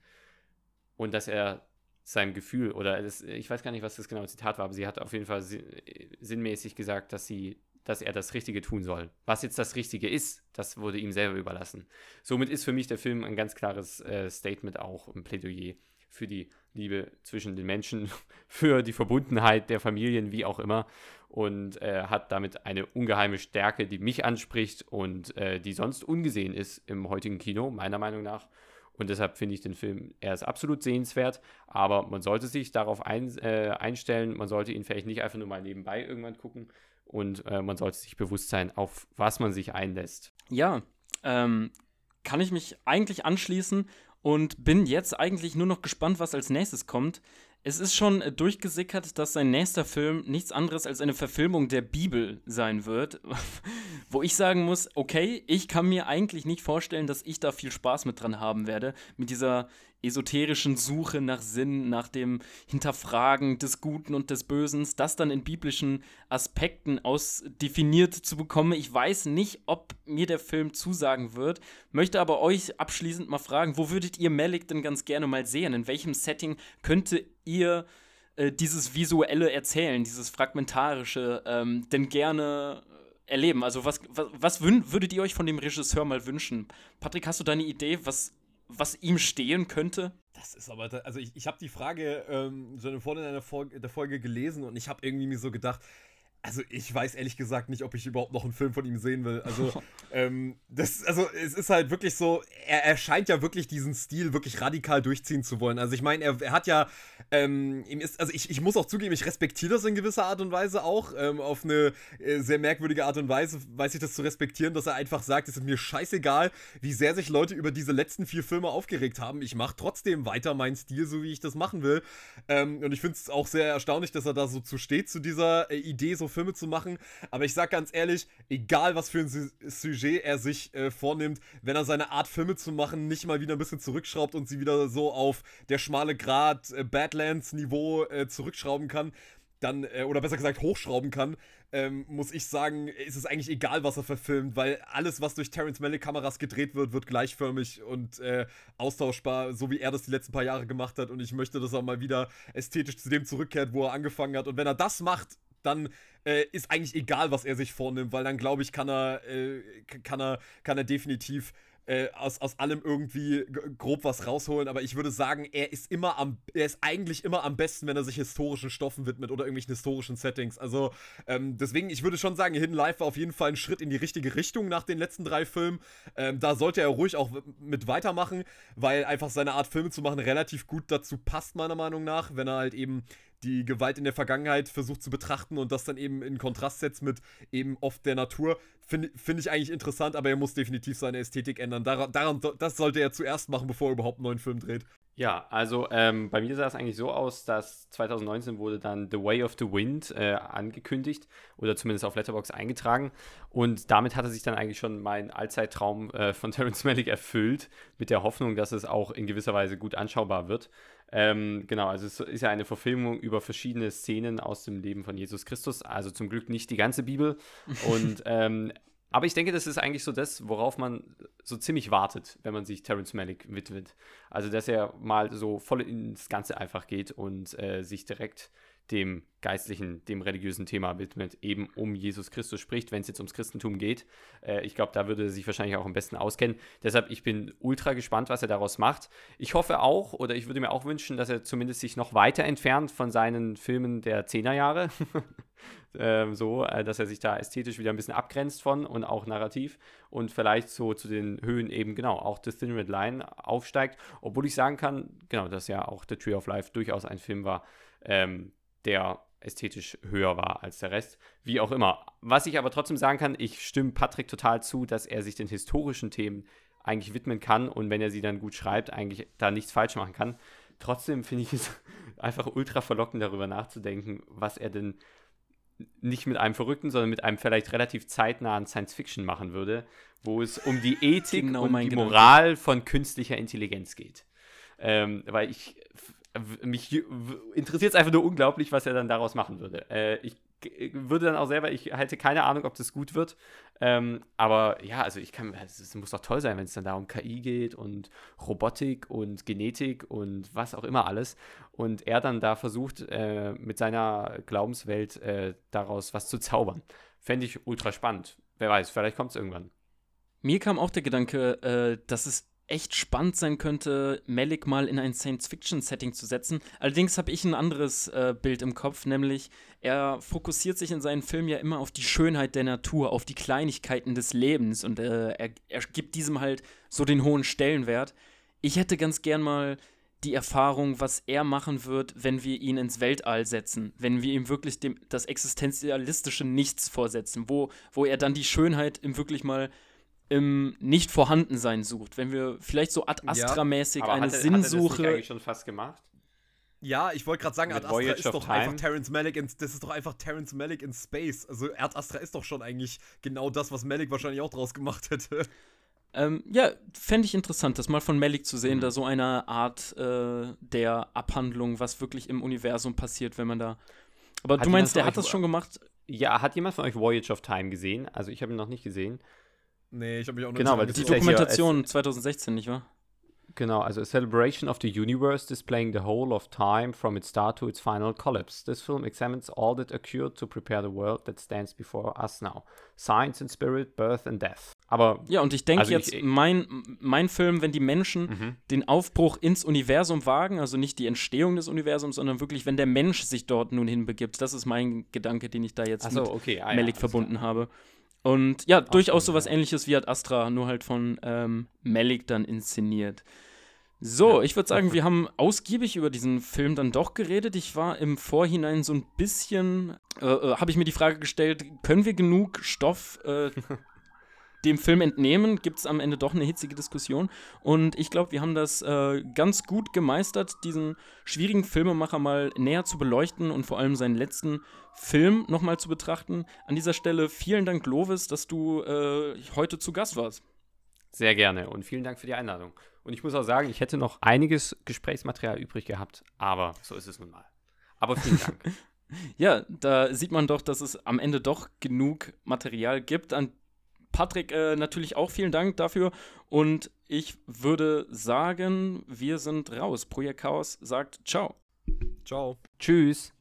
A: und dass er seinem Gefühl oder das, ich weiß gar nicht, was das genaue Zitat war, aber sie hat auf jeden Fall sinnmäßig gesagt, dass sie dass er das Richtige tun soll. Was jetzt das Richtige ist, das wurde ihm selber überlassen. Somit ist für mich der Film ein ganz klares äh, Statement auch, ein Plädoyer für die Liebe zwischen den Menschen, für die Verbundenheit der Familien, wie auch immer. Und äh, hat damit eine ungeheime Stärke, die mich anspricht und äh, die sonst ungesehen ist im heutigen Kino, meiner Meinung nach. Und deshalb finde ich den Film, er ist absolut sehenswert, aber man sollte sich darauf ein, äh, einstellen, man sollte ihn vielleicht nicht einfach nur mal nebenbei irgendwann gucken und äh, man sollte sich bewusst sein, auf was man sich einlässt.
B: Ja, ähm, kann ich mich eigentlich anschließen und bin jetzt eigentlich nur noch gespannt, was als nächstes kommt. Es ist schon äh, durchgesickert, dass sein nächster Film nichts anderes als eine Verfilmung der Bibel sein wird. Wo ich sagen muss, okay, ich kann mir eigentlich nicht vorstellen, dass ich da viel Spaß mit dran haben werde. Mit dieser esoterischen Suche nach Sinn, nach dem Hinterfragen des Guten und des Bösen, das dann in biblischen Aspekten ausdefiniert zu bekommen. Ich weiß nicht, ob mir der Film zusagen wird, möchte aber euch abschließend mal fragen, wo würdet ihr Malik denn ganz gerne mal sehen? In welchem Setting könnte ihr äh, dieses visuelle Erzählen, dieses fragmentarische ähm, denn gerne erleben? Also was, was, was würdet ihr euch von dem Regisseur mal wünschen? Patrick, hast du da eine Idee, was was ihm stehen könnte?
C: Das ist aber, also ich, ich habe die Frage ähm, so vorhin in der Folge, der Folge gelesen und ich habe irgendwie mir so gedacht, also ich weiß ehrlich gesagt nicht, ob ich überhaupt noch einen Film von ihm sehen will. Also, ähm, das, also es ist halt wirklich so, er, er scheint ja wirklich diesen Stil wirklich radikal durchziehen zu wollen. Also ich meine, er, er, hat ja, ähm, ihm ist, also ich, ich muss auch zugeben, ich respektiere das in gewisser Art und Weise auch. Ähm, auf eine äh, sehr merkwürdige Art und Weise weiß ich das zu respektieren, dass er einfach sagt, es ist mir scheißegal, wie sehr sich Leute über diese letzten vier Filme aufgeregt haben. Ich mache trotzdem weiter meinen Stil, so wie ich das machen will. Ähm, und ich finde es auch sehr erstaunlich, dass er da so zu steht, zu dieser äh, Idee, so Filme zu machen. Aber ich sag ganz ehrlich, egal was für ein Su Sujet er sich äh, vornimmt, wenn er seine Art Filme zu machen nicht mal wieder ein bisschen zurückschraubt und sie wieder so auf der schmale Grad äh, Badlands Niveau äh, zurückschrauben kann, dann, äh, oder besser gesagt hochschrauben kann, ähm, muss ich sagen, ist es eigentlich egal, was er verfilmt, weil alles, was durch Terrence Malick Kameras gedreht wird, wird gleichförmig und äh, austauschbar, so wie er das die letzten paar Jahre gemacht hat. Und ich möchte, dass er mal wieder ästhetisch zu dem zurückkehrt, wo er angefangen hat. Und wenn er das macht, dann äh, ist eigentlich egal, was er sich vornimmt, weil dann glaube ich, kann er, äh, kann er, kann er definitiv äh, aus, aus allem irgendwie grob was rausholen, aber ich würde sagen, er ist immer am, er ist eigentlich immer am besten, wenn er sich historischen Stoffen widmet oder irgendwelchen historischen Settings. Also ähm, deswegen, ich würde schon sagen, Hidden Life war auf jeden Fall ein Schritt in die richtige Richtung nach den letzten drei Filmen. Ähm, da sollte er ruhig auch mit weitermachen, weil einfach seine Art Filme zu machen relativ gut dazu passt, meiner Meinung nach, wenn er halt eben die Gewalt in der Vergangenheit versucht zu betrachten und das dann eben in Kontrast setzt mit eben oft der Natur, finde find ich eigentlich interessant, aber er muss definitiv seine Ästhetik ändern. Daran, daran, das sollte er zuerst machen, bevor er überhaupt einen neuen Film dreht.
A: Ja, also ähm, bei mir sah es eigentlich so aus, dass 2019 wurde dann The Way of the Wind äh, angekündigt oder zumindest auf Letterbox eingetragen und damit hatte sich dann eigentlich schon mein Allzeittraum äh, von Terrence Malick erfüllt mit der Hoffnung, dass es auch in gewisser Weise gut anschaubar wird. Ähm, genau, also es ist ja eine Verfilmung über verschiedene Szenen aus dem Leben von Jesus Christus, also zum Glück nicht die ganze Bibel. Und ähm, aber ich denke, das ist eigentlich so das, worauf man so ziemlich wartet, wenn man sich Terence Malick widmet. Also, dass er mal so voll ins Ganze einfach geht und äh, sich direkt dem geistlichen, dem religiösen Thema widmet, eben um Jesus Christus spricht, wenn es jetzt ums Christentum geht. Äh, ich glaube, da würde er sich wahrscheinlich auch am besten auskennen. Deshalb, ich bin ultra gespannt, was er daraus macht. Ich hoffe auch, oder ich würde mir auch wünschen, dass er zumindest sich noch weiter entfernt von seinen Filmen der 10er Jahre. ähm, so, äh, dass er sich da ästhetisch wieder ein bisschen abgrenzt von und auch narrativ und vielleicht so zu den Höhen eben genau auch The Thin Red Line aufsteigt, obwohl ich sagen kann, genau, dass ja auch The Tree of Life durchaus ein Film war, ähm, der ästhetisch höher war als der Rest. Wie auch immer. Was ich aber trotzdem sagen kann, ich stimme Patrick total zu, dass er sich den historischen Themen eigentlich widmen kann und wenn er sie dann gut schreibt, eigentlich da nichts falsch machen kann. Trotzdem finde ich es einfach ultra verlockend, darüber nachzudenken, was er denn nicht mit einem Verrückten, sondern mit einem vielleicht relativ zeitnahen Science-Fiction machen würde, wo es um die Ethik genau und die Gedanke. Moral von künstlicher Intelligenz geht. Ähm, weil ich mich interessiert es einfach nur unglaublich, was er dann daraus machen würde. Äh, ich würde dann auch selber, ich hätte keine Ahnung, ob das gut wird. Ähm, aber ja, also ich kann, es muss doch toll sein, wenn es dann da um KI geht und Robotik und Genetik und was auch immer alles. Und er dann da versucht, äh, mit seiner Glaubenswelt äh, daraus was zu zaubern. Fände ich ultra spannend. Wer weiß, vielleicht kommt es irgendwann.
B: Mir kam auch der Gedanke, äh, dass es echt spannend sein könnte, Malik mal in ein Science-Fiction-Setting zu setzen. Allerdings habe ich ein anderes äh, Bild im Kopf, nämlich er fokussiert sich in seinen Filmen ja immer auf die Schönheit der Natur, auf die Kleinigkeiten des Lebens und äh, er, er gibt diesem halt so den hohen Stellenwert. Ich hätte ganz gern mal die Erfahrung, was er machen wird, wenn wir ihn ins Weltall setzen, wenn wir ihm wirklich dem, das existenzialistische Nichts vorsetzen, wo, wo er dann die Schönheit im wirklich mal im Nicht-Vorhandensein sucht. Wenn wir vielleicht so Ad Astra-mäßig ja, eine hat er, Sinnsuche. Hat er das
A: eigentlich schon fast gemacht?
C: Ja, ich wollte gerade sagen, Ad Astra ist doch Time? einfach Terrence Malick in, das ist doch einfach Terrence Malick in Space. Also Ad Astra ist doch schon eigentlich genau das, was Malick wahrscheinlich auch draus gemacht hätte.
B: Ähm, ja, fände ich interessant, das mal von Malik zu sehen, mhm. da so eine Art äh, der Abhandlung, was wirklich im Universum passiert, wenn man da. Aber hat du meinst, der hat das schon gemacht?
A: Ja, hat jemand von euch Voyage of Time gesehen? Also ich habe ihn noch nicht gesehen.
C: Nee, ich habe mich auch noch
B: Genau, weil die Dokumentation ja 2016, nicht wahr?
A: Genau, also a celebration of the universe displaying the whole of time from its start to its final collapse. This film examines all that occurred to prepare the world that stands before us now. Science and spirit, birth and death. Aber
B: ja, und ich denke also jetzt, ich, mein, mein Film, wenn die Menschen mhm. den Aufbruch ins Universum wagen, also nicht die Entstehung des Universums, sondern wirklich, wenn der Mensch sich dort nun hinbegibt, das ist mein Gedanke, den ich da jetzt so, mit okay. ah, Melik ja, verbunden klar. habe. Und ja, Ach, durchaus sowas ähnliches wie Ad Astra, nur halt von ähm, Malik dann inszeniert. So, ich würde sagen, wir haben ausgiebig über diesen Film dann doch geredet. Ich war im Vorhinein so ein bisschen, äh, äh habe ich mir die Frage gestellt, können wir genug Stoff äh, dem Film entnehmen, gibt es am Ende doch eine hitzige Diskussion. Und ich glaube, wir haben das äh, ganz gut gemeistert, diesen schwierigen Filmemacher mal näher zu beleuchten und vor allem seinen letzten Film nochmal zu betrachten. An dieser Stelle vielen Dank, Lovis, dass du äh, heute zu Gast warst.
A: Sehr gerne und vielen Dank für die Einladung. Und ich muss auch sagen, ich hätte noch einiges Gesprächsmaterial übrig gehabt, aber so ist es nun mal. Aber vielen Dank.
B: ja, da sieht man doch, dass es am Ende doch genug Material gibt, an Patrick, äh, natürlich auch vielen Dank dafür. Und ich würde sagen, wir sind raus. Projekt Chaos sagt Ciao.
C: Ciao.
A: Tschüss.